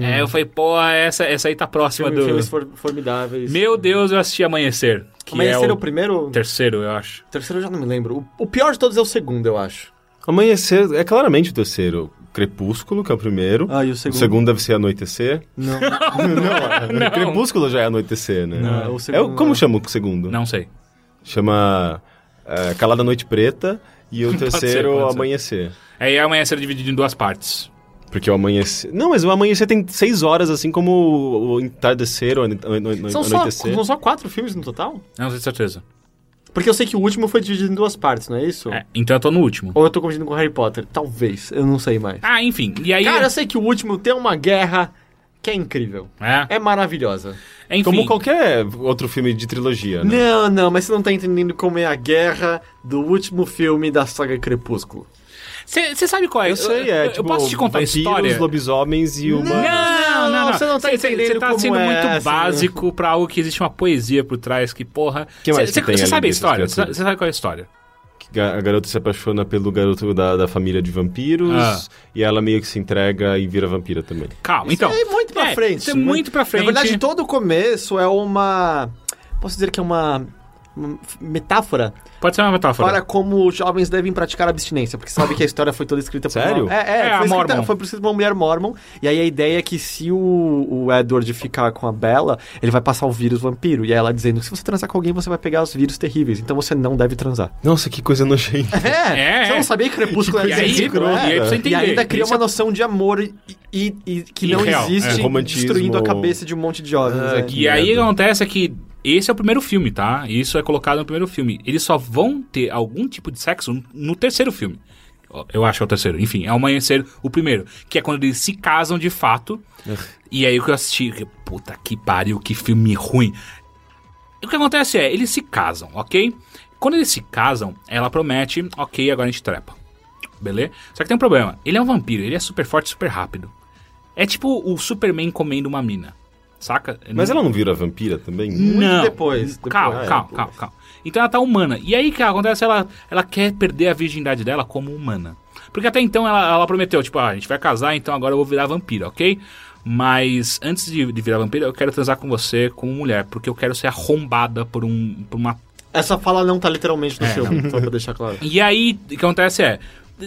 É, eu falei, pô, essa, essa aí tá próxima
Filme-
do...
Filmes for- formidáveis.
Meu Deus, eu assisti Amanhecer, que
Amanhecer
é
é
o
o primeiro?
terceiro, eu acho.
O terceiro eu já não me lembro. O, o pior de todos é o segundo, eu acho.
Amanhecer é claramente o terceiro. Crepúsculo, que é o primeiro.
Ah, e o
O
segundo?
segundo deve ser Anoitecer.
Não.
não,
Não.
Crepúsculo já é Anoitecer, né?
Não, o
É o-
segundo
como
não.
chama o segundo?
Não sei.
Chama é, Calada Noite Preta e o
Pode ser,
terceiro
ser.
Amanhecer.
Aí Amanhecer é dividido em duas partes.
Porque o amanhecer. Não, mas o amanhecer tem seis horas, assim como o, entardecer, o ano- ano- ano-
São só,
anoitecer.
são só quatro filmes no total?
Não tenho certeza.
Porque eu sei que o último foi dividido em duas partes, não é isso?
É, então eu tô no último.
Ou eu tô confundindo com Harry Potter? Talvez, eu não sei mais.
Ah, enfim. E aí...
Cara, eu sei que o último tem uma guerra que é incrível.
é,
É maravilhosa.
enfim.
Como qualquer outro filme de trilogia, né?
Não, não, mas você não tá entendendo como é a guerra do último filme da saga Crepúsculo.
Você sabe qual é?
Eu sei, é
eu,
tipo,
posso te contar a
vampiros,
história?
lobisomens e uma...
Não, não, não.
você não tá
Cê- cê-
entendendo
Você tá
como
sendo
é
muito
essa,
básico pra algo que existe uma poesia por trás, que porra... Você sabe a história? Você sabe qual é a história?
Que A garota se apaixona pelo garoto da, da família de vampiros
Ah.
e ela meio que se entrega e vira vampira também.
Calma, então...
Isso é muito pra
é,
frente.
Isso é muito pra frente.
Na verdade, todo o começo é uma. Posso dizer que é uma. Metáfora
Pode ser uma metáfora.
para como os jovens devem praticar abstinência, porque sabe que a história foi toda escrita por
Sério?
uma... É, é,
É, a
foi, escrita,
Mormon.
foi por escrita por uma mulher mormon, e aí a ideia é que se o, o Edward ficar com a Bella, ele vai passar o vírus vampiro, e aí ela dizendo que se você transar com alguém, você vai pegar os vírus terríveis, então você não deve transar.
Nossa, que coisa nojenta.
É,
É,
você
é.
não sabia que Crepúsculo era terrível, é?
E aí você entender.
E ainda cria uma
é-
noção de amor e, e- e que não
Irreal,
existe,
é.
Destruindo a cabeça de um monte de jovens. É.
E aí o que
merda.
acontece é que esse é o primeiro filme, tá? Isso é colocado no primeiro filme. Eles só vão ter algum tipo de sexo no- terceiro filme. Eu acho que é o terceiro. Enfim, é o Amanhecer o primeiro. Que é quando eles se casam de fato. e aí o que eu assisti... Puta que pariu, que filme ruim. E o que acontece é, eles se casam, ok? Quando eles se casam, ela promete, ok, agora a gente trepa. Beleza? Só que tem um problema. Ele é um vampiro, ele é super forte, super rápido. É tipo o Superman comendo uma mina. Saca?
Mas ela não vira vampira também?
Muito
não.
depois, depois.
Calma,
Ah, é,
calma, calma, calma. Então ela tá humana. E aí o que acontece? Ela, ela quer perder a virgindade dela como humana. Porque até então ela, ela prometeu, tipo, ah, a gente vai casar, então agora eu vou virar vampira, ok? Mas antes de, de virar vampira, eu quero transar com você como mulher, porque eu quero ser arrombada por, um, por uma
Essa fala não tá literalmente no
É,
filme, só pra deixar claro.
E aí, o que acontece é.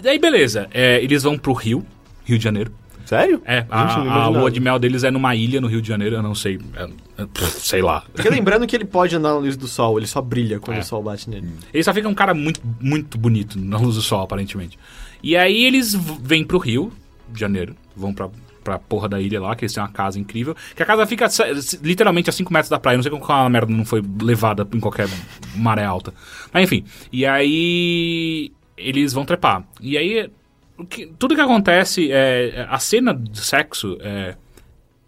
Daí, beleza. é, eles vão pro Rio, Rio de Janeiro.
Sério?
É,
Gente,
a,
não
a lua de mel deles é numa ilha no Rio de Janeiro, eu não sei. é- é- pff, sei lá.
Porque lembrando que ele pode andar na luz do sol, ele só brilha quando
É.
o sol bate nele.
Ele só fica um cara muito, muito bonito na luz do sol, aparentemente. E aí eles vêm pro Rio de Janeiro, vão pra, pra porra da ilha lá, que eles têm uma casa incrível. Que a casa fica literalmente a 5 metros da praia. Não sei como aquela merda não foi levada em qualquer maré alta. Mas enfim. E aí eles vão trepar. E aí que- tudo que acontece é. A cena de sexo é.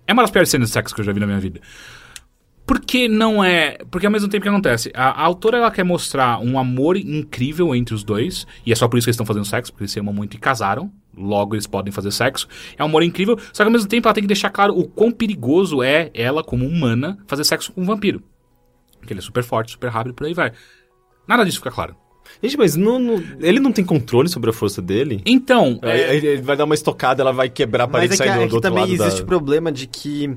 É uma das piores cenas de sexo que eu já vi na minha vida. Porque não é. Porque ao mesmo tempo que acontece, a, a autora ela quer mostrar um amor incrível entre os dois, e é só por isso que eles estão fazendo sexo, porque eles se amam muito e casaram, logo eles podem fazer sexo. É um amor incrível, só que ao mesmo tempo ela tem que deixar claro o quão perigoso é ela, como humana, fazer sexo com um vampiro. Porque ele é super forte, super rápido, por aí vai. Nada disso fica claro.
Gente, mas não, não- ele não tem controle sobre a força dele?
Então,
É,
é,
Ele, ele vai dar uma estocada, ela vai quebrar a
Mas
parede
é
e
que,
sair do,
é
do
que
outro
também
lado
existe
da...
o problema de que.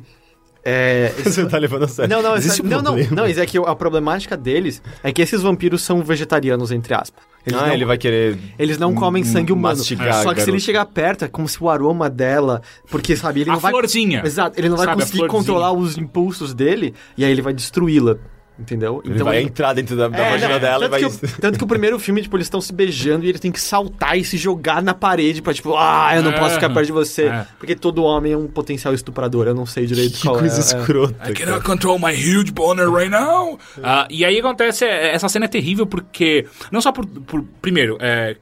É,
Você tá levando a sério.
Não, não,
existe
essa-
um
não, não,
problema.
não, isso é que a problemática deles é que esses vampiros são vegetarianos, entre aspas. Eles
Ah,
não,
ele vai querer...
eles não comem sangue humano.
mastigar
Só
a
que se ele chegar perto, é como se o aroma dela. Porque, sabe, ele
a
não vai.
florzinha.
Exato, ele não vai
Sabe, a
conseguir controlar os impulsos dele e aí ele vai destruí-la. Entendeu?
Ele vai entrar dentro da, da
É,
vagina
não,
dela e
tanto,
vai...
que o, tanto que o primeiro filme, tipo, eles estão se beijando e ele tem que saltar e se jogar na parede pra, tipo, ah, eu não
É.
posso ficar perto de você.
É.
Porque todo homem é um potencial estuprador, eu não sei direito
Que
qual
coisa
é. é.
escrota.
I
cara.
cannot control my huge boner right now. Ah, e aí acontece, é, essa cena é terrível porque, não só por, por- primeiro, é,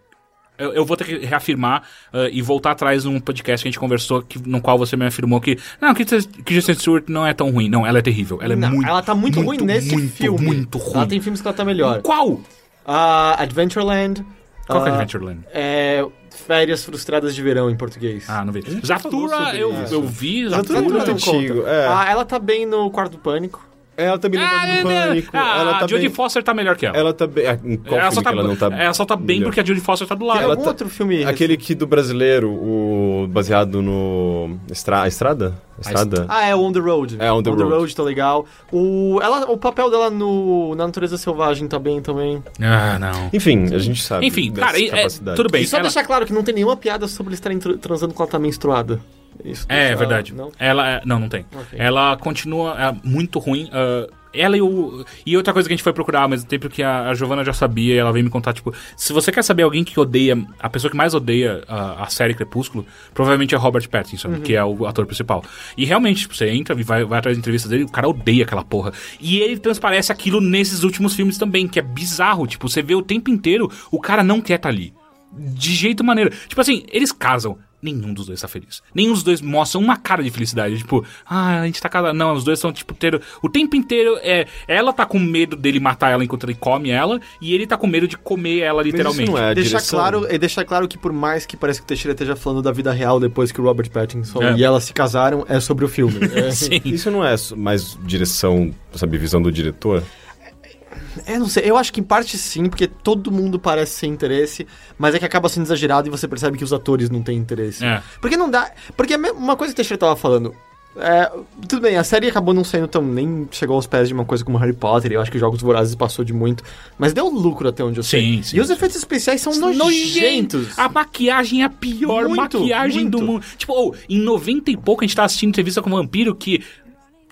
eu, eu vou ter que reafirmar uh, e voltar atrás num podcast que a gente conversou, que, no qual você me afirmou que. Não, que Kristen Stewart não é tão ruim. Não, ela é terrível. Ela é
Não,
muito.
ela tá muito, ruim nesse
muito,
filme.
Muito ruim.
Ela tem filmes que ela tá melhor.
Qual?
Ah, Adventureland.
Qual que é
ah,
Adventureland?
É. Férias Frustradas de Verão em português.
Ah, não vi. Zatura, eu, eu vi.
Zatura
Zatura.
é muito antigo, é.
Ah, ela tá bem no Quarto do Pânico.
Ela também não
Ah,
tá no pânico.
ah,
ela tá
a Jodie
bem...
Foster tá melhor que ela.
Ela tá bem... Em qual
ela,
filme
só tá,
que ela não tá...
ela só tá bem
melhor?
porque a Jodie Foster tá do lado.
Tem
ela
algum
tá-
outro filme?
Aquele que do brasileiro, o baseado no... Estra... a Estrada? Estrada?
Ah, é o On the Road.
É, On the Road.
tá legal. O, ela, o papel dela no, na Natureza Selvagem tá bem também.
Ah, não.
Enfim, a gente sabe
Enfim, cara, é, tudo bem.
E só
ela-
deixar claro que não tem nenhuma piada sobre eles estarem tr- transando quando ela tá menstruada. Isso
É,
deixa-
verdade.
Não?
Ela é- não, não tem.
Ok.
Ela continua é, muito ruim. ah, ela e o. E outra coisa que a gente foi procurar ao mesmo tempo que a, a Giovanna já sabia, e ela veio me contar, tipo, se você quer saber alguém que odeia, a pessoa que mais odeia a, a série Crepúsculo, provavelmente é Robert Pattinson,
Uhum.
que é o ator principal. E realmente, tipo, você entra e vai, vai atrás de entrevistas dele, o cara odeia aquela porra. E ele transparece aquilo nesses últimos filmes também, que é bizarro. Tipo, você vê o tempo inteiro, o cara não quer estar ali. De jeito maneira. Tipo assim, eles casam. Nenhum dos dois tá feliz. Nenhum dos dois mostra uma cara de felicidade. Tipo, ah, a gente tá casado. Não, os dois são, tipo, ter... o tempo inteiro é. Ela tá com medo dele matar ela enquanto ele come ela, e ele tá com medo de comer ela
Mas
literalmente.
isso não é
Deixar claro, e deixar claro que por mais que pareça que o Teixeira esteja falando da vida real depois que o Robert Pattinson
É.
e ela se casaram, é sobre o filme. É,
Sim.
Isso não é mais direção, sabe, visão do diretor?
É, não sei, eu acho que em parte sim, porque todo mundo parece sem interesse, mas é que acaba sendo exagerado e você percebe que os atores não têm interesse.
É.
Porque não dá. Porque é uma coisa que o Teixeira tava falando. é, tudo bem, a série acabou não saindo tão. nem chegou aos pés de uma coisa como Harry Potter, eu acho que Jogos Vorazes passou de muito. Mas deu lucro até onde eu sei.
Sim, sim,
e os efeitos especiais são nojentos.
A maquiagem é a pior
Muito,
maquiagem do
muito.
mundo. Tipo, oh, em 90 e pouco a gente tá assistindo entrevista com o vampiro que.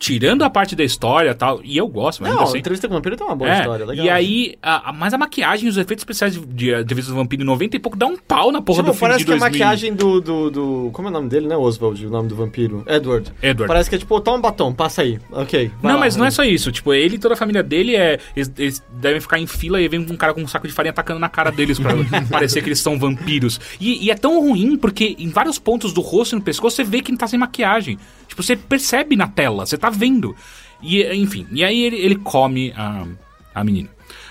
Tirando a parte da história e tal, e eu gosto, mas
Não,
assim.
entrevista com o vampiro tem uma boa
É,
história, legal.
E aí, a, a- mas a maquiagem e os efeitos especiais de, de Entrevista do Vampiro em 90 e pouco dá um pau na porra
Tipo,
do filme
parece que a
2000.
maquiagem do, do, do- Como é o nome dele, né, Oswald? O nome do vampiro? Edward.
Edward.
Parece que é tipo, toma um batom, passa aí. Ok.
Não,
lá.
mas não é só isso. Tipo, ele e toda a família dele é. Eles, eles devem ficar em fila e vem um cara com um saco de farinha atacando na cara deles pra parecer que eles são vampiros. E, e é tão ruim porque em vários pontos do rosto e no pescoço você vê que ele tá sem maquiagem. Tipo, você percebe na tela, você tá vendo. E, enfim, e aí ele, ele come a, a menina.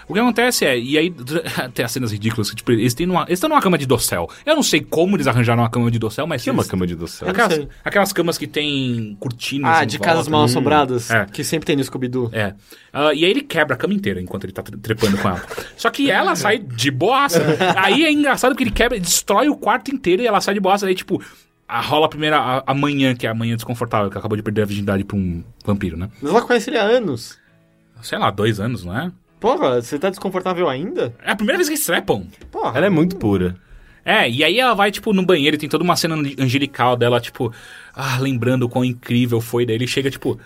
O que acontece é, e aí tem as cenas ridículas que, tipo, eles têm numa, eles estão numa cama de dossel. Eu não sei como eles arranjaram uma cama de dossel, mas.
Que é uma
eles-
cama de doce.
Eu não
Aquelas, aquelas camas que tem cortinas.
Ah,
em
de
volta.
casas mal assombradas,
É.
que sempre tem no Scooby-Doo.
É. Ah, e aí ele quebra a cama inteira enquanto ele tá tre- trepando com ela. Só que ela sai de boaça. Aí é engraçado porque ele quebra, destrói o quarto inteiro e ela sai de boaça. Aí, tipo, a- rola a primeira a, a manhã, que é a manhã desconfortável, que acabou de perder a virgindade pra um vampiro, né?
Mas ela conhece ele há anos.
Sei lá, dois anos, não é?
Porra, você tá desconfortável ainda?
É a primeira vez que eles trepam.
Porra.
Ela é muito pura.
É, e aí ela vai, tipo, no banheiro e tem toda uma cena angelical dela, tipo, ah, lembrando o quão incrível foi. Daí ele chega, tipo,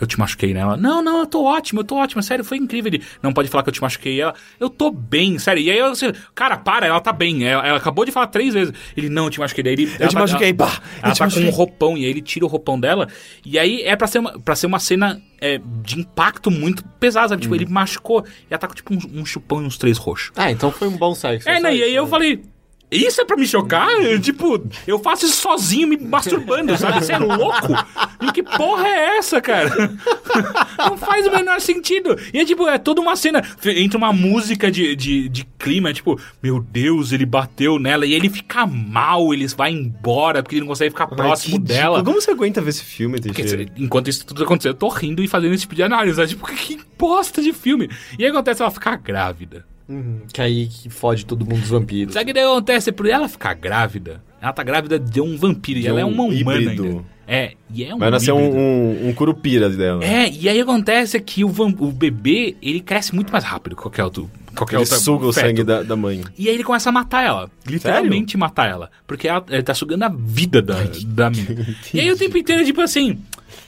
eu te machuquei nela. Não, não, eu tô ótimo, eu tô ótimo, sério, foi incrível. Ele, não pode falar que eu te machuquei. Ela, eu tô bem, sério. E aí eu, assim, cara, para, ela tá bem. Ela, ela acabou de falar três vezes. Ele, não, eu te machuquei. Daí ele,
Eu te machuquei,
ela,
bah,
Ela
te
tá com
machuquei.
um roupão e aí ele tira o roupão dela. E aí é pra ser uma, pra ser uma cena é, de impacto muito pesada, sabe? Tipo, ele machucou e ela tá com, tipo, um, um chupão e uns três roxos.
Ah, então foi um bom sexo.
É, né? E aí eu
né?
falei. Isso é pra me chocar? Eu, tipo, eu faço isso sozinho me masturbando, sabe? Você é louco? E que porra é essa, cara? Não faz o menor sentido. E é tipo, é toda uma cena. Entra uma música de, de, de clima, é tipo, meu Deus, ele bateu nela. E ele fica mal, ele vai embora porque ele não consegue ficar próximo dela.
ridículo. Como você aguenta ver esse filme,
Porque, enquanto isso tudo aconteceu, eu tô rindo e fazendo esse tipo de análise. Sabe? Tipo, que bosta de filme. E aí acontece ela ficar grávida.
Uhum, que aí que fode todo mundo dos vampiros.
Sabe o que acontece? Por ela ficar grávida, ela tá grávida de um vampiro e ela é
um
uma humana
híbrido.
ainda. É, e é um
Vai nascer um, um, um curupira dela.
É, e aí acontece que o, vam- o bebê, ele cresce muito mais rápido que qualquer outro. Qualquer
Ele
outra
suga o
feto.
sangue da, da mãe.
E aí ele começa a matar ela. Literalmente matar ela. Porque ela, ele tá sugando a vida da, da menina. E aí o tempo inteiro, tipo assim.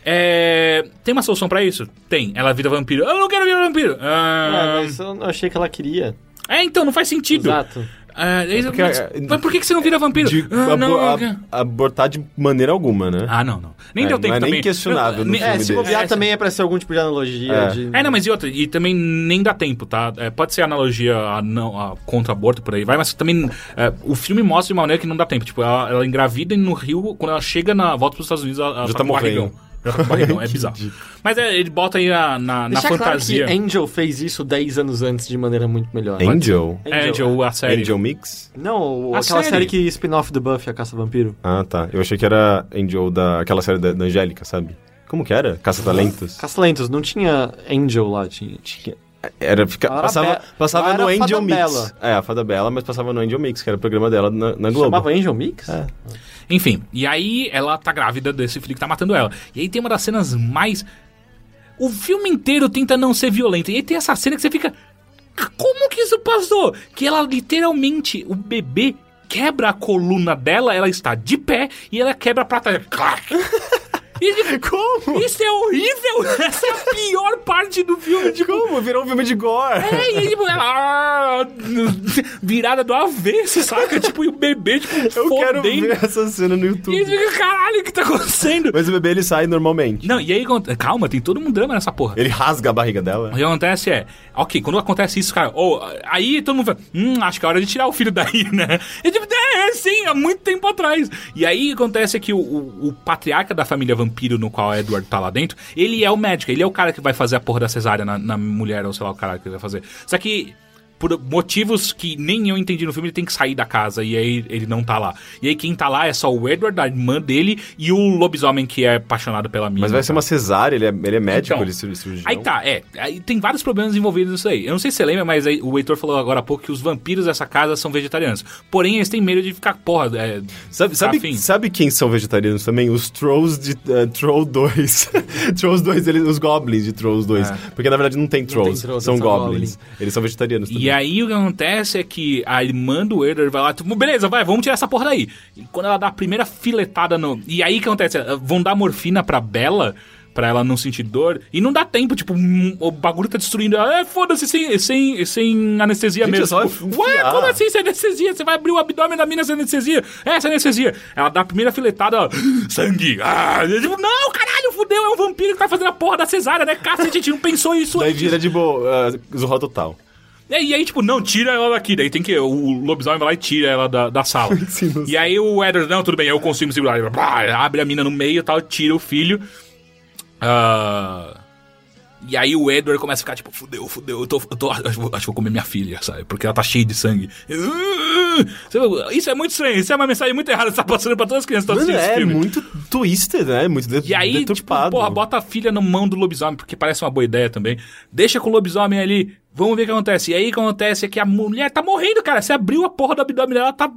É, tem uma solução pra isso? Tem. Ela vira vampiro. Eu não quero virar vampiro.
Ah,
Ah,
mas eu não achei que ela queria.
É, então, não faz sentido.
Exato.
É, é,
porque,
mas,
é,
mas por que, que você não vira vampiro?
De
Ah, não,
abo-
é-
a- abortar de maneira alguma, né?
Ah, não, não. Nem
É,
deu tempo
não é nem
também.
questionável no
nem-
filme
É, se bobear
É,
também é pra ser algum tipo de analogia.
É.
De...
É, não, mas e outra, e também nem dá tempo, tá? É, pode ser analogia a não, a contra aborto, por aí vai, mas também é, o filme mostra de uma maneira que não dá tempo. Tipo, ela, ela engravida e no Rio, quando ela chega na volta pros Estados Unidos, ela, ela
Já
tá
tá
com barrigão. Barrigão, é bizarro. Mas é, ele bota aí na, na, na fantasia.
claro que Angel fez isso 10 anos antes de maneira muito melhor.
Angel?
É, Angel, a série.
Angel Mix?
Não,
A
aquela
série.
série que spin-off do Buffy, a Caça Vampiro.
Ah, tá. Eu achei que era Angel da aquela série da, da Angélica, sabe? Como que era? Caça-talentos?
Caça-Lentos, não tinha Angel lá, tinha.
Tinha- Era, fica,
Ela
passava,
Be-
passava
ela
no Angel
Fada
Mix.
Bela.
É, a Fada Bela, mas passava no Angel Mix, que era o programa dela na, na Globo.
Chamava Angel Mix?
É.
Enfim, e aí ela tá grávida desse filho que tá matando ela. E aí tem uma das cenas mais. O filme inteiro tenta não ser violento. E aí tem essa cena que você fica. Como que isso passou? Que ela literalmente, o bebê quebra a coluna dela, ela está de pé e ela quebra a prata. E,
Como?
Isso é horrível! Essa é a pior parte do filme. Tipo,
Como? Virou um filme de gore.
é, e tipo, ela. ah, virada do avesso, saca? Tipo, e o bebê, tipo,
Eu quero
fodendo.
ver essa cena no
E
YouTube.
aí você fica, caralho, o que tá acontecendo?
Mas o bebê ele sai normalmente.
Não, e aí, calma, tem todo um drama nessa porra.
Ele rasga a barriga dela.
O que acontece é, ok, quando acontece isso, cara, ou aí todo mundo fala, hum, acho que é hora de tirar o filho daí, né? E tipo, é, é, sim, há muito tempo atrás. E aí acontece que o, o- o patriarca da família vampiro, no qual Edward tá lá dentro, ele é o médico, ele é o cara que vai fazer a porra da cesárea na, na mulher, ou sei lá o cara que vai fazer. Só que. Por motivos que nem eu entendi no filme, ele tem que sair da casa e aí ele não tá lá. E aí quem tá lá é só o Edward, a irmã dele e o lobisomem que é apaixonado pela mina.
Mas vai ser uma cesárea, ele é, ele é médico,
Então,
ele é cir- cirurgião.
Aí tá, é. Aí tem vários problemas envolvidos nisso aí. Eu não sei se você lembra, mas o Heitor falou agora há pouco que os vampiros dessa casa são vegetarianos. Porém, eles têm medo de ficar, porra, é,
Sabe, sabe, sabe quem são vegetarianos também? Os Trolls de eh, Troll 2. Trolls 2, eles, os Goblins de Trolls 2.
É.
Porque na verdade não tem Trolls,
Trolls,
são
são
Goblins. Eles são vegetarianos também.
E aí o que acontece é que a irmã do Edward vai lá, tipo, beleza, vai, vamos tirar essa porra daí. E quando ela dá a primeira filetada no. E aí o que acontece? Vão dar morfina pra Bela. Pra ela não sentir dor. E não dá tempo, tipo, hum, o bagulho tá destruindo ela. É, foda-se, sem, sem, sem anestesia
Gente,
mesmo.
é só
Tipo, Ué, como assim sem anestesia? Você vai abrir o abdômen da mina sem anestesia? É, sem anestesia. Ela dá a primeira filetada, ó, sangue. Ah, eu digo, não, caralho, fudeu, é um vampiro que tá fazendo a porra da cesárea, né? Cacete, a gente não pensou isso
Daí
antes.
vira de boa, uh, Zorro Total.
E aí, tipo, não, tira ela daqui. Daí tem que. O lobisomem vai lá e tira ela da, da sala.
Sim,
e aí o Edward, não, tudo bem, eu consigo segurar. Ele, blá, abre a mina no meio e tal, tira o filho. Ah, e aí o Edward começa a ficar tipo, fudeu, fudeu, eu tô, eu tô, acho, que vou- acho que vou comer minha filha, sabe? Porque ela tá cheia de sangue. Isso é muito estranho, isso é uma mensagem muito errada que tá passando pra todas as crianças que estão assistindo esse
é
filme.
muito twisted, né? Muito de
E aí, tipo, porra, bota a filha na mão do lobisomem, porque parece uma boa ideia também. Deixa com o lobisomem ali, vamos ver o que acontece. E aí o que acontece é que a mulher tá morrendo, cara. Você abriu a porra do abdômen dela, ela tá.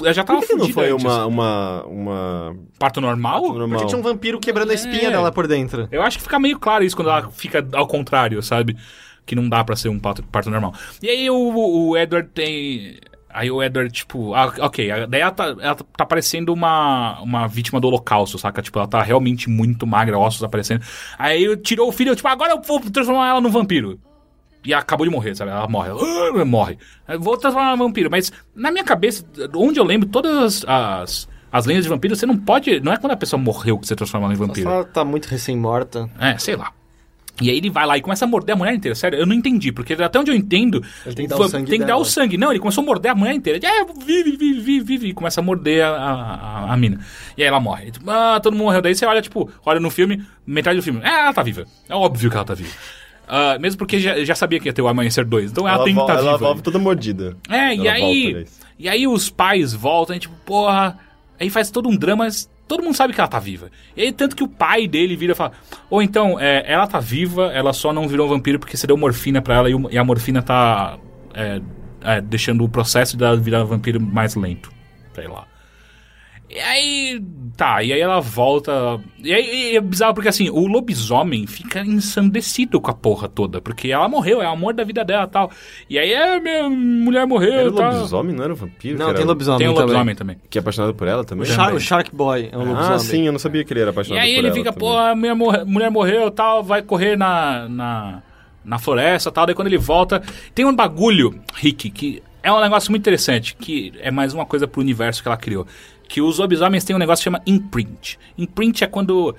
Ela já tava
Por que, que não foi
antes.
uma, uma, uma...
Parto normal?
normal?
Porque tinha um vampiro quebrando a espinha
É.
dela por dentro.
Eu acho que fica meio claro isso quando ela fica ao contrário, sabe? Que não dá pra ser um parto, parto normal. E aí o, o Edward tem. Aí o Edward, tipo, ah, ok, daí ela tá, ela tá parecendo uma, uma vítima do holocausto, saca? Tipo, ela tá realmente muito magra, ossos aparecendo. Aí tirou o filho, eu, tipo, agora eu vou transformar ela num vampiro. E ela acabou de morrer, sabe? Ela morre. Ela, "Ah", morre. Eu vou transformar num vampiro. Mas na minha cabeça, onde eu lembro, todas as, as lendas de vampiro, você não pode. Não é quando a pessoa morreu que você transforma ela em vampiro.
Ela tá muito recém-morta.
É, sei lá. E aí ele vai lá e começa a morder a mulher inteira. Sério, eu não entendi, porque até onde eu entendo.
Ele tem que dar o sangue
Tem que dar
dela.
o sangue. Não, ele começou a morder a mulher inteira. É, vive, vive, vive, vive. E começa a morder a, a, a mina. E aí ela morre. Ah, todo mundo morreu. Daí você olha, tipo, olha no filme, metade do filme. É, ela tá viva. É óbvio que ela tá viva. Ah, mesmo porque já, já sabia que ia ter o Amanhecer 2. Então ela,
ela
tem que estar tá
ela
viva.
volta toda mordida.
É, e
Ela
aí.
volta, aliás.
E aí os pais voltam, e tipo, porra. Aí faz todo um drama, mas todo mundo sabe que ela tá viva. E aí, tanto que o pai dele vira e fala: Ou então, é, ela tá viva, ela só não virou vampiro porque você deu morfina pra ela e, o- e a morfina tá é, é, deixando o processo dela virar vampiro mais lento. Sei lá. E aí, tá, e aí ela volta. E aí e é bizarro porque assim, o lobisomem fica ensandecido com a porra toda, porque ela morreu, é o amor da vida dela e tal. E aí, é, minha mulher morreu
Era
e
o
tal.
lobisomem, não era o vampiro?
Não, tem lobisomem
Tem um
também.
lobisomem também.
Que é apaixonado por ela também?
O, Shark, o Shark Boy é um lobisomem.
Ah, sim, eu não sabia que ele era
E
apaixonado
aí
por
ele
ela
fica,
também.
pô, a minha morre- mulher morreu tal, vai correr na. na na floresta e tal. Daí quando ele volta, tem um bagulho, Rick, que é um negócio muito interessante, que é mais uma coisa pro universo que ela criou. Que os lobisomens têm um negócio que chama imprint. Imprint é quando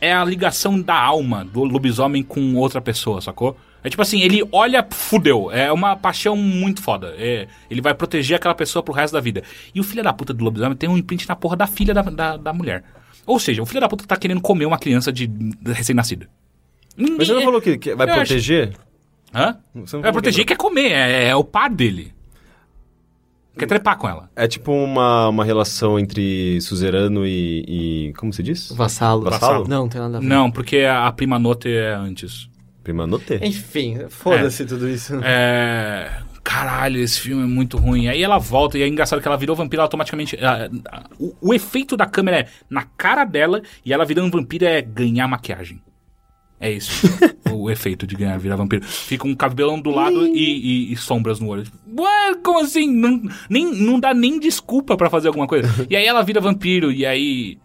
é a ligação da alma do lobisomem com outra pessoa, sacou? É tipo assim, ele olha, fudeu. É uma paixão muito foda. É, ele vai proteger aquela pessoa pro resto da vida. E o filho da puta do lobisomem tem um imprint na porra da filha da, da, da mulher. Ou seja, o filho da puta tá querendo comer uma criança de, de recém-nascida.
Mas você não falou que, que vai
Eu
proteger?
Hã?
Você não
Vai
falou
proteger
que-
quer comer, é, é o par dele. Quer trepar com ela.
É tipo uma, uma relação entre suzerano e, e- Como se diz?
Vassalo.
Vassalo?
Não, não tem nada a ver.
Não, porque a prima note é antes.
Prima note.
Enfim, foda-se tudo isso.
É. Caralho, esse filme é muito ruim. Aí ela volta e é engraçado que ela virou vampira automaticamente. o, o efeito da câmera é na cara dela e ela virando vampira é ganhar maquiagem. É isso. o efeito de ganhar virar vampiro. Fica um cabelão do lado e, e- e sombras no olho. Ué, como assim? Não, nem, não dá nem desculpa pra fazer alguma coisa. E aí ela vira vampiro e aí.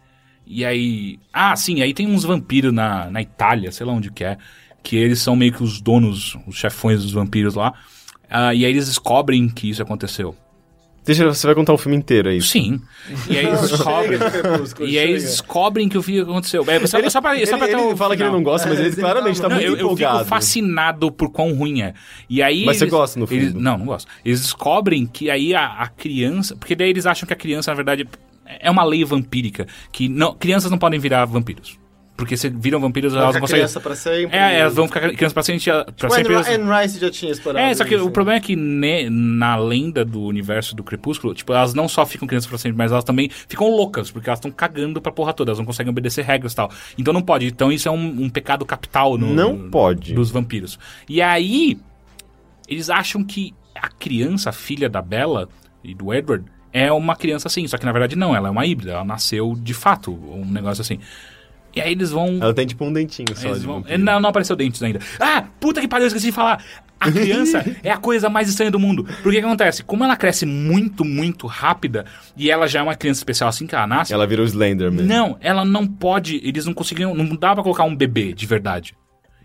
E aí. Ah, sim, aí tem uns vampiros na, na Itália, sei lá onde que é. Que eles são meio que os donos, os chefões dos vampiros lá. Ah, e aí eles descobrem que isso aconteceu.
Deixa, você vai contar o filme inteiro aí.
Sim. E aí eles descobrem. e aí eles descobrem que o que aconteceu. É, só, só pra, só pra
ele ele fala que ele
final.
não gosta, mas ele
ele
claramente tá
tá-
Não,
muito
eu, eu
empolgado.
fico fascinado por quão ruim é. E aí
Mas você
eles-
gosta, no
eles- não, não gosto. Eles descobrem que aí a, a criança... Porque daí eles acham que a criança, na verdade, é uma lei vampírica. Que não, crianças não podem virar vampiros. Porque se viram vampiros, elas
Fica
conseguem...
criança pra sempre.
É, elas vão ficar crianças pra sempre. Pra
Tipo,
sempre elas-
Anne, Anne Rice já tinha explorado
é, só que
isso.
o problema é que ne- na lenda do universo do Crepúsculo, tipo, elas não só ficam crianças pra sempre, mas elas também ficam loucas, porque elas estão cagando pra porra toda, elas não conseguem obedecer regras e tal. Então não pode. Então isso é um, um pecado capital no,
Não
no-
pode.
dos vampiros. E aí, eles acham que a criança, a filha da Bella e do Edward, é uma criança assim, só que na verdade não, ela é uma híbrida, ela nasceu de fato, um negócio assim. E aí eles vão.
Ela tem tipo um dentinho só
Eles vão- Não, não apareceu dentes ainda. Ah, puta que pariu, eu esqueci de falar. A criança é a coisa mais estranha do mundo. Porque o que acontece? Como ela cresce muito, muito rápida, e ela já é uma criança especial assim que ela nasce,
Ela vira o Slenderman.
não, ela não pode. Eles não conseguiram. Não dá pra colocar um bebê de verdade.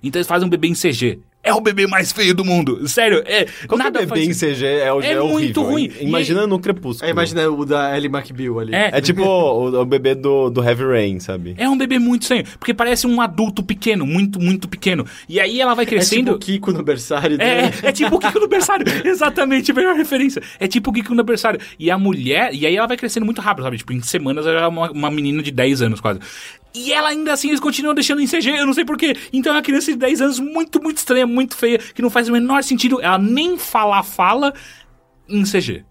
Então eles fazem um bebê em CG. É o bebê mais feio do mundo. Sério, é.
Qualquer
nada
bebê
faz
em CG é, o-
É
é
muito
horrível.
ruim.
Imagina
E
no Crepúsculo.
É, imagina o da Ellie McBeal ali.
É,
É tipo o, o bebê do, do Heavy Rain, sabe?
é um bebê muito estranho. Porque parece um adulto pequeno, muito, muito pequeno. E aí ela vai
É
crescendo.
tipo o Kiko no berçário.
É,
né?
é tipo o Kiko no berçário. Exatamente, a melhor referência. É tipo o Kiko no berçário. E a mulher, e aí ela vai crescendo muito rápido, sabe? Tipo, em semanas ela é uma, uma menina de 10 anos quase. E ela ainda assim, eles continuam deixando em CG, eu não sei porquê. Então é uma criança de 10 anos muito, muito estranha, muito feia, que não faz o menor sentido. Ela nem falar fala em CG.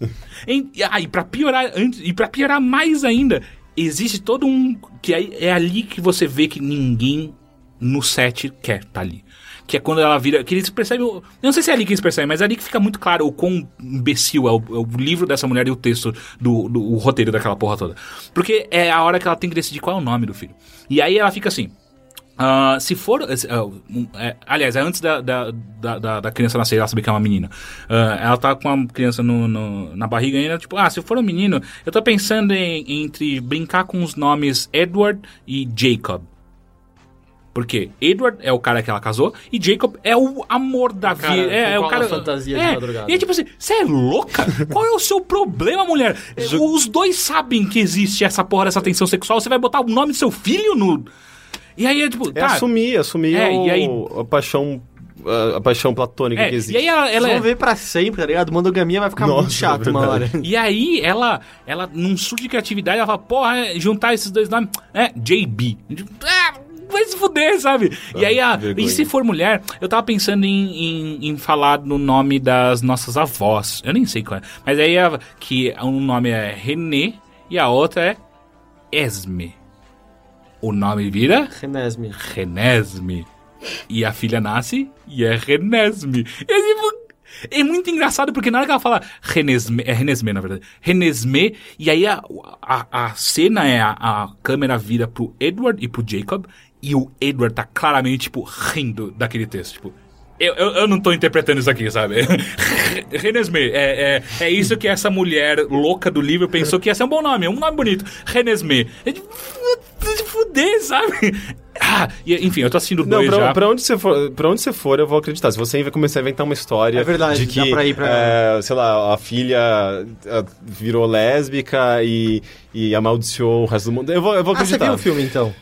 Em- e- ah, e pra piorar, e pra piorar mais ainda, existe todo um. Que aí é ali que você vê que ninguém no set quer tá ali. Que é quando ela vira. Que eles percebem. Eu não sei se é ali que eles percebem, mas é ali que fica muito claro o quão imbecil é o, é o livro dessa mulher e o texto do, do roteiro daquela porra toda. Porque é a hora que ela tem que decidir qual é o nome do filho. E aí ela fica assim. Ah, se for. um, é, aliás, é antes da, da, da, da- criança nascer, ela saber que é uma menina. Ah, ela tá com a criança no, no- na barriga ainda, tipo, ah, se for um menino, eu tô pensando em, entre brincar com os nomes Edward e Jacob. Porque Edward é o cara que ela casou e Jacob é o amor da vida. É, é o cara.
fantasia de
é,
madrugada.
E é tipo assim, você é louca? Qual é o seu problema, mulher? Os dois sabem que existe essa porra dessa tensão sexual. Você vai botar o nome do seu filho no. E aí é tipo.
É
tá,
assumir, assumir
É,
o-
e aí-
a paixão a, a paixão platônica
é,
que existe.
e aí ela, ela
Eles
é-
vão ver pra sempre, tá ligado? Monogamia vai ficar
Nossa,
muito chato
é
uma hora.
E aí, ela, ela, num surto de criatividade, ela fala, porra, é, juntar esses dois nomes, é, JB. Ah, vai se fuder, sabe? e aí, a,
vergonha.
e se for mulher, eu tava pensando em, em, em falar no nome das nossas avós. Eu nem sei qual é. Mas aí, a, que um nome é René e a outra é Esme. O nome vira
Renesme.
Renesme. E a filha nasce e é Renesme. É, tipo, é muito engraçado porque na hora que ela fala Renesme, é Renesme na verdade, Renesme, e aí a, a, a cena é a, a câmera vira pro Edward e pro Jacob, e o Edward tá claramente, tipo, rindo daquele texto, tipo... Eu, eu, eu não tô interpretando isso aqui, sabe? Renesme, é, é, é isso que essa mulher louca do livro pensou que ia ser um bom nome, um nome bonito. Renesme. É de, de fuder, sabe? Ah, e, enfim, eu tô assistindo
Não,
dois
pra,
já.
pra onde você for, pra onde você for, eu vou acreditar. Se você começar a inventar uma história
É verdade,
de que,
dá pra ir pra-
é, sei lá, a filha virou lésbica e, e amaldiçoou o resto do mundo, eu vou, eu vou
Ah, você
acreditar.
viu o filme, então?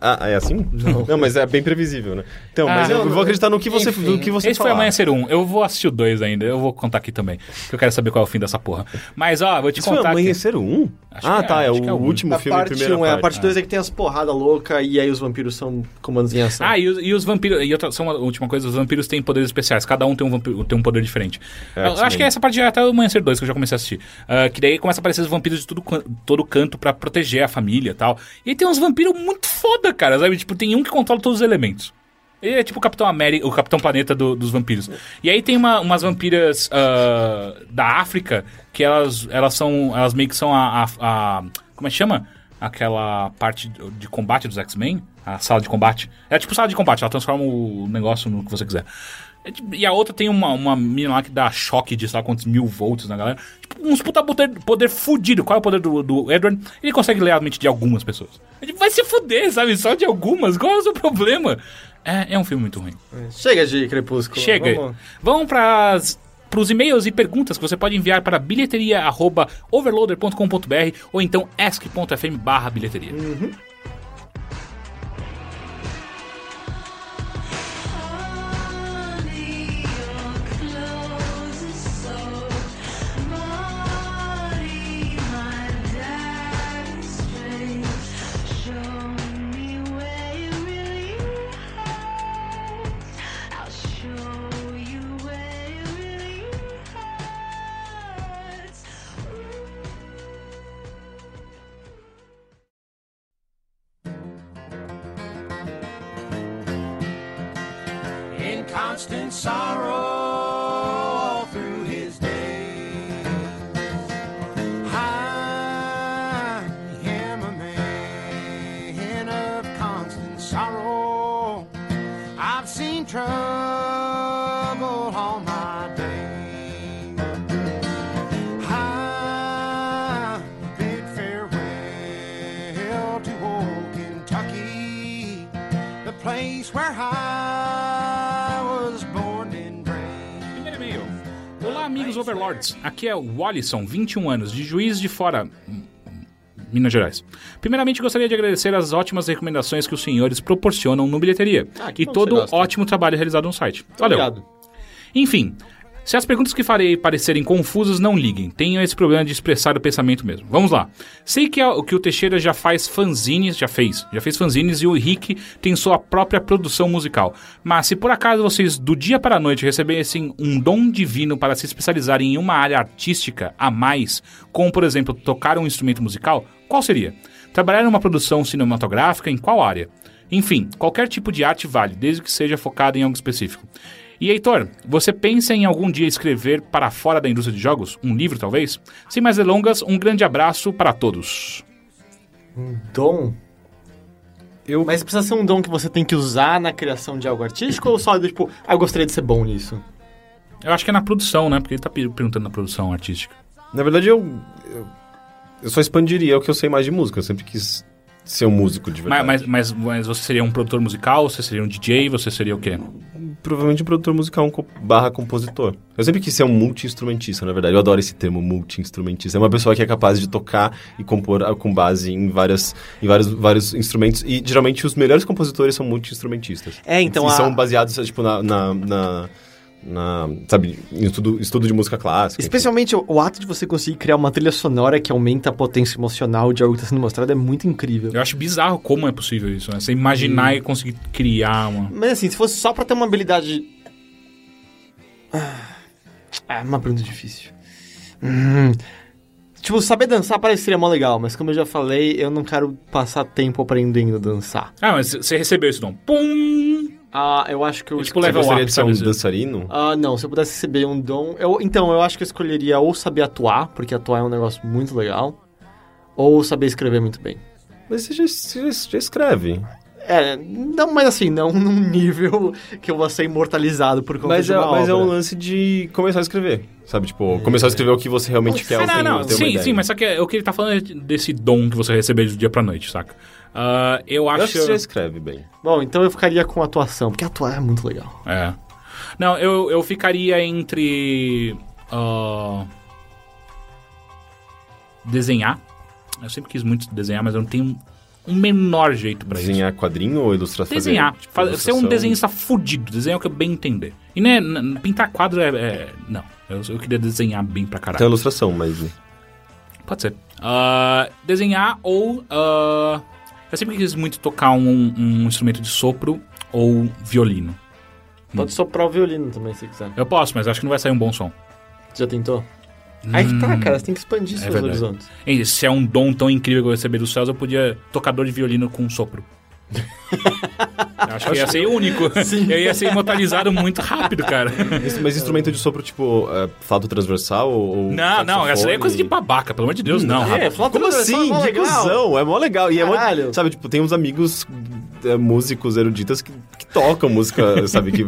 Ah, é assim? Não. mas é bem previsível, né? Então,
Ah,
mas eu,
não,
vou acreditar no que você,
enfim.
no que você
Esse foi
falar.
Amanhecer 1. Eu vou assistir o 2 ainda. Eu vou contar aqui também. Porque eu quero saber qual é o fim dessa porra. Mas, ó, vou te
Isso foi
contar.
Amanhecer 1?
Acho
Ah,
que é,
tá, é
acho
o
que é o
último filme, a
parte
primeira
1 é a
parte.
parte 2 é que tem as porradas loucas e aí os vampiros são comandos em ação.
Ah, e os, e os vampiros. E outra, só uma última coisa: os vampiros têm poderes especiais. Cada um tem um, vampiro, tem um poder diferente.
É,
eu acho que essa parte já é até o Amanhecer 2, que eu já comecei a assistir. Ah, que daí começa a aparecer os vampiros de tudo, todo canto pra proteger a família e tal. E aí tem uns vampiros muito foda, cara. Sabe? Tipo, tem um que controla todos os elementos. Ele é tipo o Capitão América, o Capitão Planeta do- dos vampiros. E aí tem uma- umas vampiras ah, da África que elas, elas são. Elas meio que são a. a- a- como é que chama? Aquela parte de combate dos X-Men? A sala de combate. É tipo sala de combate, ela transforma o negócio no que você quiser. É tipo- E a outra tem uma, uma mina lá que dá choque de sei lá quantos mil volts na galera. Tipo, uns puta poder, poder fudido. Qual é o poder do, do Edward? Ele consegue ler a mente de algumas pessoas. Tipo, vai se fuder, sabe? Só de algumas. Qual é o seu problema? É, é um filme muito ruim.
Chega de Crepúsculo.
Chega.
Vamos...
Vamos para os e-mails e perguntas que você pode enviar para bilheteria.overloader.com.br ou então ask.fm barra Aqui é o Wallison, 21 anos, de Juiz de Fora, Minas Gerais. Primeiramente, gostaria de agradecer as ótimas recomendações que os senhores proporcionam no Bilheteria
Ah,
e todo o ótimo trabalho realizado no site. Valeu.
Obrigado.
Enfim, se as perguntas que farei parecerem confusas, não liguem. Tenho esse problema de expressar o pensamento mesmo. Vamos lá. Sei que, a- que o Teixeira já faz fanzines, já fez, já fez fanzines e o Henrique tem sua própria produção musical. Mas se por acaso vocês do dia para a noite recebessem um dom divino para se especializarem em uma área artística a mais, como por exemplo tocar um instrumento musical, qual seria? Trabalhar em uma produção cinematográfica em qual área? Enfim, qualquer tipo de arte vale, desde que seja focado em algo específico. E Heitor, você pensa em algum dia escrever para fora da indústria de jogos? Um livro, talvez? Sem mais delongas, um grande abraço para todos.
Dom?
Eu,
Mas precisa ser um dom que você tem que usar na criação de algo artístico ou só do tipo, ah, eu gostaria de ser bom nisso?
Eu acho que é na produção, né? Porque ele tá per- perguntando na produção artística.
na verdade, eu, eu, eu só expandiria o que eu sei mais de música. Eu sempre quis ser um músico de verdade.
Mas, mas, mas, mas você seria um produtor musical? Você seria um DJ? Você seria o quê?
Provavelmente um produtor musical um co- barra compositor. Eu sempre quis ser um multi-instrumentista, na verdade. Eu adoro esse termo, multi-instrumentista. É uma pessoa que é capaz de tocar e compor ah, com base em, várias, em vários, vários instrumentos. E, geralmente, os melhores compositores são multi-instrumentistas.
É, então
E
a-
são baseados, tipo, na... na, na- na, sabe, em estudo, estudo de música clássica.
Especialmente o, o ato de você conseguir criar uma trilha sonora que aumenta a potência emocional de algo que está sendo mostrado é muito incrível.
Eu acho bizarro como é possível isso, né? Você imaginar e conseguir criar uma...
Mas assim, se fosse só pra ter uma habilidade. Ah, é uma pergunta difícil. Hum. Tipo, saber dançar pareceria mó legal, mas como eu já falei, eu não quero passar tempo aprendendo a dançar.
Ah, mas você recebeu esse dom. Pum!
Ah, eu acho que eu.
É tipo
Você
level
gostaria
up,
de ser um
dizer?
dançarino?
Ah, não, se eu pudesse receber um dom. Eu, então, eu acho que eu escolheria ou saber atuar, porque atuar é um negócio muito legal, ou saber escrever muito bem.
Mas você já, você já- já escreve.
É, não, mas assim, não num nível que eu vou ser imortalizado por conta
Mas
de
é, mas é
obra.
um lance de começar a escrever. Sabe, tipo, começar a escrever o que você realmente quer.
Não, não.
uma
Sim, sim, mas só que o que ele tá falando é desse dom que você recebeu do dia pra noite, saca? Ah, eu
Eu acho
acho.
que você já escreve bem.
Bom, então eu ficaria com atuação, porque atuar é muito legal.
É. Não, eu, eu ficaria entre. ah, desenhar. Eu sempre quis muito desenhar, mas eu não tenho um menor jeito pra isso.
Desenhar quadrinho ou ilustrar?
Desenhar.
fazer, tipo,
ser um
ilustração?
desenhista fudido. Desenhar é o que eu bem entender. E né, pintar quadro é. é- não. Eu, eu queria desenhar bem pra caralho.
Tem ilustração, mas...
Pode ser. Ah, desenhar ou. ah, eu sempre quis muito tocar um, um instrumento de sopro ou violino.
Pode soprar o violino também, se quiser.
Eu posso, mas acho que não vai sair um bom som.
Já tentou? Aí que tá, cara, você tem que expandir
é
seus
verdade.
horizontes.
E se é um dom tão incrível que eu receber dos céus, eu podia tocador de violino com sopro. Eu acho que ia ser único. Eu ia ser imortalizado muito rápido, cara.
Mas instrumento de sopro, tipo, é, flauta transversal ou...
Não, não, essa aí é coisa de babaca, pelo amor de Deus, não.
É,
rapaz.
flauta
Como assim?
é
Que cuzão, é mó legal. E é mó,
Caralho.
sabe, tipo, tem uns amigos é, músicos eruditas que, que tocam música, sabe, que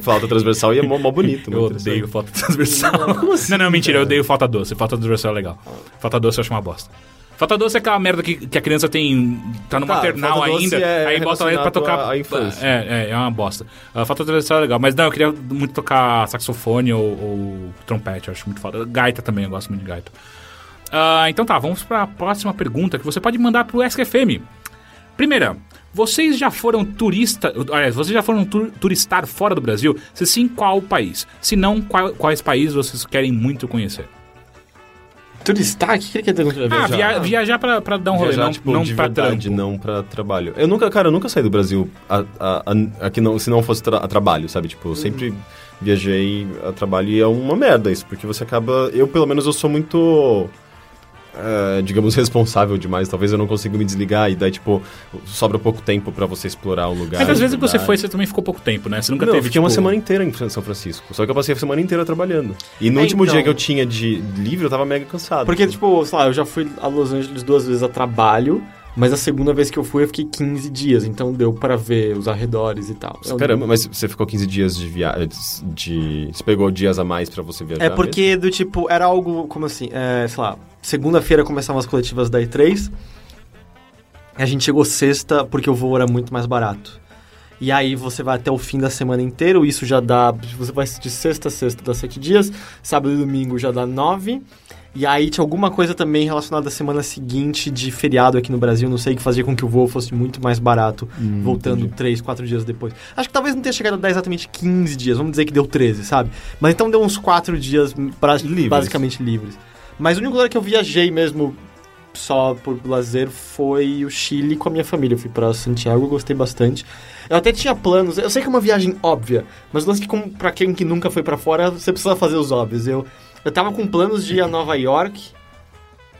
flauta transversal e é mó, mó bonito.
Eu odeio falta transversal.
Como assim,
não, não, mentira, eu odeio falta doce. Falta transversal é legal. Falta doce eu acho uma bosta. Falta doce é aquela merda que, que a criança tem. tá no
Tá,
maternal
doce
ainda,
é
aí bota ela pra tocar.
à infância.
É, é, é uma bosta. Uh, falta transversal é legal, mas não, eu queria muito tocar saxofone ou, ou trompete, eu acho muito foda. Gaita também, eu gosto muito de gaita. Ah, então tá, vamos pra próxima pergunta que você pode mandar pro SQFM. Primeira, vocês já foram turista, aliás, vocês já foram tur- turistar fora do Brasil? Se sim, qual país? Se não, qual- quais países vocês querem muito conhecer?
Turistar? O que que ele quer dizer com
Ah,
viajar?
via- viajar pra, pra dar um rolê,
Viajar,
não,
tipo,
não
de
pra
verdade,
trampo.
não pra trabalho. Eu nunca, cara, eu nunca saí do Brasil a, a, a- aqui não, se não fosse tra- a trabalho, sabe? Tipo, eu sempre viajei a trabalho e é uma merda isso, porque você acaba... Eu, pelo menos, eu sou muito... é, digamos, responsável demais. Talvez eu não consiga me desligar e daí, tipo, sobra pouco tempo pra você explorar um lugar.
Mas às
de
vezes que você foi, você também ficou pouco tempo, né? Você nunca
não,
teve,
eu fiquei
tipo...
uma semana inteira em São Francisco. Só que eu passei a semana inteira trabalhando. E no
É,
último
então.
dia que eu tinha de livre, eu tava mega cansado.
Porque, tipo, sei lá, eu já fui a Los Angeles duas vezes a trabalho, mas a segunda vez que eu fui eu fiquei 15 dias, então deu pra ver os arredores e tal. Eu-
Caramba, mas você ficou 15 dias de viagem. De... Você pegou dias a mais pra você viajar?
É porque, do tipo, era algo como assim, é, sei lá, segunda-feira começavam as coletivas da E3, a gente chegou sexta porque o voo era muito mais barato. E aí você vai até o fim da semana inteira, isso já dá. Você vai de sexta a sexta, dá sete dias, sábado e domingo já dá nove. E aí tinha alguma coisa também relacionada à semana seguinte de feriado aqui no Brasil, não sei, que fazia com que o voo fosse muito mais barato, voltando três, quatro dias depois. Acho que talvez não tenha chegado a dar exatamente 15 dias, vamos dizer que deu 13, sabe? Mas então deu uns quatro dias pra-
Livres.
basicamente livres. Mas o único lugar que eu viajei mesmo só por lazer foi o Chile com a minha família. Eu fui pra Santiago, gostei bastante. Eu até tinha planos, eu sei que é uma viagem óbvia, mas o lance que, como, pra quem que nunca foi pra fora, você precisa fazer os óbvios. Eu, eu tava com planos de ir a Nova York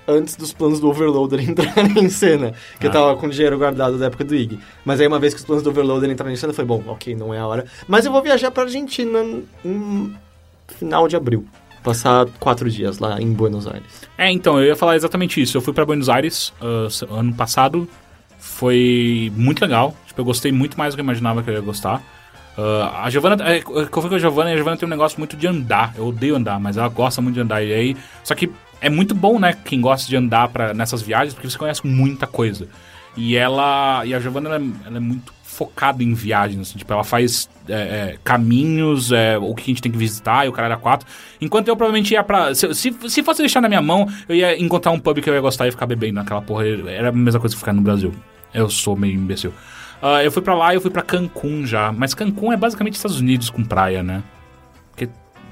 antes dos planos do Overloader entrarem em cena. Que eu
Ah.
tava com dinheiro guardado da época do IG. Mas aí uma vez que os planos do Overloader entraram em cena, foi bom, ok, não é a hora. Mas eu vou viajar pra Argentina em final de abril. Passar quatro dias lá em Buenos Aires.
É, então, eu ia falar exatamente isso. Eu fui pra Buenos Aires se- ano passado. Foi muito legal. Tipo, eu gostei muito mais do que eu imaginava que eu ia gostar. Ah, a Giovana, é, fui com a Giovana a Giovana tem um negócio muito de andar. Eu odeio andar, mas ela gosta muito de andar. E aí, só que é muito bom, né, quem gosta de andar pra, nessas viagens, porque você conhece muita coisa. E ela, e a Giovana, ela, é- ela é muito focada em viagens. assim, tipo, ela faz é, é, caminhos, é, o que a gente tem que visitar, e o cara era quatro. Enquanto eu provavelmente ia pra. Se, se, se fosse deixar na minha mão, eu ia encontrar um pub que eu ia gostar e ficar bebendo naquela porra. Era a mesma coisa que ficar no Brasil. Eu sou meio imbecil. Ah, eu fui pra lá eu fui pra Cancún já. Mas Cancún é basicamente Estados Unidos com praia, né? Porque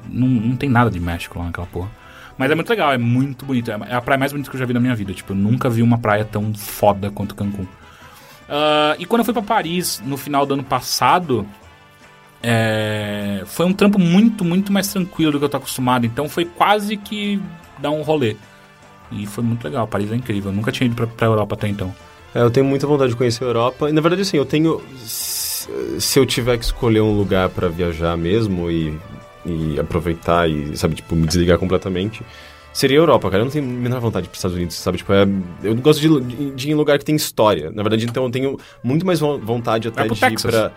não, não tem nada de México lá naquela porra. Mas é muito legal, é muito bonito. É a praia mais bonita que eu já vi na minha vida. Tipo, eu nunca vi uma praia tão foda quanto Cancún. Ah, e quando eu fui pra Paris no final do ano passado, é, foi um trampo muito, muito mais tranquilo do que eu tô acostumado. Então foi quase que dar um rolê. E foi muito legal. Paris é incrível. Eu nunca tinha ido pra, pra Europa até então.
É, eu tenho muita vontade de conhecer a Europa. E, na verdade, assim, eu tenho... Se eu tiver que escolher um lugar pra viajar mesmo e, e aproveitar e, sabe, tipo, me desligar completamente... Seria a Europa, cara. Eu não tenho a menor vontade de ir pros Estados Unidos, sabe? Tipo, é, eu gosto de, de, de ir em lugar que tem história. Na verdade, então eu tenho muito mais vo- vontade até
pro
de ir
Texas.
pra...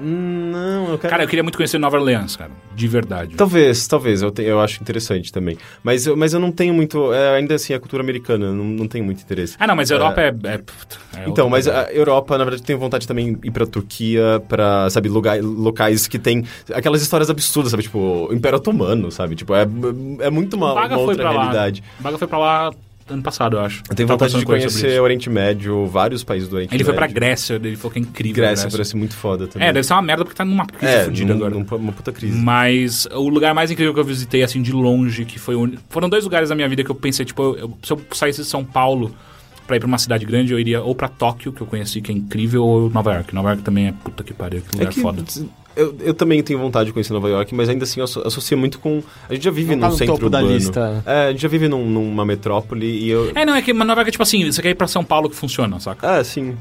Não, eu quero...
Cara, eu queria muito conhecer Nova Orleans, cara. De verdade.
Talvez, talvez, eu, te- eu acho interessante também. Mas, eu- mas eu não tenho muito. é, ainda assim, a cultura americana, não, não tenho muito interesse.
Ah, não, mas a Europa é. é- é
Então, mas
coisa.
a Europa, na verdade, tenho vontade também de ir pra Turquia, pra, sabe, lugar, locais que tem aquelas histórias absurdas, sabe? Tipo, Império Otomano, sabe? Tipo, é, é muito uma,
Baga
uma
foi
outra
pra lá.
realidade.
Baga foi pra lá ano passado, eu acho.
Eu tenho vontade de
ele
conhecer o Oriente Médio, vários países do Oriente
Ele foi
Médio.
pra Grécia, ele falou que é incrível. a
Grécia, parece muito foda também.
É, deve ser uma merda porque tá numa crise
É,
fodida
num-
agora.
num- uma puta crise.
Mas o lugar mais incrível que eu visitei, assim, de longe, que foi... o- Foram dois lugares da minha vida que eu pensei, tipo, eu- eu- se eu saísse de São Paulo pra ir pra uma cidade grande, eu iria ou pra Tóquio, que eu conheci, que é incrível, ou Nova York. Nova York também é puta que pariu, que lugar
É que
foda.
Eu, eu também tenho vontade de conhecer Nova York, mas ainda assim eu asso- associo muito com. A gente já vive
Não tá
num
no
centro
topo da
urbano.
lista.
É, a gente já vive num- numa metrópole e eu.
É, não, é que Nova York é tipo assim, você quer ir pra São Paulo que funciona, saca?
Ah, sim.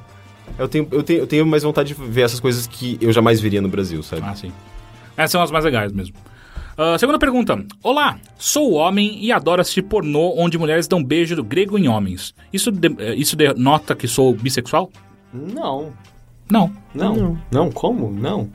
Eu tenho, eu, tenho, eu tenho mais vontade de ver essas coisas que eu jamais veria no Brasil, sabe?
Ah, sim. Essas são as mais legais mesmo. Ah, segunda pergunta. Olá, sou homem e adoro assistir pornô onde mulheres dão beijo do grego em homens. Isso, de- eh, isso denota que sou bissexual?
Não.
Não.
Não. Não, como? Não.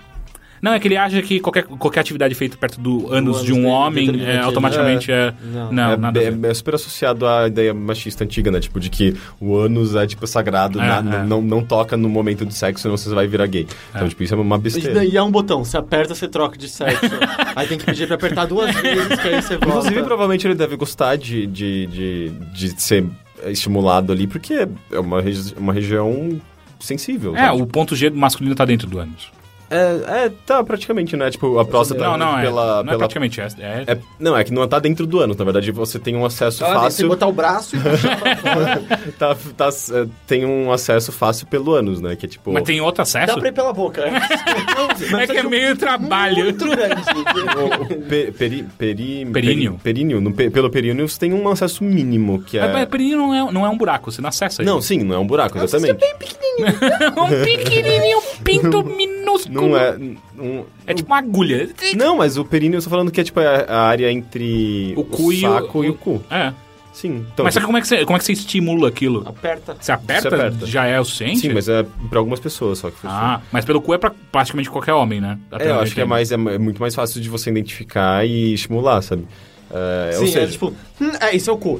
Não, é que ele acha que qualquer, qualquer atividade feita perto do ânus de um
dele
homem é, automaticamente é...
Não.
Não,
é,
nada a
é- é super associado à ideia machista antiga, né? Tipo, de que o ânus é, tipo, sagrado,
É,
na-
é.
Não, não toca no momento do sexo, senão você vai virar gay. Então, tipo, isso é uma
E
besteira.
daí é um botão, você aperta, você troca de sexo. aí tem que pedir pra apertar duas vezes, que aí você volta.
Inclusive, provavelmente ele deve gostar de, de, de, de ser estimulado ali, porque é uma, regi- uma região sensível.
É,
sabe?
o ponto G do masculino tá dentro do ânus.
É, é, tá, praticamente, né? Tipo, a próstata
Não, não, é,
pela...
não é
pela-
praticamente, é, é-
é- não, é que não tá dentro do ânus. Na verdade, você tem um acesso
Ah, Você
fácil...
botar o braço e puxar pra fora.
tá, tá, é, tem um acesso fácil pelo ânus, né? Que é tipo...
Mas tem outro acesso?
Dá pra ir pela boca. É,
É que é meio trabalho.
Muito grande.
O, o pe- peri, peri,
Períneo.
peri- períneo. No pe- pelo períneo você tem um acesso mínimo, que é...
Mas, mas perigo não é, não é um buraco, você não acessa
Não,
ele.
sim, não é um buraco, exatamente.
um pequenininho pinto minúsculo.
Não é... um-
É tipo uma agulha.
Não, mas o períneo, eu tô falando que é tipo a, a área entre
O cu e o-
saco e o cu.
É.
Sim. Então,
mas só que como é que, você, como é que você estimula aquilo?
Aperta.
Você aperta,
Você aperta.
já é o suficiente?
Sim, mas é pra algumas pessoas só que funciona.
Ah, mas pelo cu é pra praticamente qualquer homem, né? Até
É, eu acho que é, mais, é é muito mais fácil de você identificar e estimular, sabe? É, ou
Sim,
seja,
é tipo, hum, é, isso é o cu.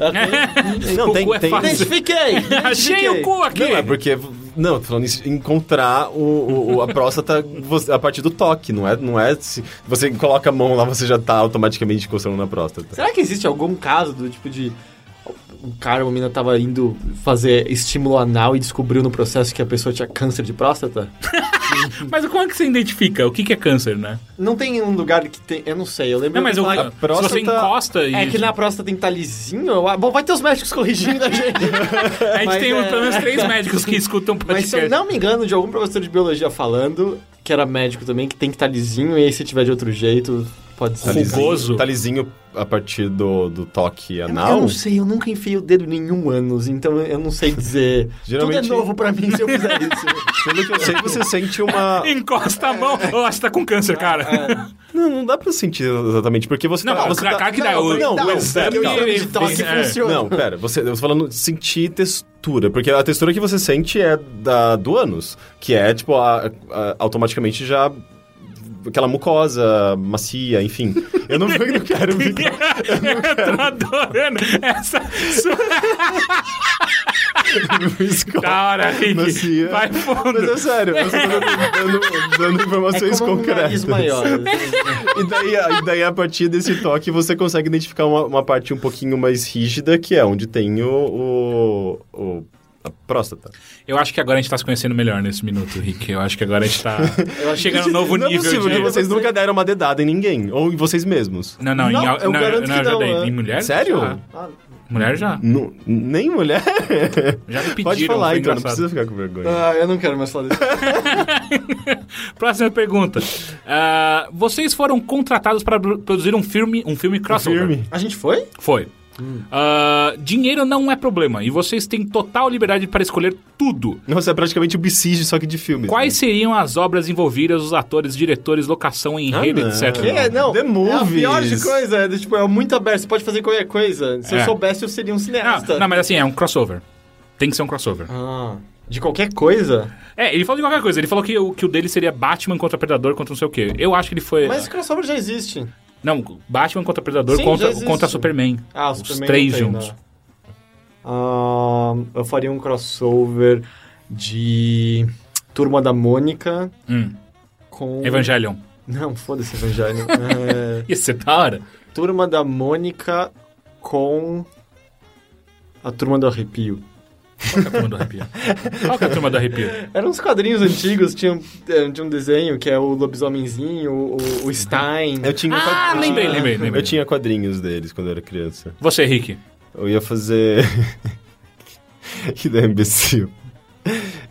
não,
o
tem,
cu é
tem,
fácil.
Identifiquei!
Achei o cu aqui!
Não, é porque. Não, tô falando isso, encontrar o, o- a próstata a partir do toque, não é? Não é se você coloca a mão lá, você já tá automaticamente encostando na próstata.
Será que existe algum caso do tipo de. Um cara, uma menina tava indo fazer estímulo anal e descobriu no processo que a pessoa tinha câncer de próstata?
Mas como é que você identifica? O que, que é câncer, né?
Não tem um lugar que tem. Eu não sei, eu lembro
Não, mas o,
falar-
se
próstata-
você encosta e...
É que na próstata tem que estar lisinho. eu- Bom, vai ter os médicos corrigindo a gente.
A gente
mas
tem
é-
pelo menos três médicos que escutam
Mas se eu não me engano, de algum professor de biologia falando, que era médico também, que tem que estar lisinho, e aí se tiver de outro jeito, pode ser.
Rugoso.
Tá lisinho a partir do, do toque
Eu,
anal?
eu não sei, eu nunca enfiei o dedo em nenhum ânus, então eu não sei dizer.
Geralmente-
Tudo é novo pra mim se eu fizer isso.
Pelo que eu sei, você sente uma.
Encosta a mão. Eu acho que tá com câncer, cara.
Não, não dá pra sentir exatamente, porque você
Não,
tá.
não,
você tá...
cara que dá. o,
não,
o
não,
exame,
não,
de toque
é.
funciona.
Não, pera, você, eu tô falando sentir textura, porque a textura que você sente é da, do ânus, que é, tipo, a- a- automaticamente já aquela mucosa macia, enfim. Eu não, eu não quero ficar...
Eu tô adorando essa da hora, Rick.
Macia.
Vai
Mas
fundo.
é sério, eu tô dando, dando, dando
É
informações
como um
concretas.
nariz maior.
E daí, e daí, a partir desse toque, você consegue identificar uma, uma parte um pouquinho mais rígida, que é onde tem o, o, o- a próstata.
Eu acho que agora a gente tá se conhecendo melhor nesse minuto, Rick. Eu acho que agora a gente tá chegando a um novo
não
nível
é possível
de...
que vocês nunca deram uma dedada em ninguém, ou em vocês mesmos.
Não, não,
Não,
em,
eu
não,
garanto
não,
que
já
não,
dei.
é.
Em mulher?
Sério?
Já.
Ah,
Mulher já.
Nem mulher?
Já me pediram,
Pode falar, então, não precisa ficar com vergonha.
Ah, eu não quero mais falar disso.
Próxima pergunta. Ah, vocês foram contratados para pro- produzir um filme, um filme crossover?
Firme.
A gente foi?
Foi. Ah, dinheiro não é problema e vocês têm total liberdade para escolher tudo.
Nossa, é praticamente o só que de filmes.
Quais
né?
seriam as obras envolvidas, os atores, diretores, locação, enredo,
Ah,
etc.
Que é, não.
The
É a pior de
Movies.
coisa. É, tipo, é muito aberto. Você pode fazer qualquer coisa. Se
É.
eu soubesse, eu seria um cineasta.
Não, não, mas assim, é um crossover. Tem que ser um crossover.
Ah. De qualquer coisa?
É, ele falou de qualquer coisa. Ele falou que o, que o dele seria Batman contra Predador contra não sei o quê. Eu acho que ele foi.
Mas esse crossover já existe.
Não, Batman contra Predador
Sim,
contra, contra Superman.
Ah,
Os
Superman
três juntos.
Ah, eu faria um crossover de Turma da Mônica
Hum.
com...
Evangelion.
Não, foda-se Evangelho. é...
Ia ser da hora.
Turma da Mônica com a Turma do Arrepio.
Qual que é a turma do arrepio? Qual que é a turma do arrepio?
Eram uns quadrinhos antigos, tinha, um- eh, tinha um desenho que é o lobisomemzinho, o, o, Stein.
Eu tinha
Ah,
quadrinhos-
lembrei, lembrei, lembrei.
Eu tinha quadrinhos deles quando eu era criança.
Você, Rick.
Eu ia fazer. que ideia imbecil.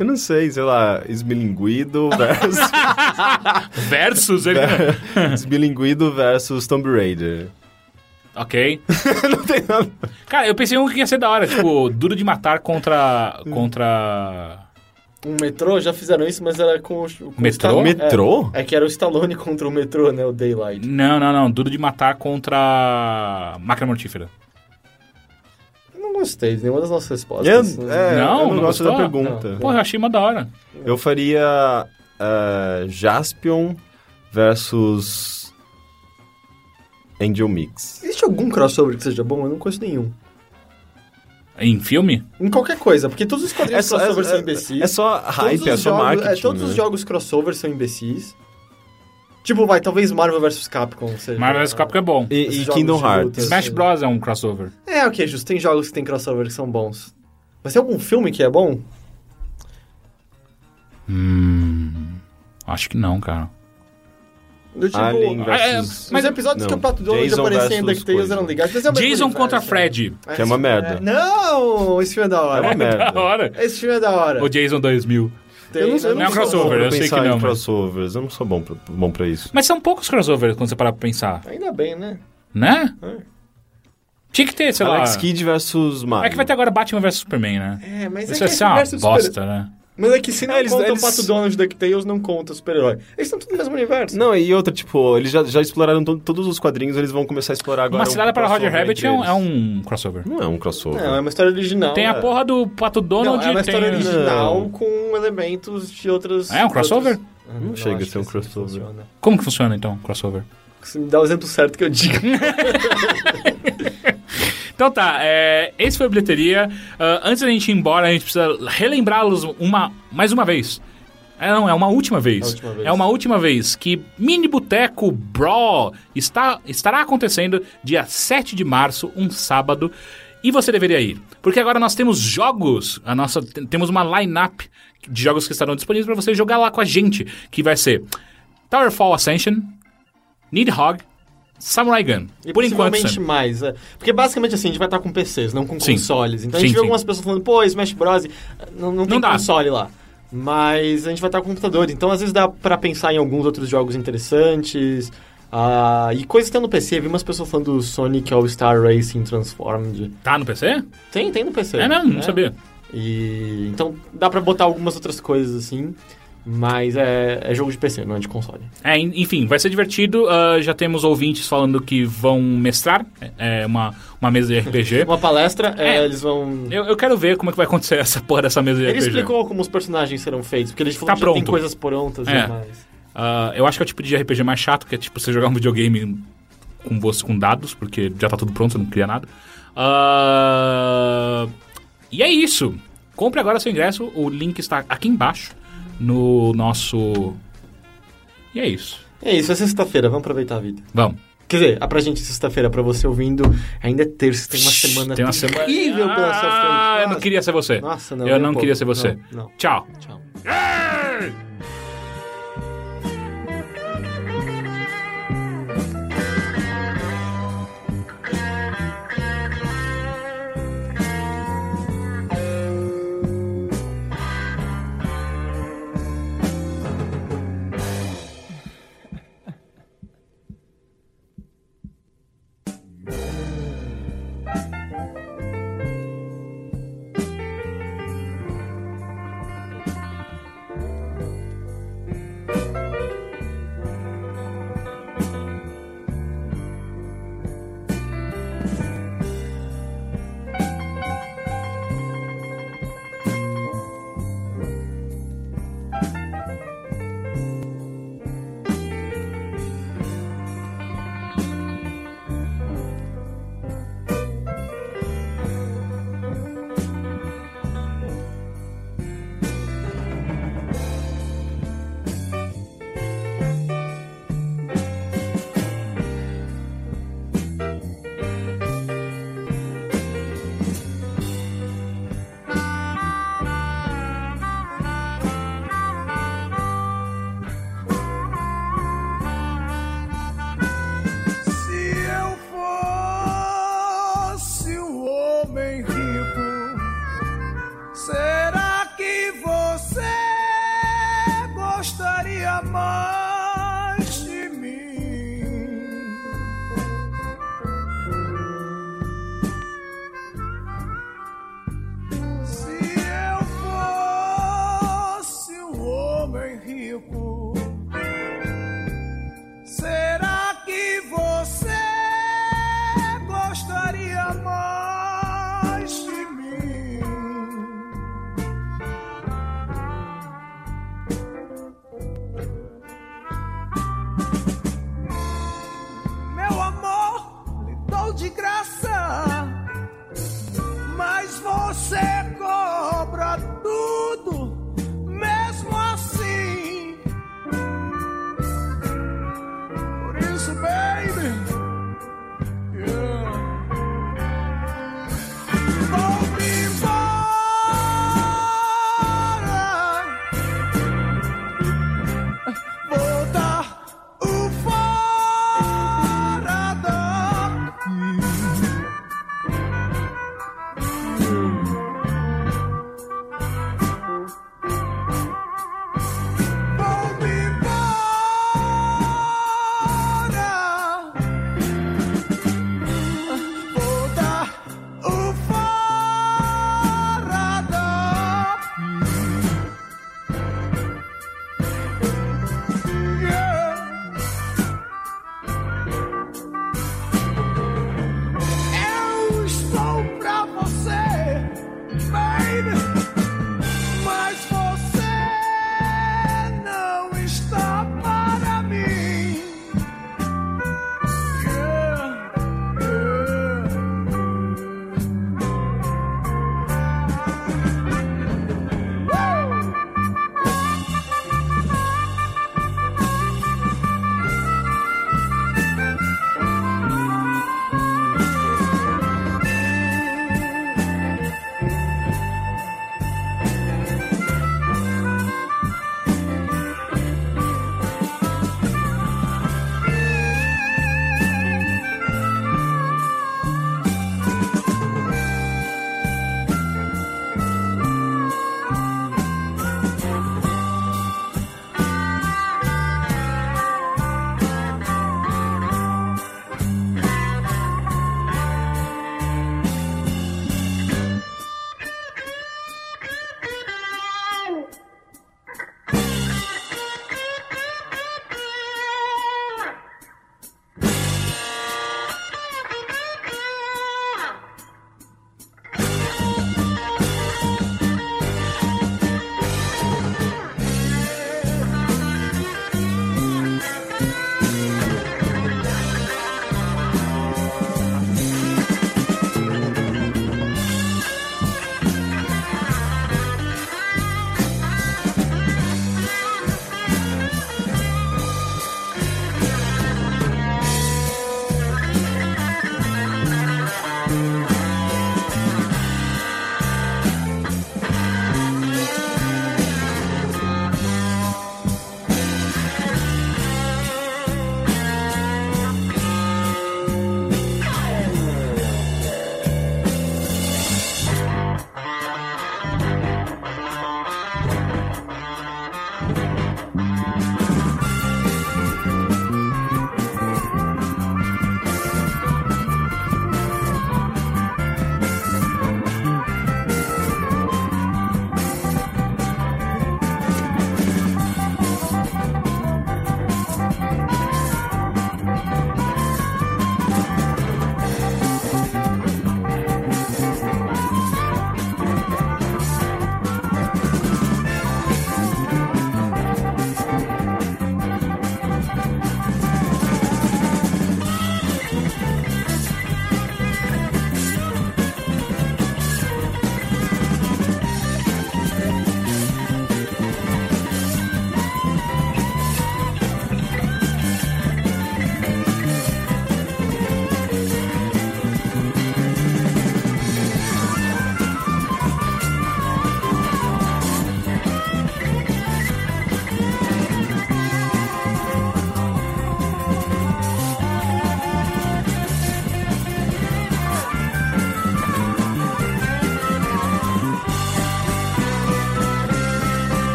Eu não sei, sei lá, esmilinguido versus.
Versus ele.
esmilinguido versus Tomb Raider.
Ok.
não tem nada.
Cara, eu pensei um que ia ser da hora. Tipo, duro de matar contra. Contra.
Um metrô, já fizeram isso, mas era com o... Com o
Metrô?
Stallone.
Metrô?
É, é que era o Stallone contra o metrô, né? O Daylight.
Não, não, não. Duro de matar contra. Máquina mortífera.
Eu não gostei de nenhuma das nossas
Eu,
respostas.
é,
Não,
eu não,
não
gosto
gostou?
da pergunta.
Não.
Pô, eu achei uma da hora.
Eu faria eh, Jaspion versus Angel Mix.
Existe algum crossover que seja bom? Eu não conheço nenhum.
Em filme?
Em qualquer coisa, porque todos os quadrinhos crossover são imbecis.
é só hype, é só
jogos-
marketing.
é, todos
né?
os jogos crossover são imbecis. Tipo, vai, talvez Marvel vs Capcom seja...
Marvel vs. Capcom é bom.
E, e Kingdom Hearts.
luta.
Smash Bros. é um crossover.
É, ok, justo. Tem jogos que tem crossover que são bons. Mas tem algum filme que é bom?
Hum. Acho que não, cara.
Do tipo...
Alien
ah,
versus...
Mas episódios
Não,
que o Pato Donald
Jason
aparecia em
versus
DuckTales eram mas é
Jason contra? Fred.
Que é uma merda.
Não, esse filme é da
É
hora.
uma merda.
Da hora.
Esse filme é da hora.
O Jason 2000.
Tem-
Eu não, eu
Não é um crossover, eu sei que
em
não, mas-
crossovers. Eu não sou bom pra, bom pra isso.
Mas são poucos crossovers quando você parar pra pensar,
Ainda bem, né?
né?
É.
Tinha que ter, sei lá.
Alex Kidd versus Mario.
É que vai ter agora Batman vs Superman, né?
É, mas
Isso
é que
ser uma bosta,
super-
né?
Mas é que se não
É, eles-
conta
eles-
o Pato Donald de DuckTales, não conta o super-herói. Eles estão tudo no mesmo universo.
Não, e outra, tipo, eles já, já exploraram to- todos os quadrinhos, eles vão começar a explorar agora.
Uma Cilada
um
para Roger Rabbit é um, é um crossover.
Não é um crossover.
Não, é uma história original.
Tem a
é.
porra do Pato
Não,
Donald
é uma história
tem...
original
Não.
com elementos de outras...
É um crossover?
outras- Ah,
Não chega
acho
a ser um crossover.
Como que funciona, então, crossover?
Você me dá o exemplo certo que eu digo.
Então tá, é, esse foi a bilheteria. Ah, antes da gente ir embora, a gente precisa relembrá-los uma, mais uma vez. É, não, é uma última vez.
A última vez.
É uma última vez que Mini Boteco Brawl está, estará acontecendo dia 7 de março, um sábado. E você deveria ir. Porque agora nós temos jogos. A nossa, temos uma line-up de jogos que estarão disponíveis para você jogar lá com a gente. Que vai ser Towerfall Ascension, Nidhogg, Samurai Gun.
E
Por enquanto, Sam.
mais. é. Porque basicamente assim, a gente vai estar com PCs, não com
Sim.
consoles. Então a
Sim,
gente vê
sim.
algumas pessoas falando, pô, Smash Bros. Não, não tem
Não
console lá. Mas a gente vai estar com computador. Então às vezes dá pra pensar em alguns outros jogos interessantes. Ah, e coisas que tem no PC. Vi umas pessoas falando do Sonic All Star Racing Transformed.
Tá no PC?
Tem, tem no PC.
É mesmo, não sabia.
E então dá pra botar algumas outras coisas assim. Mas é, é jogo de PC, não é de console.
É, en- enfim, vai ser divertido. ah, já temos ouvintes falando que vão mestrar é, é, uma, uma mesa de RPG.
Uma palestra, é,
É.
eles vão.
eu, eu quero ver como é que vai acontecer essa porra dessa mesa de
Ele
RPG.
explicou como os personagens serão feitos, porque ele falou
Tá
já tem
pronto.
coisas prontas
É.
demais.
Ah, eu acho que é o tipo de RPG mais chato, que é tipo você jogar um videogame com você com dados, porque já tá tudo pronto, você não cria nada. Ah, e é isso. Compre agora seu ingresso, o link está aqui embaixo no nosso. E é isso.
É isso, é sexta-feira, vamos aproveitar a vida.
Vamos.
Quer dizer, ah, pra gente sexta-feira, pra você ouvindo, ainda é terça, tem uma semana
Tem uma semana
terrível pela sua frente.
Ah, eu não queria ser você.
Nossa, não.
eu não
um
queria
pouco.
ser você.
Não, não.
Tchau.
Tchau.